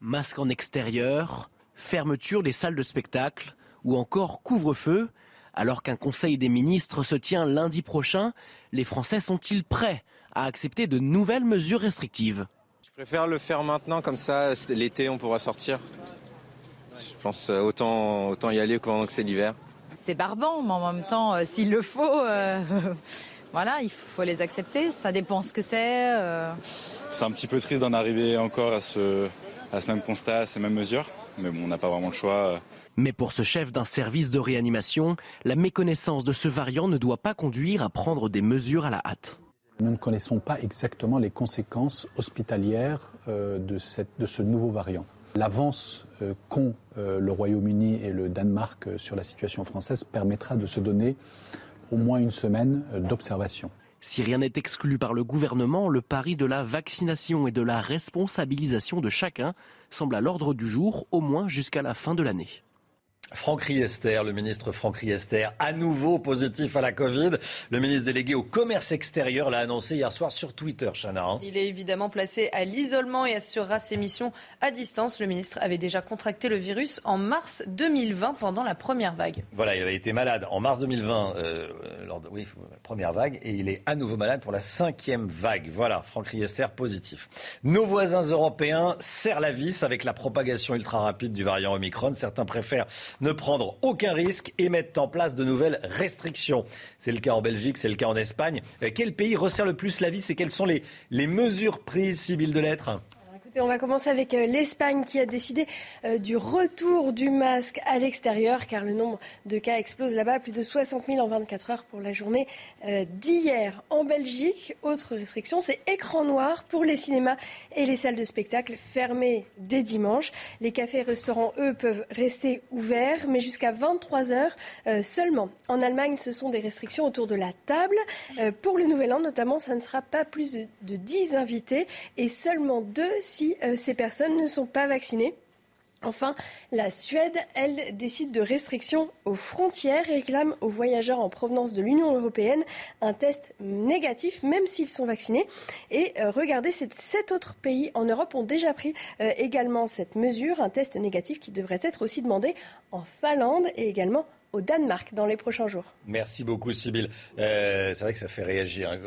Masque en extérieur, fermeture des salles de spectacle ou encore couvre-feu. Alors qu'un conseil des ministres se tient lundi prochain, les Français sont-ils prêts à accepter de nouvelles mesures restrictives? Je préfère le faire maintenant, comme ça, l'été, on pourra sortir. Je pense euh, autant, autant y aller pendant que c'est l'hiver. C'est barbant, mais en même temps, euh, s'il le faut, euh, voilà, il faut les accepter. Ça dépend ce que c'est. euh. C'est un petit peu triste d'en arriver encore à ce, à ce même constat, à ces mêmes mesures. Mais bon, on n'a pas vraiment le choix. Mais pour ce chef d'un service de réanimation, la méconnaissance de ce variant ne doit pas conduire à prendre des mesures à la hâte. Nous ne connaissons pas exactement les conséquences hospitalières euh, de, cette- de ce nouveau variant. L'avance euh, qu'ont euh, le Royaume-Uni et le Danemark euh, sur la situation française permettra de se donner au moins une semaine d'observation. Si rien n'est exclu par le gouvernement, le pari de la vaccination et de la responsabilisation de chacun semble à l'ordre du jour, au moins jusqu'à la fin de l'année. Franck Riester, le ministre Franck Riester, à nouveau positif à la Covid. Le ministre délégué au commerce extérieur l'a annoncé hier soir sur Twitter, Chana. hein. Il est évidemment placé à l'isolement et assurera ses missions à distance. Le ministre avait déjà contracté le virus en mars 2020 pendant la première vague. Voilà, il avait été malade en mars 2020, euh, lors de oui, la première vague, et il est à nouveau malade pour la cinquième vague. Voilà, Franck Riester positif. Nos voisins européens serrent la vis avec la propagation ultra rapide du variant Omicron. Certains préfèrent ne prendre aucun risque et mettent en place de nouvelles restrictions. C'est le cas en Belgique, c'est le cas en Espagne. Euh, Quel pays resserre le plus la vis et quelles sont les, les mesures prises, Sybille de Lettres On va commencer avec euh, l'Espagne qui a décidé euh, du retour du masque à l'extérieur car le nombre de cas explose là-bas, plus de 60 000 en 24 heures pour la journée euh, d'hier. En Belgique, autre restriction, c'est écran noir pour les cinémas et les salles de spectacle fermées dès dimanche. Les cafés et restaurants, eux, peuvent rester ouverts, mais jusqu'à 23 heures seulement. En Allemagne, ce sont des restrictions autour de la table. Pour le Nouvel An, notamment, ça ne sera pas plus de, de 10 invités et seulement deux si euh, ces personnes ne sont pas vaccinées. Enfin, la Suède, elle, décide de restrictions aux frontières et réclame aux voyageurs en provenance de l'Union européenne un test négatif, même s'ils sont vaccinés. Et euh, regardez, sept autres pays en Europe ont déjà pris euh, également cette mesure, un test négatif qui devrait être aussi demandé en Finlande et également au Danemark dans les prochains jours. Merci beaucoup, Sybille. Euh, c'est vrai que ça fait réagir. hein.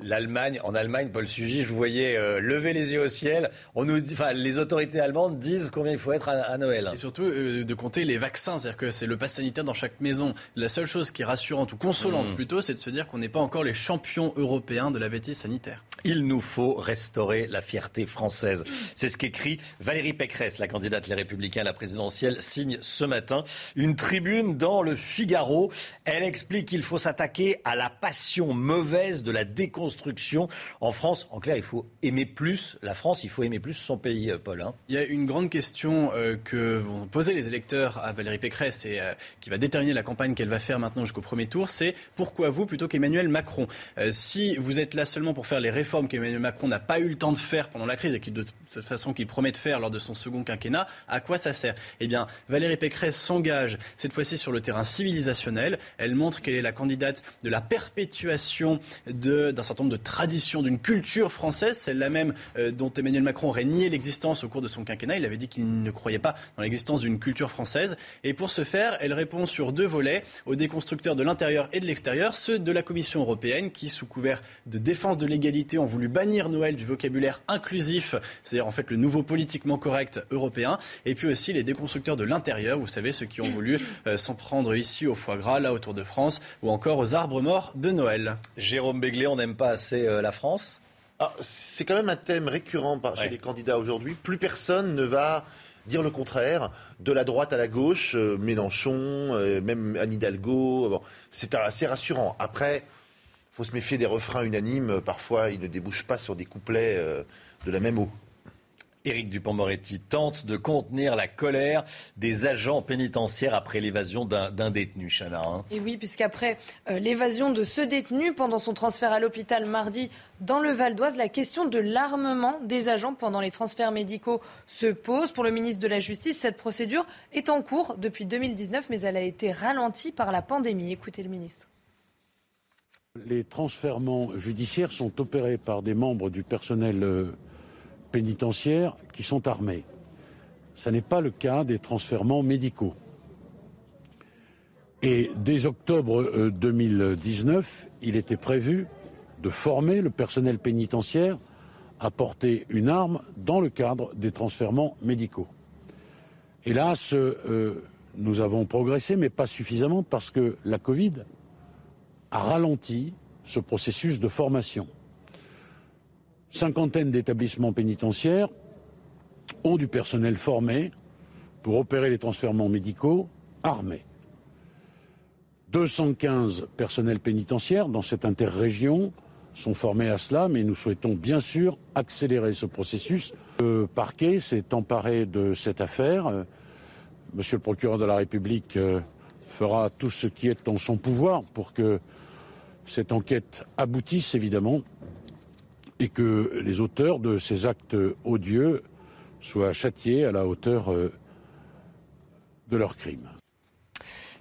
L'Allemagne, en Allemagne, Paul Sugy, je vous voyais euh, lever les yeux au ciel. On nous, dit- enfin, les autorités allemandes disent combien il faut être à, à Noël. Et surtout euh, de compter les vaccins, c'est-à-dire que c'est le pass sanitaire dans chaque maison. La seule chose qui est rassurante ou consolante Mm. plutôt, c'est de se dire qu'on n'est pas encore les champions européens de la bêtise sanitaire. Il nous faut restaurer la fierté française. C'est ce qu'écrit Valérie Pécresse, la candidate Les Républicains à la présidentielle, signe ce matin une tribune dans le Figaro. Elle explique qu'il faut s'attaquer à la passion mauvaise de la déconstruction en France. En clair, il faut aimer plus la France, il faut aimer plus son pays, euh, Paul. hein. Il y a une grande question euh, que vont poser les électeurs à Valérie Pécresse et euh, qui va déterminer la campagne qu'elle va faire maintenant jusqu'au premier tour, c'est pourquoi vous plutôt qu'Emmanuel Macron Euh, Si vous êtes là seulement pour faire les réformes qu'Emmanuel Macron n'a pas eu le temps de faire pendant la crise et qu'il de toute façon qu'il promet de faire lors de son second quinquennat, à quoi ça sert? Eh bien, Valérie Pécresse s'engage cette fois-ci sur le terrain civilisationnel. Elle montre qu'elle est la candidate de la perpétuation d'un certain nombre de traditions, d'une culture française, celle-là même euh, dont Emmanuel Macron aurait nié l'existence au cours de son quinquennat. Il avait dit qu'il ne croyait pas dans l'existence d'une culture française. Et pour ce faire, elle répond sur deux volets aux déconstructeurs de l'intérieur et de l'extérieur, ceux de la Commission européenne qui, sous couvert de défense de l'égalité, ont voulu bannir Noël du vocabulaire inclusif, c'est-à-dire en fait le nouveau politiquement correct européen, et puis aussi les déconstructeurs de l'intérieur, vous savez, ceux qui ont voulu euh, s'en prendre ici au foie gras, là autour de France, ou encore aux arbres morts de Noël. Jérôme Béglé, on n'aime pas assez euh, la France? Ah, c'est quand même un thème récurrent par- chez les candidats aujourd'hui. Plus personne ne va dire le contraire, de la droite à la gauche, euh, Mélenchon, euh, même Anne Hidalgo. Bon, c'est assez rassurant. Après, faut se méfier des refrains unanimes. Parfois, ils ne débouchent pas sur des couplets euh, de la même eau. Éric Dupont-Moretti tente de contenir la colère des agents pénitentiaires après l'évasion d'un détenu, Chana. hein. Et oui, puisqu'après euh, l'évasion de ce détenu pendant son transfert à l'hôpital mardi dans le Val d'Oise, la question de l'armement des agents pendant les transferts médicaux se pose. Pour le ministre de la Justice, cette procédure est en cours depuis 2019, mais elle a été ralentie par la pandémie. Écoutez le ministre. Les transferts judiciaires sont opérés par des membres du personnel euh, pénitentiaire qui sont armés. Ce n'est pas le cas des transferts médicaux. Et dès octobre euh, 2019, il était prévu de former le personnel pénitentiaire à porter une arme dans le cadre des transferts médicaux. Hélas, euh, nous avons progressé, mais pas suffisamment parce que la Covid a ralenti ce processus de formation. Cinquantaine d'établissements pénitentiaires ont du personnel formé pour opérer les transferts médicaux armés. 215 personnels pénitentiaires dans cette interrégion sont formés à cela, mais nous souhaitons bien sûr accélérer ce processus. Le parquet s'est emparé de cette affaire. Monsieur le procureur de la République euh, fera tout ce qui est en son pouvoir pour que cette enquête aboutisse, évidemment, et que les auteurs de ces actes odieux soient châtiés à la hauteur euh, de leurs crimes.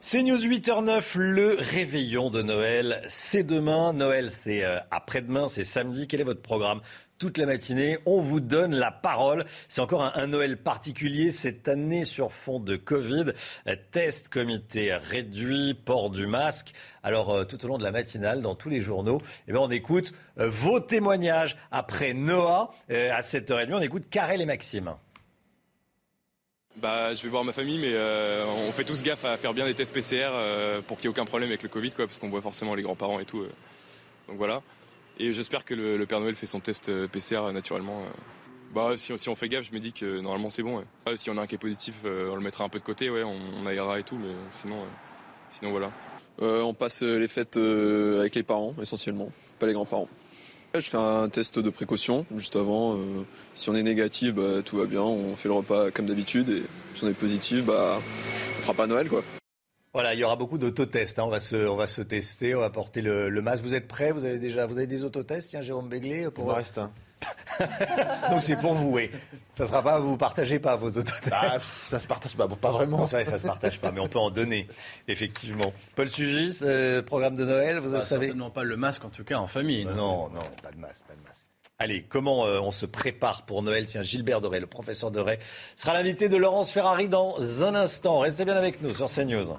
C'est News 8h09, le réveillon de Noël. C'est demain. Noël, c'est euh, après-demain, c'est samedi. Quel est votre programme toute la matinée. On vous donne la parole. C'est encore un, Noël particulier cette année sur fond de Covid. Test, comité réduit, port du masque. Alors euh, tout au long de la matinale, dans tous les journaux, eh ben, on écoute euh, vos témoignages. Après Noah, euh, à 7h30, on écoute Karel et Maxime. Bah, je vais voir ma famille, mais euh, on fait tous gaffe à faire bien des tests PCR pour qu'il n'y ait aucun problème avec le Covid, quoi, parce qu'on voit forcément les grands-parents et tout. donc voilà. Et j'espère que le, Père Noël fait son test euh, PCR naturellement. euh. Bah, si, on fait gaffe, je me dis que normalement c'est bon. ouais. Ah, si on a un qui est positif, euh, on le mettra un peu de côté, ouais, on, on et tout, mais sinon, euh, sinon voilà. Euh, on passe les fêtes euh, avec les parents essentiellement, pas les grands-parents. Je fais un test de précaution juste avant. euh, si on est négatif, bah, tout va bien, on fait le repas comme d'habitude. Et si on est positif, bah, on fera pas Noël quoi. Voilà, il y aura beaucoup d'autotests. hein. On, va se, on va se tester, on va porter le, le masque. Vous êtes prêts? Vous avez déjà vous avez des autotests, tiens, Jérôme Béglé pour... Il m'en reste un. Donc c'est pour vous, oui. Ça sera pas, vous partagez pas vos autotests. Ça, ça se partage pas, bon, pas vraiment. C'est vrai, ça se partage pas, mais on peut en donner, effectivement. Paul Sugis, euh, programme de Noël, vous Bah, savez certainement pas le masque en tout cas en famille. Non, non, pas de masque, pas de masque. Allez, comment euh, on se prépare pour Noël? Tiens, Gilbert Doré, le professeur Doré, sera l'invité de Laurence Ferrari dans un instant. Restez bien avec nous sur CNews.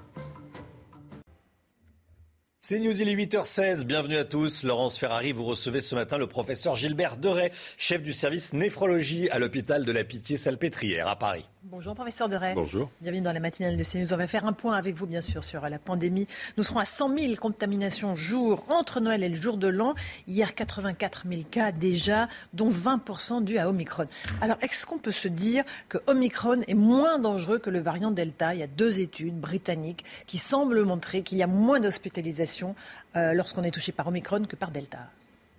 C'est News, il est 8h16. Bienvenue à tous. Laurence Ferrari, vous recevez ce matin le professeur Gilbert Deray, chef du service néphrologie à l'hôpital de la Pitié-Salpêtrière à Paris. Bonjour professeur Deray. Bonjour. Bienvenue dans la matinale de CNews. On va faire un point avec vous bien sûr sur la pandémie. Nous serons à 100 000 contaminations jour entre Noël et le jour de l'an. Hier 84 000 cas déjà, dont 20% dus à Omicron. Alors est-ce qu'on peut se dire que Omicron est moins dangereux que le variant Delta? Il y a deux études britanniques qui semblent montrer qu'il y a moins d'hospitalisation euh, lorsqu'on est touché par Omicron que par Delta.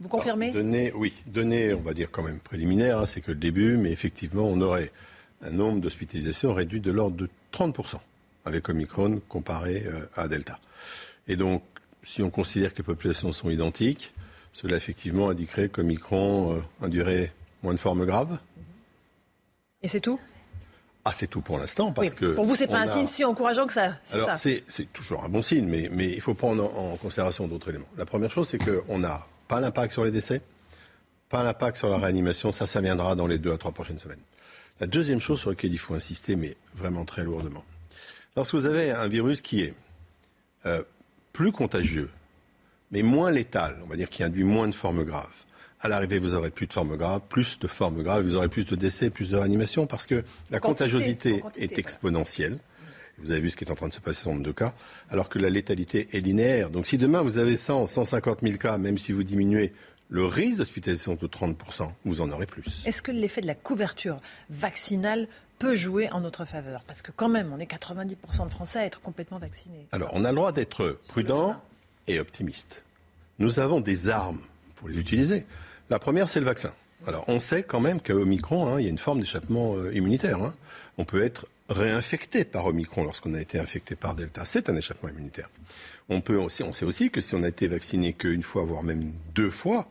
Vous confirmez? Données, oui, données, on va dire quand même préliminaires, hein, c'est que le début, mais effectivement, on aurait un nombre d'hospitalisations réduit de l'ordre de 30% avec Omicron comparé euh, à Delta. Et donc, si on considère que les populations sont identiques, cela effectivement indiquerait qu'Omicron euh, induirait moins de formes graves. Et c'est tout? Ah, c'est tout pour l'instant, parce Oui, que... Pour vous, c'est pas un a- signe si encourageant que ça. c'est Alors, toujours un bon signe, mais, mais il faut prendre en, en considération d'autres éléments. La première chose, c'est qu'on n'a pas l'impact sur les décès, pas l'impact sur la réanimation. Ça, ça viendra dans les deux à trois prochaines semaines. La deuxième chose sur laquelle il faut insister, mais vraiment très lourdement, lorsque vous avez un virus qui est euh, plus contagieux, mais moins létal, on va dire qui induit moins de formes graves, à l'arrivée, vous aurez plus de formes graves, plus de formes graves, vous aurez plus de décès, plus de réanimation, parce que la Quantité, contagiosité quantité, est exponentielle. Vous avez vu ce qui est en train de se passer nombre de cas, alors que la létalité est linéaire. Donc si demain vous avez 100, 150 000 cas, même si vous diminuez le risque d'hospitalisation de 30%, vous en aurez plus. Est-ce que l'effet de la couverture vaccinale peut jouer en notre faveur? Parce que quand même, on est 90% de Français à être complètement vaccinés. Alors, on a le droit d'être prudent et optimiste. Nous avons des armes pour les utiliser. La première, c'est le vaccin. Alors, on sait quand même qu'à Omicron, hein, il y a une forme d'échappement euh, immunitaire. hein. On peut être réinfecté par Omicron lorsqu'on a été infecté par Delta. C'est un échappement immunitaire. On, peut aussi, on sait aussi que si on a été vacciné qu'une fois, voire même deux fois,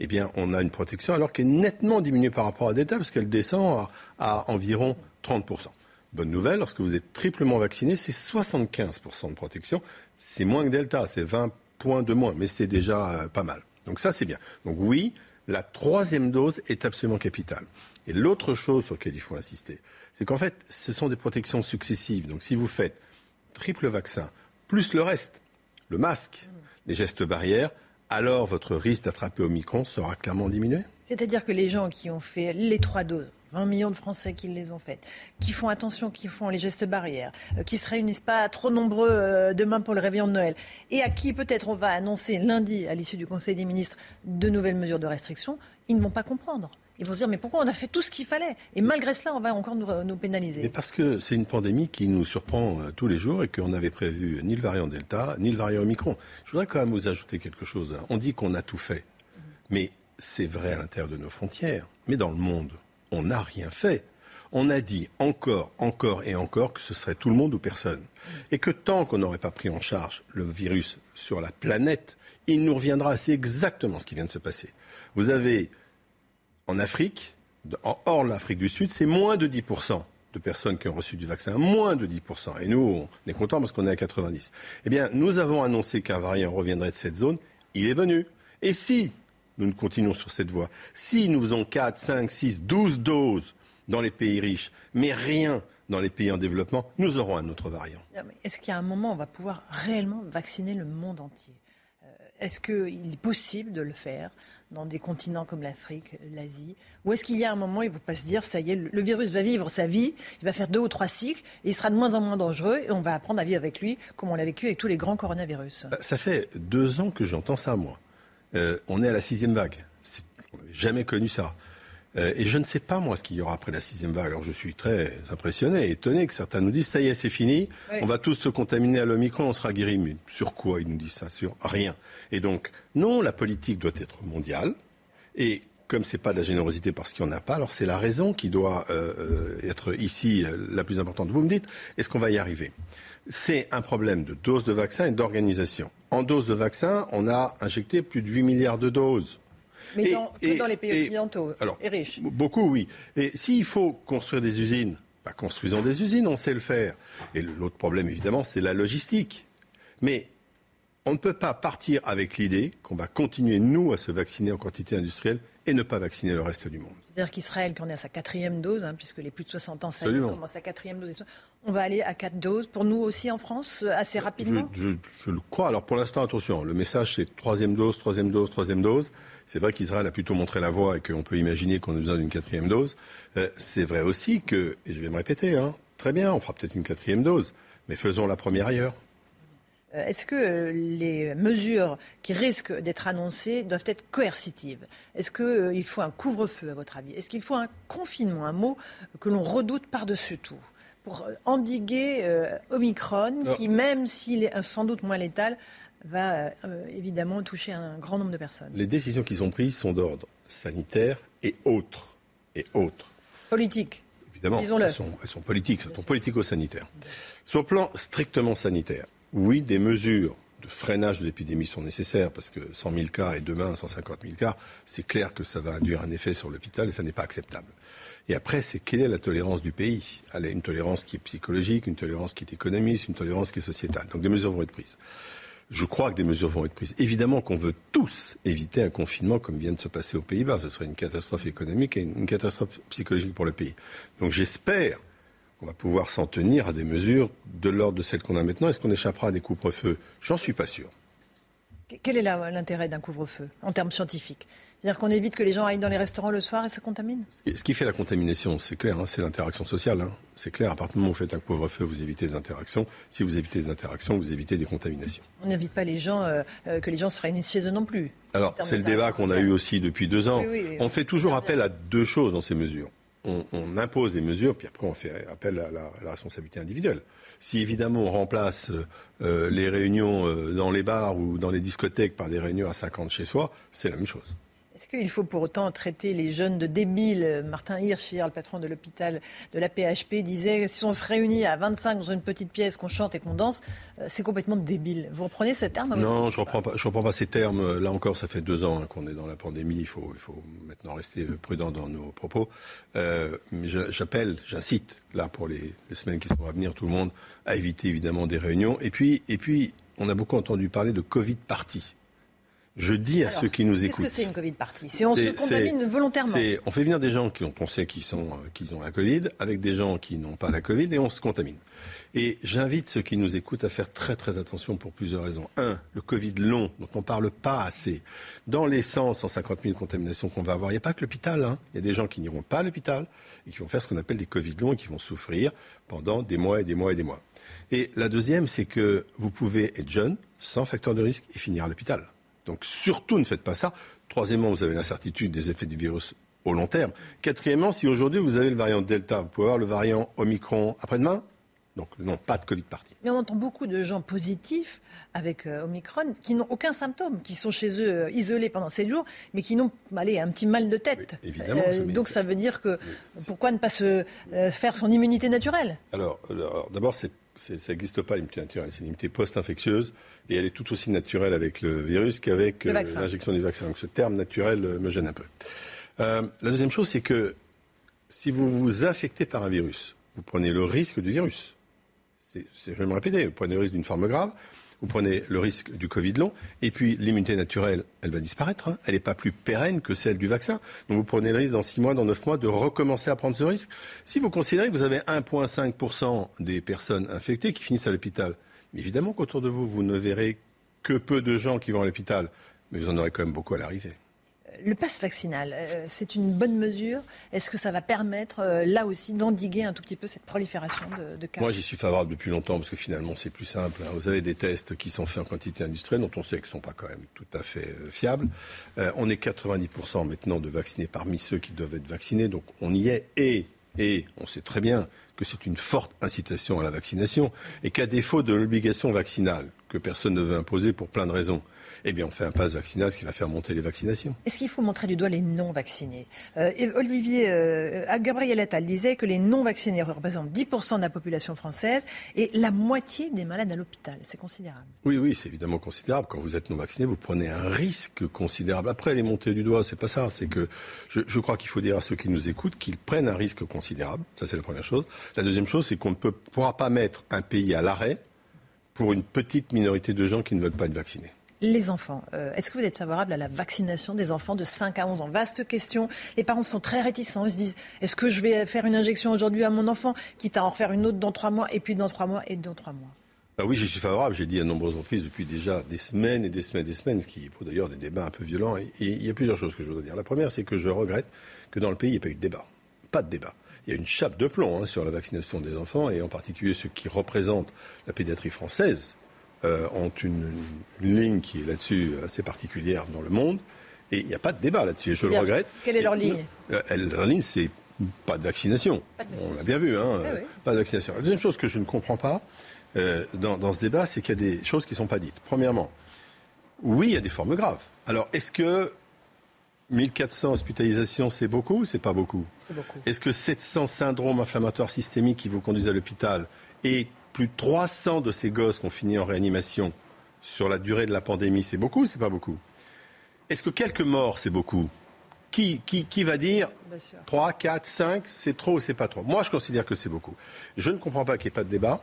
eh bien, on a une protection alors qu'elle est nettement diminuée par rapport à Delta, parce qu'elle descend à, à environ 30%. Bonne nouvelle, lorsque vous êtes triplement vacciné, c'est 75% de protection. C'est moins que Delta, c'est 20 points de moins, mais c'est déjà euh, pas mal. Donc ça, c'est bien. Donc oui, la troisième dose est absolument capitale. Et l'autre chose sur laquelle il faut insister, c'est qu'en fait, ce sont des protections successives. Donc si vous faites triple vaccin, plus le reste, le masque, les gestes barrières, alors votre risque d'attraper Omicron sera clairement diminué? C'est-à-dire que les gens qui ont fait les trois doses, 20 millions de Français qui les ont faites, qui font attention, qui font les gestes barrières, euh, qui se réunissent pas trop nombreux euh, demain pour le réveillon de Noël, et à qui peut-être on va annoncer lundi, à l'issue du Conseil des ministres, de nouvelles mesures de restriction, ils ne vont pas comprendre. Ils vont se dire mais pourquoi on a fait tout ce qu'il fallait? Et malgré cela, on va encore nous, nous pénaliser. Mais parce que c'est une pandémie qui nous surprend euh, tous les jours et qu'on n'avait prévu ni le variant Delta, ni le variant Omicron. Je voudrais quand même vous ajouter quelque chose. hein. On dit qu'on a tout fait. Mais c'est vrai à l'intérieur de nos frontières. Mais dans le monde, on n'a rien fait. On a dit encore, encore et encore que ce serait tout le monde ou personne. Et que tant qu'on n'aurait pas pris en charge le virus sur la planète, il nous reviendra. C'est exactement ce qui vient de se passer. Vous avez en Afrique, hors l'Afrique du Sud, c'est moins de 10% de personnes qui ont reçu du vaccin, moins de 10%. Et nous, on est contents parce qu'on est à 90. Eh bien, nous avons annoncé qu'un variant reviendrait de cette zone. Il est venu. Et si nous ne continuons sur cette voie, si nous faisons 4, 5, 6, 12 doses dans les pays riches, mais rien dans les pays en développement, nous aurons un autre variant. Est-ce qu'il y a un moment où on va pouvoir réellement vacciner le monde entier? Euh, Est-ce qu'il est possible de le faire? Dans des continents comme l'Afrique, l'Asie Ou est-ce qu'il y a un moment il ne faut pas se dire, ça y est, le virus va vivre sa vie, il va faire deux ou trois cycles, et il sera de moins en moins dangereux, et on va apprendre à vivre avec lui, comme on l'a vécu avec tous les grands coronavirus Bah, Ça fait deux ans que j'entends ça, moi. Euh, on est à la sixième vague. On n'avait jamais connu ça. Euh, et je ne sais pas, moi, ce qu'il y aura après la sixième vague. Alors, je suis très impressionné, étonné que certains nous disent, ça y est, c'est fini, Oui. on va tous se contaminer à l'Omicron, on sera guéri. Mais sur quoi ils nous disent ça? Sur rien. Et donc, non, la politique doit être mondiale. Et comme c'est pas de la générosité parce qu'il n'y en a pas, alors c'est la raison qui doit euh, euh, être ici euh, la plus importante. Vous me dites, est-ce qu'on va y arriver? C'est un problème de doses de vaccin et d'organisation. En doses de vaccin, on a injecté plus de 8 milliards de doses. Mais Et- dans, que et- dans les pays et- occidentaux alors, et riches. Beaucoup, oui. Et s'il faut construire des usines, bah, construisons des usines, on sait le faire. Et l'autre problème, évidemment, c'est la logistique. Mais on ne peut pas partir avec l'idée qu'on va continuer, nous, à se vacciner en quantité industrielle et ne pas vacciner le reste du monde. C'est-à-dire qu'Israël, qui en est à sa quatrième dose, hein, puisque les plus de 60 ans, ça commence sa quatrième dose. On va aller à quatre doses. Pour nous aussi en France, euh, assez rapidement Je, je- je le crois. Alors pour l'instant, attention, le message c'est troisième dose, troisième dose, troisième dose. C'est vrai qu'Israël a plutôt montré la voie et qu'on peut imaginer qu'on a besoin d'une quatrième dose. Euh, c'est vrai aussi que, et je vais me répéter, hein, très bien, on fera peut-être une quatrième dose, mais faisons la première ailleurs. Euh, Est-ce que euh, les mesures qui risquent d'être annoncées doivent être coercitives? Est-ce qu'il faut un couvre-feu, à votre avis? Est-ce qu'il faut un confinement, un mot que l'on redoute par-dessus tout pour endiguer euh, Omicron, qui, même s'il est sans doute moins létal, va euh, évidemment toucher un grand nombre de personnes Les décisions qui sont prises sont d'ordre sanitaire et autres. Et autres. Politique. Évidemment, elles sont, elles sont politiques, elles sont politico-sanitaires. Sur le plan strictement sanitaire, oui, des mesures de freinage de l'épidémie sont nécessaires parce que 100 000 cas et demain 150 000 cas, c'est clair que ça va induire un effet sur l'hôpital et ça n'est pas acceptable. Et après, c'est quelle est la tolérance du pays? Elle a une tolérance qui est psychologique, une tolérance qui est économique, une tolérance qui est sociétale. Donc des mesures vont être prises. Je crois que des mesures vont être prises. Évidemment qu'on veut tous éviter un confinement comme vient de se passer aux Pays-Bas. Ce serait une catastrophe économique et une catastrophe psychologique pour le pays. Donc j'espère qu'on va pouvoir s'en tenir à des mesures de l'ordre de celles qu'on a maintenant. Est-ce qu'on échappera à des couvre-feux? J'en suis pas sûr. Quel est l'intérêt d'un couvre-feu en termes scientifiques? C'est-à-dire qu'on évite que les gens aillent dans les restaurants le soir et se contaminent? Ce qui fait la contamination, c'est clair, hein, c'est l'interaction sociale. hein. C'est clair, à partir du moment où vous faites un couvre-feu, vous évitez les interactions. Si vous évitez les interactions, vous évitez des contaminations. On n'invite pas les gens, euh, euh, que les gens se réunissent chez eux non plus. Alors, c'est le débat qu'on a eu aussi depuis deux ans. Oui, oui, oui. On fait toujours appel à deux choses dans ces mesures. On, on impose des mesures, puis après on fait appel à la, à la responsabilité individuelle. Si évidemment on remplace euh, les réunions dans les bars ou dans les discothèques par des réunions à 50 chez soi, c'est la même chose. Est-ce qu'il faut pour autant traiter les jeunes de débiles? Martin Hirsch, hier, le patron de l'hôpital de la PHP, disait si on se réunit à 25 dans une petite pièce, qu'on chante et qu'on danse, euh, c'est complètement débile. Vous reprenez ce terme? Non, je reprends pas, reprends pas ces termes. Là encore, ça fait deux ans hein, qu'on est dans la pandémie. Il faut, il faut maintenant rester prudent dans nos propos. Euh, j'appelle, j'incite là pour les, les semaines qui sont à venir, tout le monde à éviter évidemment des réunions. Et puis, et puis, on a beaucoup entendu parler de Covid party. Je dis à Alors, ceux qui nous Qu'est-ce écoutent. que c'est une Covid party Si on se C'est- contamine c'est- volontairement. c'est- On fait venir des gens qui ont, on sait qu'ils sont, euh, qu'ils ont la Covid, avec des gens qui n'ont pas la Covid, et on se contamine. Et j'invite ceux qui nous écoutent à faire très très attention pour plusieurs raisons. Un, le Covid long, dont on ne parle pas assez. Dans les 100, 150 000 contaminations qu'on va avoir, il n'y a pas que l'hôpital. hein. Il y a des gens qui n'iront pas à l'hôpital et qui vont faire ce qu'on appelle des Covid longs et qui vont souffrir pendant des mois et des mois et des mois. Et la deuxième, c'est que vous pouvez être jeune, sans facteur de risque, et finir à l'hôpital. Donc surtout ne faites pas ça. Troisièmement, vous avez l'incertitude des effets du virus au long terme. Quatrièmement, si aujourd'hui vous avez le variant Delta, vous pouvez avoir le variant Omicron après-demain? Donc non, pas de Covid party. Mais on entend beaucoup de gens positifs avec euh, Omicron qui n'ont aucun symptôme, qui sont chez eux euh, isolés pendant 7 jours, mais qui n'ont allez, un petit mal de tête. Euh, évidemment, mais donc ça veut dire que pourquoi ne pas se euh, faire son immunité naturelle? Alors, alors, d'abord, c'est- ça n'existe pas l'immunité naturelle. C'est une immunité post-infectieuse et elle est tout aussi naturelle avec le virus qu'avec euh, l'injection du vaccin. Donc ce terme naturel euh, me gêne un peu. Euh, la deuxième chose, c'est que si vous vous infectez par un virus, vous prenez le risque du virus. C'est, c'est- je vais me répéter, vous prenez le risque d'une forme grave, vous prenez le risque du Covid long, et puis l'immunité naturelle, elle va disparaître. hein. Elle n'est pas plus pérenne que celle du vaccin. Donc vous prenez le risque dans 6 mois, dans 9 mois, de recommencer à prendre ce risque. Si vous considérez que vous avez 1,5% des personnes infectées qui finissent à l'hôpital, évidemment qu'autour de vous, vous ne verrez que peu de gens qui vont à l'hôpital, mais vous en aurez quand même beaucoup à l'arrivée. Le pass vaccinal, euh, c'est une bonne mesure. Est-ce que ça va permettre, euh, là aussi, d'endiguer un tout petit peu cette prolifération de, cas? Moi, j'y suis favorable depuis longtemps parce que finalement, c'est plus simple. hein. Vous avez des tests qui sont faits en quantité industrielle dont on sait qu'ils ne sont pas quand même tout à fait euh, fiables. On est 90% maintenant de vaccinés parmi ceux qui doivent être vaccinés, donc on y est. Et, et on sait très bien que c'est une forte incitation à la vaccination et qu'à défaut de l'obligation vaccinale que personne ne veut imposer pour plein de raisons, eh bien, on fait un pass vaccinal, ce qui va faire monter les vaccinations. Est-ce qu'il faut montrer du doigt les non-vaccinés? Euh, Olivier, euh, Gabriel Attal disait que les non-vaccinés représentent 10% de la population française et la moitié des malades à l'hôpital. C'est considérable. Oui, oui, c'est évidemment considérable. Quand vous êtes non vacciné, vous prenez un risque considérable. Après, les montées du doigt, c'est pas ça. C'est que je, je crois qu'il faut dire à ceux qui nous écoutent qu'ils prennent un risque considérable. Ça, c'est la première chose. La deuxième chose, c'est qu'on ne peut- pourra pas mettre un pays à l'arrêt pour une petite minorité de gens qui ne veulent pas être vaccinés. Les enfants, euh, est-ce que vous êtes favorable à la vaccination des enfants de 5 à 11 ans? Vaste question. Les parents sont très réticents. Ils se disent est-ce que je vais faire une injection aujourd'hui à mon enfant, quitte à en refaire une autre dans 3 mois, et puis dans 3 mois, et dans 3 mois? Ah oui, je suis favorable. J'ai dit à nombreuses reprises depuis déjà des semaines et des semaines et des semaines, ce qui vaut d'ailleurs des débats un peu violents. Et, et il y a plusieurs choses que je voudrais dire. La première, c'est que je regrette que dans le pays, il n'y ait pas eu de débat. Pas de débat. Il y a une chape de plomb hein, sur la vaccination des enfants, et en particulier ceux qui représentent la pédiatrie française euh, ont une, une ligne qui est là-dessus assez particulière dans le monde. Et il n'y a pas de débat là-dessus, et je le regrette. Quelle est leur ligne euh, Leur ligne, c'est pas de vaccination. On l'a bien vu, hein, Eh euh, pas de vaccination. La deuxième chose que je ne comprends pas euh, dans, dans ce débat, c'est qu'il y a des choses qui ne sont pas dites. Premièrement, oui, il y a des formes graves. Alors, est-ce que 1400 hospitalisations, c'est beaucoup ou c'est pas beaucoup? C'est beaucoup. Est-ce que 700 syndromes inflammatoires systémiques qui vous conduisent à l'hôpital et plus de 300 de ces gosses qui ont fini en réanimation sur la durée de la pandémie, c'est beaucoup ou c'est pas beaucoup? Est-ce que quelques morts, c'est beaucoup? Qui, qui, qui va dire 3, 4, 5, c'est trop ou c'est pas trop? Moi, je considère que c'est beaucoup. Je ne comprends pas qu'il n'y ait pas de débat.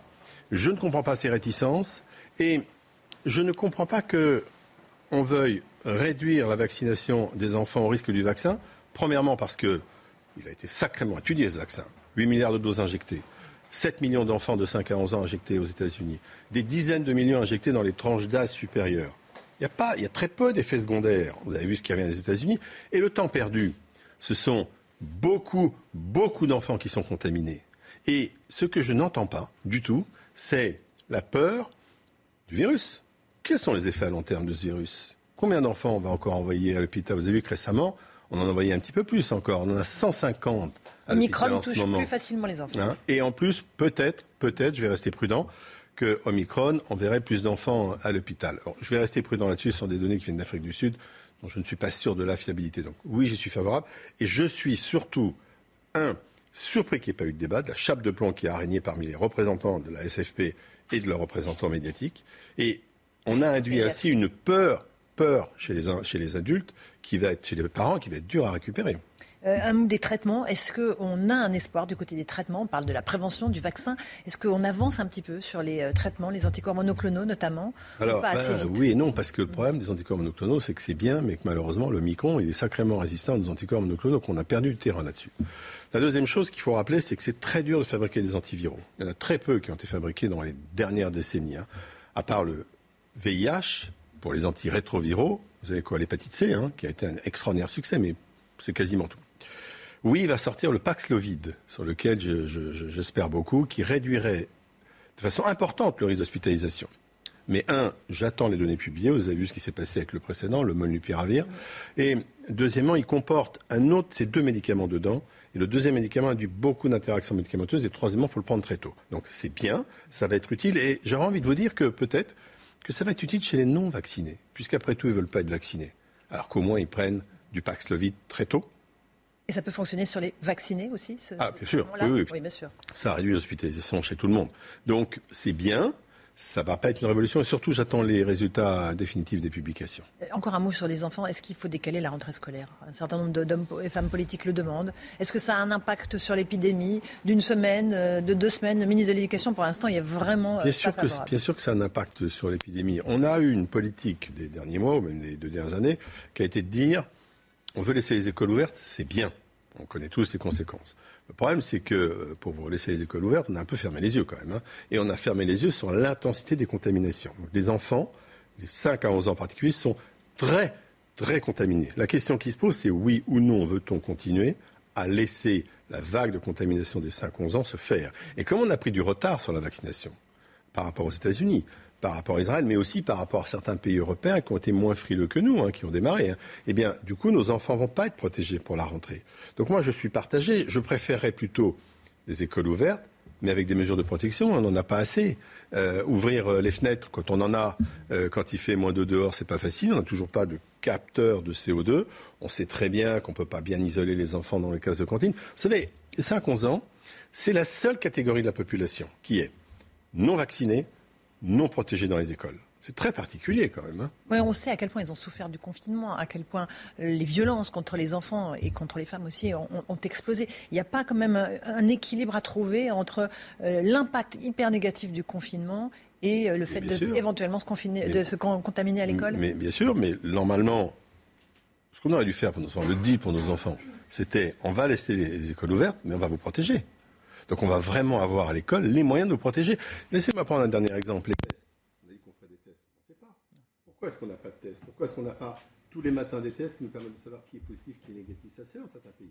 Je ne comprends pas ces réticences. Et je ne comprends pas que on veuille réduire la vaccination des enfants au risque du vaccin. Premièrement, parce que il a été sacrément étudié ce vaccin. 8 milliards de doses injectées. 7 millions d'enfants de 5 à 11 ans injectés aux États-Unis. Des dizaines de millions injectés dans les tranches d'âge supérieures. Il y a, pas, il y a très peu d'effets secondaires. Vous avez vu ce qui revient des États-Unis. Et le temps perdu, ce sont beaucoup, beaucoup d'enfants qui sont contaminés. Et ce que je n'entends pas du tout, c'est la peur du virus. Quels sont les effets à long terme de ce virus? Combien d'enfants on va encore envoyer à l'hôpital? Vous avez vu que récemment, on en a envoyé un petit peu plus encore. On en a 150 à Omicron en ce touche plus facilement les enfants. Hein et en plus, peut-être, peut-être, je vais rester prudent, que Omicron enverrait plus d'enfants à l'hôpital. Je vais rester prudent là-dessus, ce sont des données qui viennent d'Afrique du Sud, dont je ne suis pas sûr de la fiabilité. Donc oui, j'y suis favorable. Et je suis surtout, un, surpris qu'il n'y ait pas eu de débat, de la chape de plomb qui a régné parmi les représentants de la SFP et de leurs représentants médiatiques. Et on a induit ainsi une peur, peur chez les, chez les adultes, qui va être, chez les parents, qui va être dure à récupérer. Euh, un mot des traitements. Est-ce qu'on a un espoir du côté des traitements? On parle de la prévention, du vaccin. Est-ce qu'on avance un petit peu sur les euh, traitements, les anticorps monoclonaux notamment? Alors, pas assez vite? oui et non, parce que le problème des anticorps monoclonaux, c'est que c'est bien, mais que malheureusement, le micron, il est sacrément résistant aux anticorps monoclonaux, qu'on a perdu du terrain là-dessus. La deuxième chose qu'il faut rappeler, c'est que c'est très dur de fabriquer des antiviraux. Il y en a très peu qui ont été fabriqués dans les dernières décennies. hein. À part le VIH, pour les antirétroviraux, vous avez quoi? L'hépatite C, hein, qui a été un extraordinaire succès, mais c'est quasiment tout. Oui, il va sortir le Paxlovid, sur lequel je- je- je- j'espère beaucoup, qui réduirait de façon importante le risque d'hospitalisation. Mais un, j'attends les données publiées. Vous avez vu ce qui s'est passé avec le précédent, le molnupiravir. Et deuxièmement, il comporte un autre, c'est deux médicaments dedans. Et le deuxième médicament a dû beaucoup d'interactions médicamenteuses. Et troisièmement, il faut le prendre très tôt. Donc c'est bien, ça va être utile. Et j'aurais envie de vous dire que peut-être que ça va être utile chez les non vaccinés, puisqu'après tout, ils ne veulent pas être vaccinés. Alors qu'au moins, ils prennent du Paxlovid très tôt. Et ça peut fonctionner sur les vaccinés aussi ce- Ah, bien sûr. Oui, oui. bien sûr. Ça réduit l'hospitalisation chez tout le monde. Donc c'est bien, ça va pas être une révolution et surtout j'attends les résultats définitifs des publications. Encore un mot sur les enfants. Est-ce qu'il faut décaler la rentrée scolaire? Un certain nombre d'hommes et femmes politiques le demandent. Est-ce que ça a un impact sur l'épidémie d'une semaine, euh, de deux semaines? Le ministre de l'Éducation, pour l'instant, il est vraiment euh, Bien pas sûr, que, bien sûr que ça a un impact sur l'épidémie. On a eu une politique des derniers mois, ou même des deux dernières années, qui a été de dire on veut laisser les écoles ouvertes, c'est bien. On connaît tous les conséquences. Le problème, c'est que euh, pour vous laisser les écoles ouvertes, on a un peu fermé les yeux quand même. hein. et on a fermé les yeux sur l'intensité des contaminations. Les enfants, les 5 à 11 ans en particulier, sont très, très contaminés. La question qui se pose, c'est oui ou non veut-on continuer à laisser la vague de contamination des 5-11 ans se faire? Et comme on a pris du retard sur la vaccination, par rapport aux États-Unis, par rapport à Israël, mais aussi par rapport à certains pays européens qui ont été moins frileux que nous, hein, qui ont démarré. hein. Eh bien, du coup, nos enfants vont pas être protégés pour la rentrée. Donc moi, je suis partagé. Je préférerais plutôt des écoles ouvertes, mais avec des mesures de protection. On n'en a pas assez. Euh, ouvrir euh, les fenêtres quand on en a, euh, quand il fait moins de dehors, c'est pas facile. On n'a toujours pas de capteur de CO2. On sait très bien qu'on peut pas bien isoler les enfants dans les cases de cantine. Vous savez, les 5-11 ans, c'est la seule catégorie de la population qui est non vaccinée, non protégée dans les écoles. C'est très particulier quand même. hein. Ouais, on sait à quel point ils ont souffert du confinement, à quel point les violences contre les enfants et contre les femmes aussi ont, explosé. Il n'y a pas quand même un, un équilibre à trouver entre euh, l'impact hyper négatif du confinement et euh, le fait bien de sûr. éventuellement se confiner, Mais- de se con- contaminer à l'école Mais bien sûr, mais normalement, ce qu'on aurait dû faire pour nos enfants, on le dit pour nos enfants, c'était on va laisser les écoles ouvertes, mais on va vous protéger. Donc on va vraiment avoir à l'école les moyens de vous protéger. Laissez-moi prendre un dernier exemple. Les tests. On a dit qu'on ferait des tests. On ne fait pas. Pourquoi est-ce qu'on n'a pas de tests? Pourquoi est-ce qu'on n'a pas tous les matins des tests qui nous permettent de savoir qui est positif, qui est négatif? Ça se fait dans certains pays.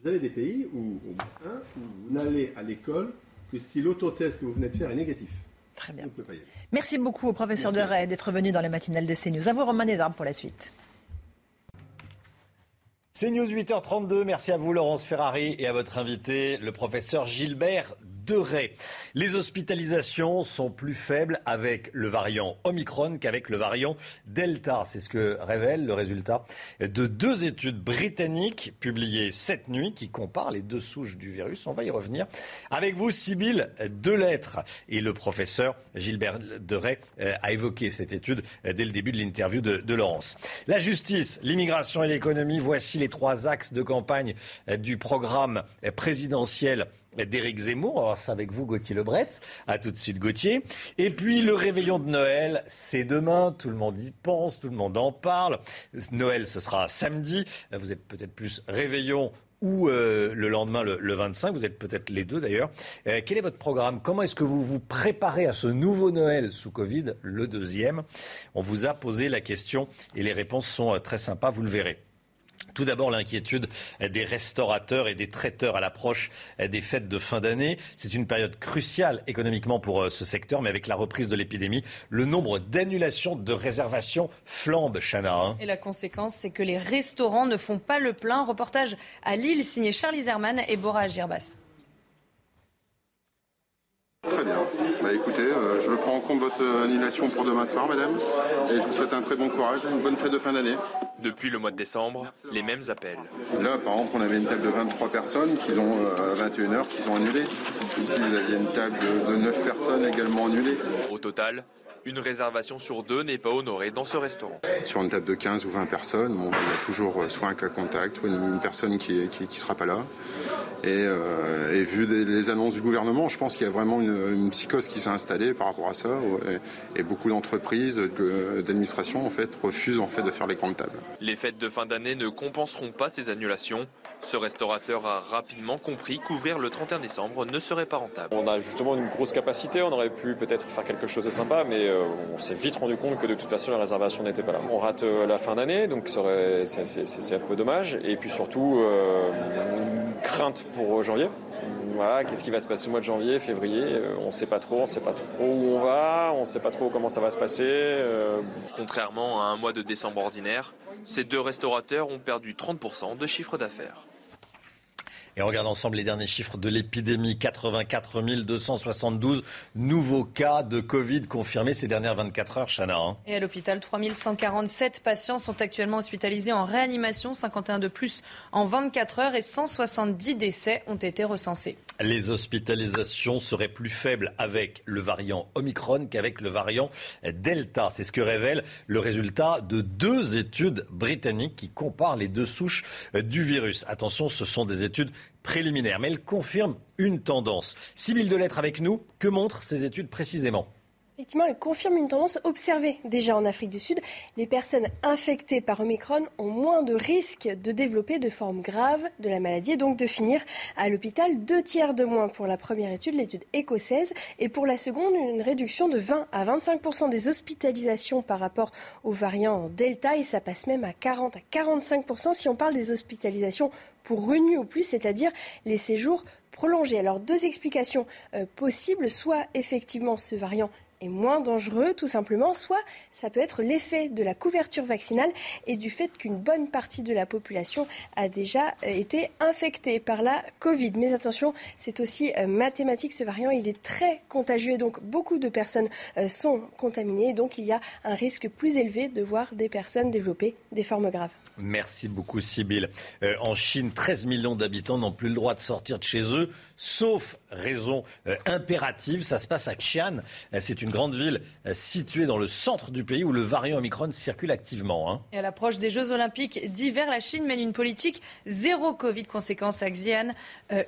Vous avez des pays où, au où vous n'allez à l'école que si l'autotest que vous venez de faire est négatif. Très bien. Merci beaucoup au professeur Merci. de Ray d'être venu dans la matinale de CNews. À vous, Romain Desarmes, pour la suite. C'est News 8h32. Merci à vous, Laurence Ferrari, et à votre invité, le professeur Gilbert Deray. Les hospitalisations sont plus faibles avec le variant Omicron qu'avec le variant Delta. C'est ce que révèle le résultat de deux études britanniques publiées cette nuit qui comparent les deux souches du virus. On va y revenir. Avec vous, Sybille Delettre. Et le professeur Gilbert Deray euh, a évoqué cette étude euh, dès le début de l'interview de, de Laurence. La justice, l'immigration et l'économie, voici les trois axes de campagne euh, du programme présidentiel d'Éric Zemmour. On va ça avec vous, Gauthier Lebret. À tout de suite, Gauthier. Et puis, le réveillon de Noël, c'est demain. Tout le monde y pense, tout le monde en parle. Noël, ce sera samedi. Vous êtes peut-être plus réveillon ou euh, le lendemain, le, le 25. Vous êtes peut-être les deux d'ailleurs. Euh, quel est votre programme? Comment est-ce que vous vous préparez à ce nouveau Noël sous Covid, le deuxième? On vous a posé la question et les réponses sont euh, très sympas, vous le verrez. Tout d'abord, l'inquiétude des restaurateurs et des traiteurs à l'approche des fêtes de fin d'année. C'est une période cruciale économiquement pour euh, ce secteur, mais avec la reprise de l'épidémie, le nombre d'annulations de réservations flambe, Chana. hein. Et la conséquence, c'est que les restaurants ne font pas le plein. Reportage à Lille signé Charlie Zerman et Bora Girbas. Très bien. Bah écoutez, euh, je prends en compte votre euh, annulation pour demain soir, madame. Et je vous souhaite un très bon courage, une bonne fête de fin d'année. Depuis le mois de décembre, les mêmes appels. Là, par exemple, on avait une table de 23 personnes qui ont euh, à 21h qui ont annulé. Ici, vous aviez une table de, de 9 personnes également annulées. Au total, une réservation sur deux n'est pas honorée dans ce restaurant. Sur une table de 15 ou 20 personnes, y a toujours soit un cas contact, soit une, personne qui ne sera pas là. Et, euh, et vu les annonces du gouvernement, je pense qu'il y a vraiment une, psychose qui s'est installée par rapport à ça. Et, beaucoup d'entreprises, de- d'administrations, en fait, refusent en fait, de faire les grandes tables. Les fêtes de fin d'année ne compenseront pas ces annulations. Ce restaurateur a rapidement compris qu'ouvrir le 31 décembre ne serait pas rentable. On a justement une grosse capacité, on aurait pu peut-être faire quelque chose de sympa, mais euh, on s'est vite rendu compte que de toute façon les réservations n'étaient pas là. On rate euh, la fin d'année, donc c'est un peu dommage. Et puis surtout, euh, une crainte pour janvier. Voilà, qu'est-ce qui va se passer au mois de janvier, février euh, On ne sait pas trop, on ne sait pas trop où on va, on ne sait pas trop comment ça va se passer. euh, Contrairement à un mois de décembre ordinaire, ces deux restaurateurs ont perdu 30% de chiffre d'affaires. Et on regarde ensemble les derniers chiffres de l'épidémie. 84 272 nouveaux cas de Covid confirmés ces dernières 24 heures, Chana. hein. Et à l'hôpital, 3147 patients sont actuellement hospitalisés en réanimation, 51 de plus en 24 heures et 170 décès ont été recensés. Les hospitalisations seraient plus faibles avec le variant Omicron qu'avec le variant Delta. C'est ce que révèle le résultat de deux études britanniques qui comparent les deux souches du virus. Attention, ce sont des études préliminaires, mais elles confirment une tendance. Sybille Delettre avec nous. Que montrent ces études précisément? Effectivement, elle confirme une tendance observée déjà en Afrique du Sud. Les personnes infectées par Omicron ont moins de risques de développer de formes graves de la maladie et donc de finir à l'hôpital. Deux tiers de moins pour la première étude, l'étude écossaise, et pour la seconde, une réduction de 20 à 25 des hospitalisations par rapport au variant Delta et ça passe même à 40 à 45 si on parle des hospitalisations pour nuit ou plus, c'est-à-dire les séjours prolongés. Alors deux explications euh, possibles, soit effectivement ce variant est moins dangereux, tout simplement, soit ça peut être l'effet de la couverture vaccinale et du fait qu'une bonne partie de la population a déjà euh, été infectée par la Covid. Mais attention, c'est aussi euh, mathématique, ce variant, il est très contagieux et donc beaucoup de personnes sont contaminées, donc il y a un risque plus élevé de voir des personnes développer des formes graves. Merci beaucoup, Sybille. Euh, en Chine, 13 millions d'habitants n'ont plus le droit de sortir de chez eux, sauf raison euh, impérative. Ça se passe à Xi'an. Euh, c'est une grande ville située dans le centre du pays où le variant Omicron circule activement. hein. Et à l'approche des Jeux Olympiques d'hiver, la Chine mène une politique zéro Covid. Conséquence à Xi'an,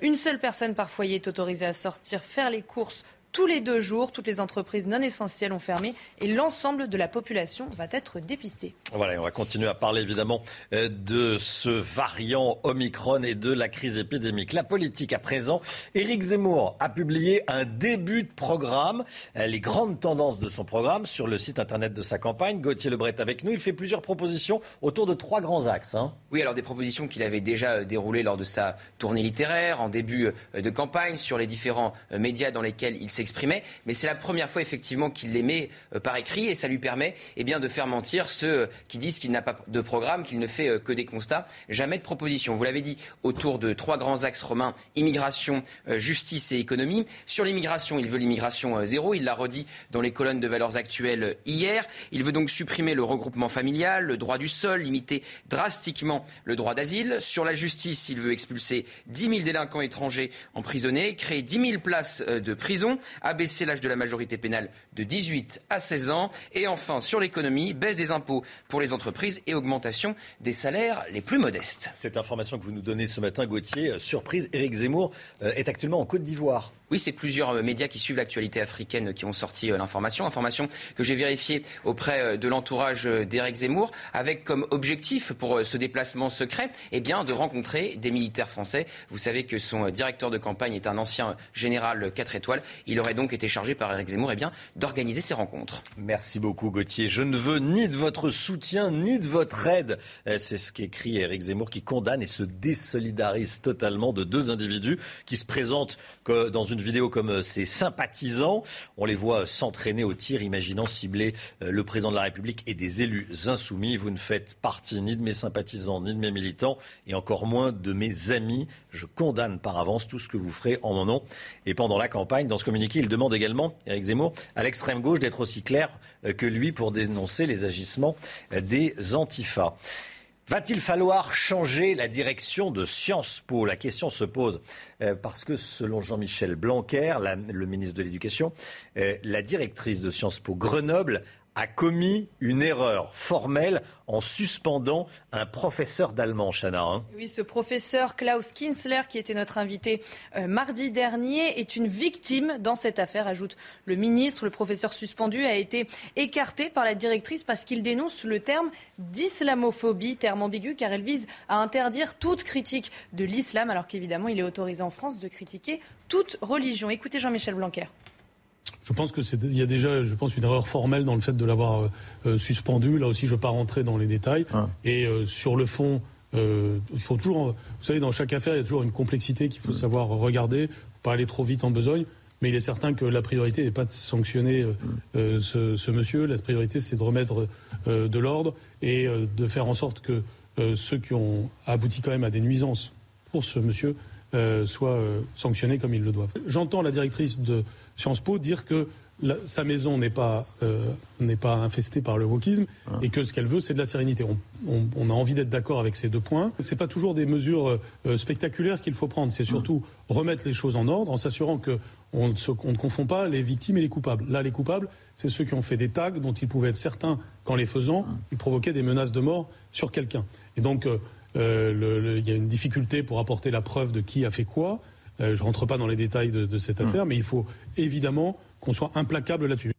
une seule personne par foyer est autorisée à sortir faire les courses tous les deux jours. Toutes les entreprises non essentielles ont fermé et l'ensemble de la population va être dépistée. Voilà, on va continuer à parler évidemment euh, de ce variant Omicron et de la crise épidémique. La politique à présent, Éric Zemmour a publié un début de programme, euh, les grandes tendances de son programme sur le site internet de sa campagne. Gauthier Lebret avec nous, il fait plusieurs propositions autour de trois grands axes. Hein. Oui, alors des propositions qu'il avait déjà euh, déroulées lors de sa tournée littéraire, en début de campagne, sur les différents médias dans lesquels il s'exprimait. Mais c'est la première fois effectivement qu'il les met par écrit et ça lui permet eh bien, de faire mentir ceux qui disent qu'il n'a pas de programme, qu'il ne fait euh, que des constats, jamais de propositions. Vous l'avez dit, autour de trois grands axes romains, immigration, euh, justice et économie. Sur l'immigration, il veut l'immigration euh, zéro, il l'a redit dans les colonnes de valeurs actuelles hier. Il veut donc supprimer le regroupement familial, le droit du sol, limiter drastiquement le droit d'asile. Sur la justice, il veut expulser 10 000 délinquants étrangers emprisonnés, créer 10 000 places de prison, abaisser l'âge de la majorité pénale de 18 à 16 ans. Et enfin, sur l'économie, baisse des impôts pour les entreprises et augmentation des salaires les plus modestes. Cette information que vous nous donnez ce matin, Gauthier, euh, surprise, Éric Zemmour euh, est actuellement en Côte d'Ivoire. Oui, c'est plusieurs euh, médias qui suivent l'actualité africaine qui ont sorti l'information. Information que j'ai vérifiée auprès de l'entourage d'Éric Zemmour, avec comme objectif pour ce déplacement secret, eh bien, de rencontrer des militaires français. Vous savez que son directeur de campagne est un ancien général 4 étoiles. Il aurait donc été chargé par Éric Zemmour eh bien, d'organiser ces rencontres. Merci beaucoup, Gauthier. Je ne veux ni de votre soutien, ni de votre aide. Euh, c'est ce qu'écrit Éric Zemmour qui condamne et se désolidarise totalement de deux individus qui se présentent dans une vidéo comme euh, ses sympathisants. On les voit s'entraîner au tir, imaginant cibler euh, le président de la République et des élus insoumis. Vous ne faites partie ni de mes sympathisants, ni de mes militants, et encore moins de mes amis. Je condamne par avance tout ce que vous ferez en mon nom. Et pendant la campagne, dans ce communiqué, il demande également, Éric Zemmour, à l'extrême gauche d'être aussi clair que lui pour dénoncer les agissements des antifas. Va-t-il falloir changer la direction de Sciences Po? La question se pose euh, parce que selon Jean-Michel Blanquer, le ministre de l'Éducation, euh, la directrice de Sciences Po Grenoble a commis une erreur formelle en suspendant un professeur d'allemand, Chana. Hein. Oui, ce professeur Klaus Kinsler, qui était notre invité euh, mardi dernier, est une victime dans cette affaire, ajoute le ministre. Le professeur suspendu a été écarté par la directrice parce qu'il dénonce le terme d'islamophobie, terme ambigu car elle vise à interdire toute critique de l'islam, alors qu'évidemment il est autorisé en France de critiquer toute religion. Écoutez Jean-Michel Blanquer. Je pense que c'est, il y a déjà, je pense, une erreur formelle dans le fait de l'avoir euh, euh, suspendu. Là aussi, je ne veux pas rentrer dans les détails. Ah. Et euh, sur le fond, il faut toujours, vous savez, dans chaque affaire, il y a toujours une complexité qu'il faut savoir regarder, pas aller trop vite en besogne. Mais il est certain que la priorité n'est pas de sanctionner ce, ce, monsieur. La priorité, c'est de remettre de l'ordre et de faire en sorte que ceux qui ont abouti quand même à des nuisances pour ce monsieur soient sanctionnés comme ils le doivent. J'entends la directrice de Sciences Po dire que sa maison n'est pas, euh, n'est pas infestée par le wokisme ah. et que ce qu'elle veut, c'est de la sérénité. On, a envie d'être d'accord avec ces deux points. Ce n'est pas toujours des mesures euh, spectaculaires qu'il faut prendre. C'est surtout remettre les choses en ordre en s'assurant qu'on on ne confond pas les victimes et les coupables. Là, les coupables, c'est ceux qui ont fait des tags dont ils pouvaient être certains qu'en les faisant, ah. ils provoquaient des menaces de mort sur quelqu'un. Et donc, euh, il y a une difficulté pour apporter la preuve de qui a fait quoi. Euh, je ne rentre pas dans les détails de, cette affaire, hmm. mais il faut évidemment qu'on soit implacable là-dessus.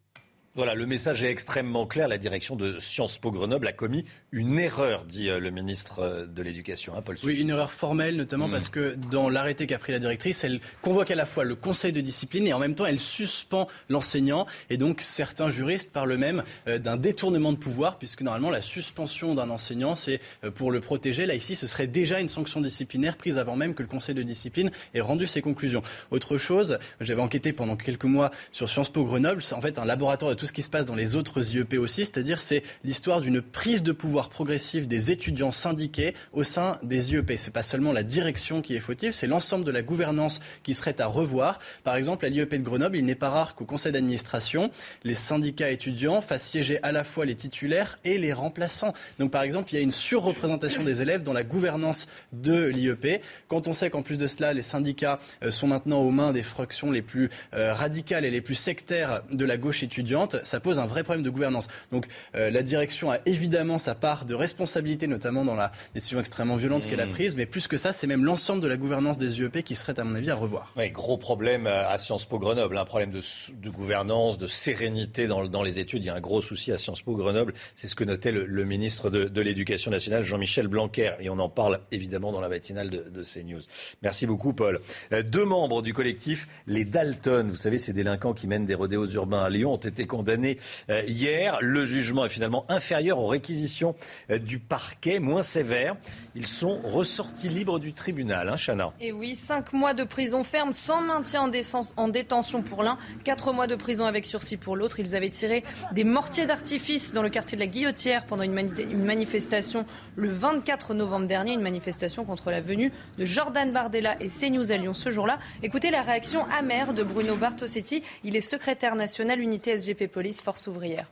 Voilà, le message est extrêmement clair. La direction de Sciences Po Grenoble a commis une erreur, dit euh, le ministre euh, de l'Éducation, hein, Paul Oui, une erreur formelle, notamment mm. parce que dans l'arrêté qu'a pris la directrice, elle convoque à la fois le conseil de discipline et en même temps elle suspend l'enseignant. Et donc certains juristes parlent même euh, d'un détournement de pouvoir, puisque normalement la suspension d'un enseignant, c'est pour le protéger. Là, ici, ce serait déjà une sanction disciplinaire prise avant même que le conseil de discipline ait rendu ses conclusions. Autre chose, j'avais enquêté pendant quelques mois sur Sciences Po Grenoble, c'est en fait un laboratoire de tout ce qui se passe dans les autres IEP aussi, c'est-à-dire c'est l'histoire d'une prise de pouvoir progressive des étudiants syndiqués au sein des IEP. C'est pas seulement la direction qui est fautive, c'est l'ensemble de la gouvernance qui serait à revoir. Par exemple, à l'IEP de Grenoble, il n'est pas rare qu'au conseil d'administration, les syndicats étudiants fassent siéger à la fois les titulaires et les remplaçants. Donc par exemple, il y a une surreprésentation des élèves dans la gouvernance de l'IEP. Quand on sait qu'en plus de cela, les syndicats euh, sont maintenant aux mains des fractions les plus euh, radicales et les plus sectaires de la gauche étudiante, ça pose un vrai problème de gouvernance. Donc euh, la direction a évidemment sa part de responsabilité, notamment dans la décision extrêmement violente qu'elle a Mmh. prise, mais plus que ça, c'est même l'ensemble de la gouvernance des UEP qui serait, à mon avis, à revoir. Oui, gros problème à Sciences Po Grenoble, un problème de, de gouvernance, de sérénité dans, dans les études. Il y a un gros souci à Sciences Po Grenoble. C'est ce que notait le, le ministre de, de l'Éducation nationale, Jean-Michel Blanquer. Et on en parle évidemment dans la matinale de, de CNews. Merci beaucoup, Paul. Euh, deux membres du collectif Les Dalton, vous savez, ces délinquants qui mènent des rodéos urbains à Lyon, ont été condamnés euh, hier. Le jugement est finalement inférieur aux réquisitions euh, du parquet, moins sévère. Ils sont ressortis libres du tribunal, hein, Chana Et oui, 5 mois de prison ferme sans maintien en, détention pour l'un, 4 mois de prison avec sursis pour l'autre. Ils avaient tiré des mortiers d'artifice dans le quartier de la Guillotière pendant une, une manifestation le 24 novembre dernier, une manifestation contre la venue de Jordan Bardella et CNews à Lyon ce jour-là. Écoutez la réaction amère de Bruno Bartosetti. Il est secrétaire national unité SGP Police Force ouvrière.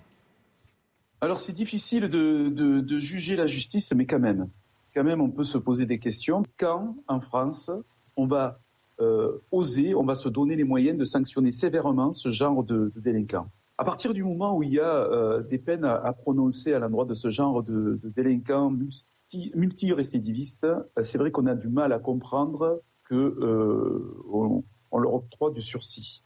Alors c'est difficile de, juger la justice, mais quand même, quand même, on peut se poser des questions. Quand, en France, on va euh, oser, on va se donner les moyens de sanctionner sévèrement ce genre de, de délinquants? À partir du moment où il y a euh, des peines à, prononcer à l'endroit de ce genre de, de délinquants multi, multirécidivistes, euh, c'est vrai qu'on a du mal à comprendre que euh, on, on leur octroie du sursis.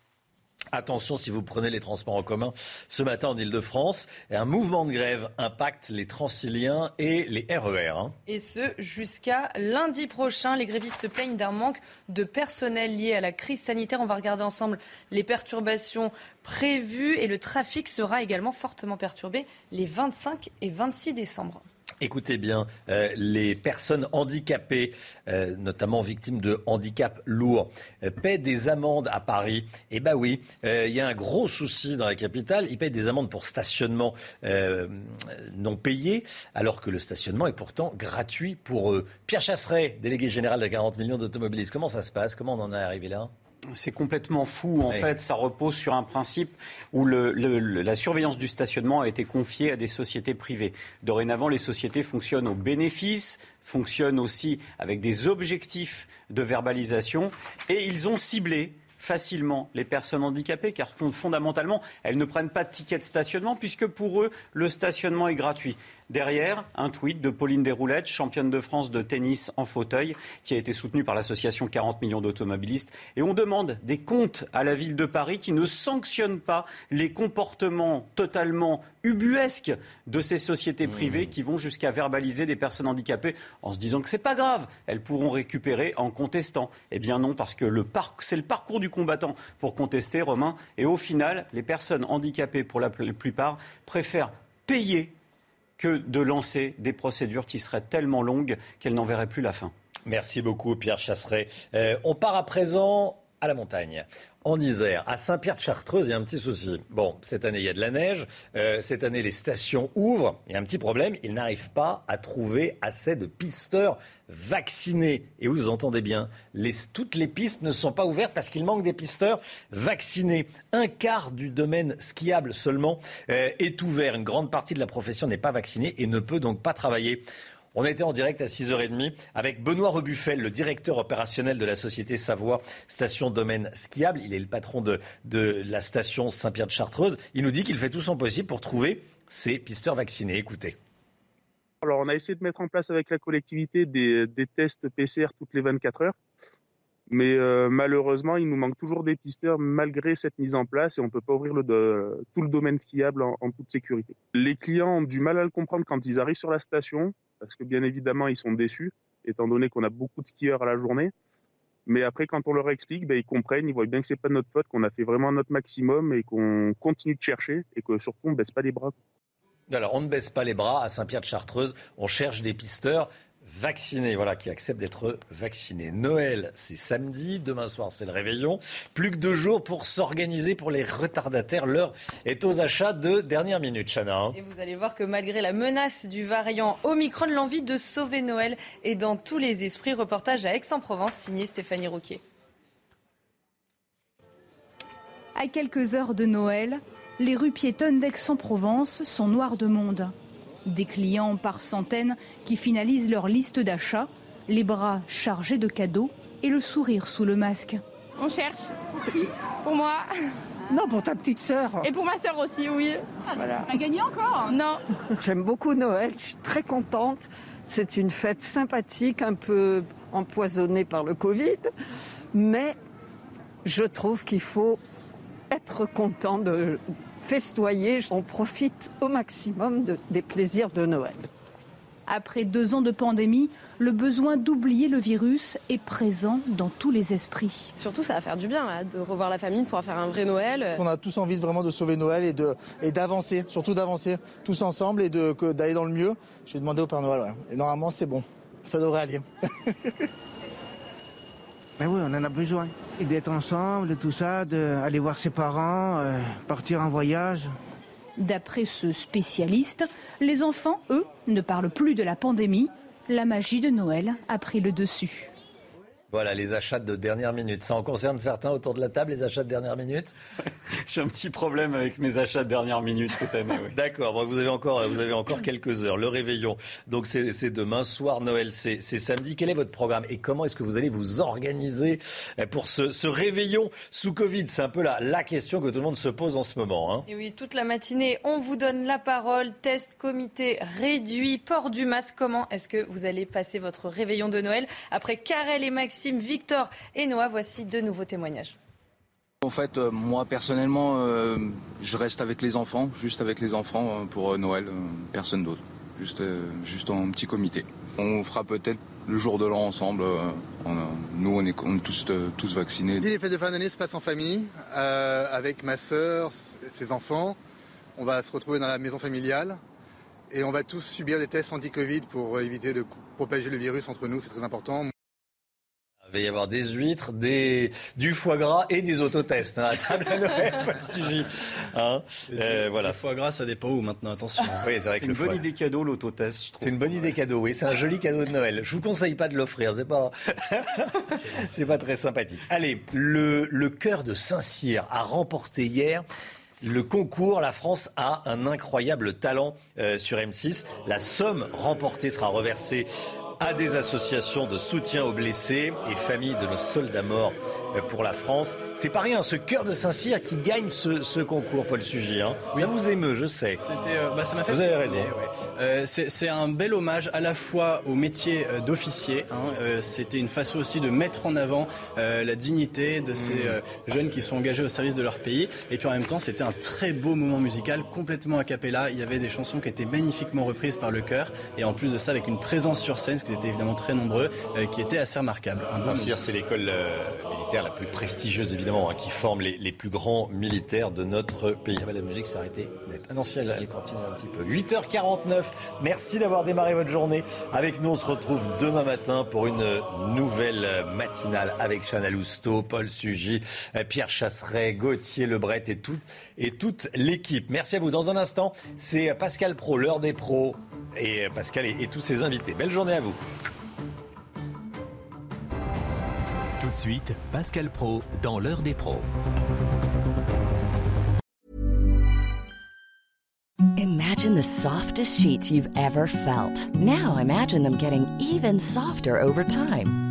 Attention si vous prenez les transports en commun ce matin en Ile-de-France. Un mouvement de grève impacte les Transiliens et les RER. hein. Et ce, jusqu'à lundi prochain. Les grévistes se plaignent d'un manque de personnel lié à la crise sanitaire. On va regarder ensemble les perturbations prévues et le trafic sera également fortement perturbé les 25 et 26 décembre. Écoutez bien, euh, les personnes handicapées, euh, notamment victimes de handicap lourd, euh, paient des amendes à Paris. Eh ben oui, il y a un gros souci dans la capitale. Ils payent des amendes pour stationnement non payé, alors que le stationnement est pourtant gratuit pour eux. Pierre Chasseret, délégué général de 40 millions d'automobilistes. Comment ça se passe? Comment on en est arrivé là? C'est complètement fou. En fait, ça repose sur un principe où le- le- le- la surveillance du stationnement a été confiée à des sociétés privées. Dorénavant, les sociétés fonctionnent au bénéfice, fonctionnent aussi avec des objectifs de verbalisation, et ils ont ciblé facilement les personnes handicapées, car fond- fondamentalement, elles ne prennent pas de ticket de stationnement, puisque pour eux, le stationnement est gratuit. Derrière, un tweet de Pauline Desroulettes, championne de France de tennis en fauteuil, qui a été soutenu par l'association 40 millions d'automobilistes. Et on demande des comptes à la ville de Paris qui ne sanctionnent pas les comportements totalement ubuesques de ces sociétés privées qui vont jusqu'à verbaliser des personnes handicapées en se disant que c'est pas grave, elles pourront récupérer en contestant. Eh bien non, parce que le c'est le parcours du combattant pour contester, Romain. Et au final, les personnes handicapées, pour la pl- plupart, préfèrent payer que de lancer des procédures qui seraient tellement longues qu'elles n'en verraient plus la fin. Merci beaucoup, Pierre Chasseret. Euh, on part à présent à la montagne. En Isère, à Saint-Pierre-de-Chartreuse, il y a un petit souci. Bon, cette année, il y a de la neige. Euh, cette année, les stations ouvrent. Il y a un petit problème. Ils n'arrivent pas à trouver assez de pisteurs vaccinés. Et vous entendez bien, les- toutes les pistes ne sont pas ouvertes parce qu'il manque des pisteurs vaccinés. Un quart du domaine skiable seulement euh, est ouvert. Une grande partie de la profession n'est pas vaccinée et ne peut donc pas travailler. On était en direct à 6h30 avec Benoît Rebuffel, le directeur opérationnel de la société Savoie Station Domaine Skiable. Il est le patron de, la station Saint-Pierre de Chartreuse. Il nous dit qu'il fait tout son possible pour trouver ces pisteurs vaccinés. Écoutez. Alors, on a essayé de mettre en place avec la collectivité des, tests PCR toutes les 24 heures. Mais euh, malheureusement, il nous manque toujours des pisteurs malgré cette mise en place et on ne peut pas ouvrir tout le domaine skiable en toute sécurité. Les clients ont du mal à le comprendre quand ils arrivent sur la station parce que bien évidemment, ils sont déçus étant donné qu'on a beaucoup de skieurs à la journée. Mais après, quand on leur explique, ben, ils comprennent, ils voient bien que c'est pas notre faute, qu'on a fait vraiment notre maximum et qu'on continue de chercher et que surtout on baisse pas les bras. Alors, on ne baisse pas les bras à Saint-Pierre de Chartreuse. On cherche des pisteurs vaccinés, voilà, qui acceptent d'être vaccinés. Noël, c'est samedi. Demain soir, c'est le réveillon. Plus que deux jours pour s'organiser pour les retardataires. L'heure est aux achats de dernière minute, Chana. hein. Et vous allez voir que malgré la menace du variant Omicron, l'envie de sauver Noël est dans tous les esprits. Reportage à Aix-en-Provence, signé Stéphanie Rouquier. À quelques heures de Noël, les rues piétonnes d'Aix-en-Provence sont noires de monde. Des clients par centaines qui finalisent leur liste d'achats, les bras chargés de cadeaux et le sourire sous le masque. On cherche. Pour moi. Non, pour ta petite sœur. Et pour ma sœur aussi, oui. Voilà. a gagné encore? Non. J'aime beaucoup Noël, je suis très contente. C'est une fête sympathique, un peu empoisonnée par le Covid, mais je trouve qu'il faut être content de festoyer. On profite au maximum de- des plaisirs de Noël. Après deux ans de pandémie, le besoin d'oublier le virus est présent dans tous les esprits. Surtout, ça va faire du bien là, de revoir la famille, de pouvoir faire un vrai Noël. On a tous envie de vraiment de sauver Noël et de et d'avancer, surtout d'avancer tous ensemble et de que- d'aller dans le mieux. J'ai demandé au Père Noël, ouais. Et normalement, c'est bon, ça devrait aller. Mais oui, on en a besoin. Et d'être ensemble, tout ça, d'aller voir ses parents, euh, partir en voyage. D'après ce spécialiste, les enfants, eux, ne parlent plus de la pandémie. La magie de Noël a pris le dessus. Voilà, les achats de dernière minute. Ça en concerne certains autour de la table, les achats de dernière minute J'ai un petit problème avec mes achats de dernière minute cette année. oui. D'accord, bon, vous avez encore, vous avez encore quelques heures. Le réveillon, donc c'est demain soir, Noël, c'est samedi. Quel est votre programme et comment est-ce que vous allez vous organiser euh, pour ce, ce réveillon sous Covid? C'est un peu la, la question que tout le monde se pose en ce moment. hein. Et oui, toute la matinée, on vous donne la parole. Test, comité réduit, port du masque. Comment est-ce que vous allez passer votre réveillon de Noël? Après Karel et Maxime, Victor et Noah, voici deux nouveaux témoignages. En fait, euh, moi personnellement, euh, je reste avec les enfants, juste avec les enfants euh, pour Noël, personne d'autre, juste, juste en petit comité. On fera peut-être le jour de l'an ensemble. on a- nous, on est, on est tous, tous vaccinés. Les fêtes de fin d'année se passent en famille, euh, avec ma sœur, ses enfants. On va se retrouver dans la maison familiale et on va tous subir des tests anti-Covid pour éviter de propager le virus entre nous, c'est très important. Il va y avoir des huîtres, des, du foie gras et des autotests hein, à table à Noël, pas le sujet. Hein Euh, voilà. Le foie gras, ça dépend où maintenant, attention. Oui, c'est vrai que une le bonne idée cadeau, l'autotest. je trouve. C'est une bonne idée cadeau, oui. C'est un joli cadeau de Noël. Je vous conseille pas de l'offrir, c'est pas, c'est pas très sympathique. Allez, le, le cœur de Saint-Cyr a remporté hier le concours. La France a un incroyable talent euh, sur M6. La somme remportée sera reversée à des associations de soutien aux blessés et familles de nos soldats morts pour la France. C'est pas rien, ce cœur de Saint-Cyr qui gagne ce, ce concours, Paul Sugy. Hein. Ça vous émeut, je sais. Euh, bah, ça m'a fait Vous avez raison. ouais. Euh, c'est un bel hommage à la fois au métier euh, d'officier. hein. Euh, C'était une façon aussi de mettre en avant la dignité de ces Mmh. euh, jeunes qui sont engagés au service de leur pays. Et puis en même temps, c'était un très beau moment musical, complètement a cappella. Il y avait des chansons qui étaient magnifiquement reprises par le chœur. Et en plus de ça, avec une présence sur scène, qu'ils étaient évidemment très nombreux, euh, qui était assez remarquable. C'est l'école euh, militaire la plus prestigieuse, évidemment, hein, qui forme les, les plus grands militaires de notre pays. Ah bah, la musique s'est arrêtée net. Ah non, si, elle, elle continue un petit peu. 8h49, merci d'avoir démarré votre journée. Avec nous, on se retrouve demain matin pour une nouvelle matinale avec Chana Lousteau, Paul Sugy, euh, Pierre Chasseret, Gauthier Lebret et, tout, et toute l'équipe. Merci à vous. Dans un instant, c'est Pascal Pro, l'heure des pros. Et euh, Pascal et- et tous ses invités. Belle journée à vous. Tout de suite, Pascal Pro dans l'heure des pros. Imagine the softest sheets you've ever felt. Now imagine them getting even softer over time.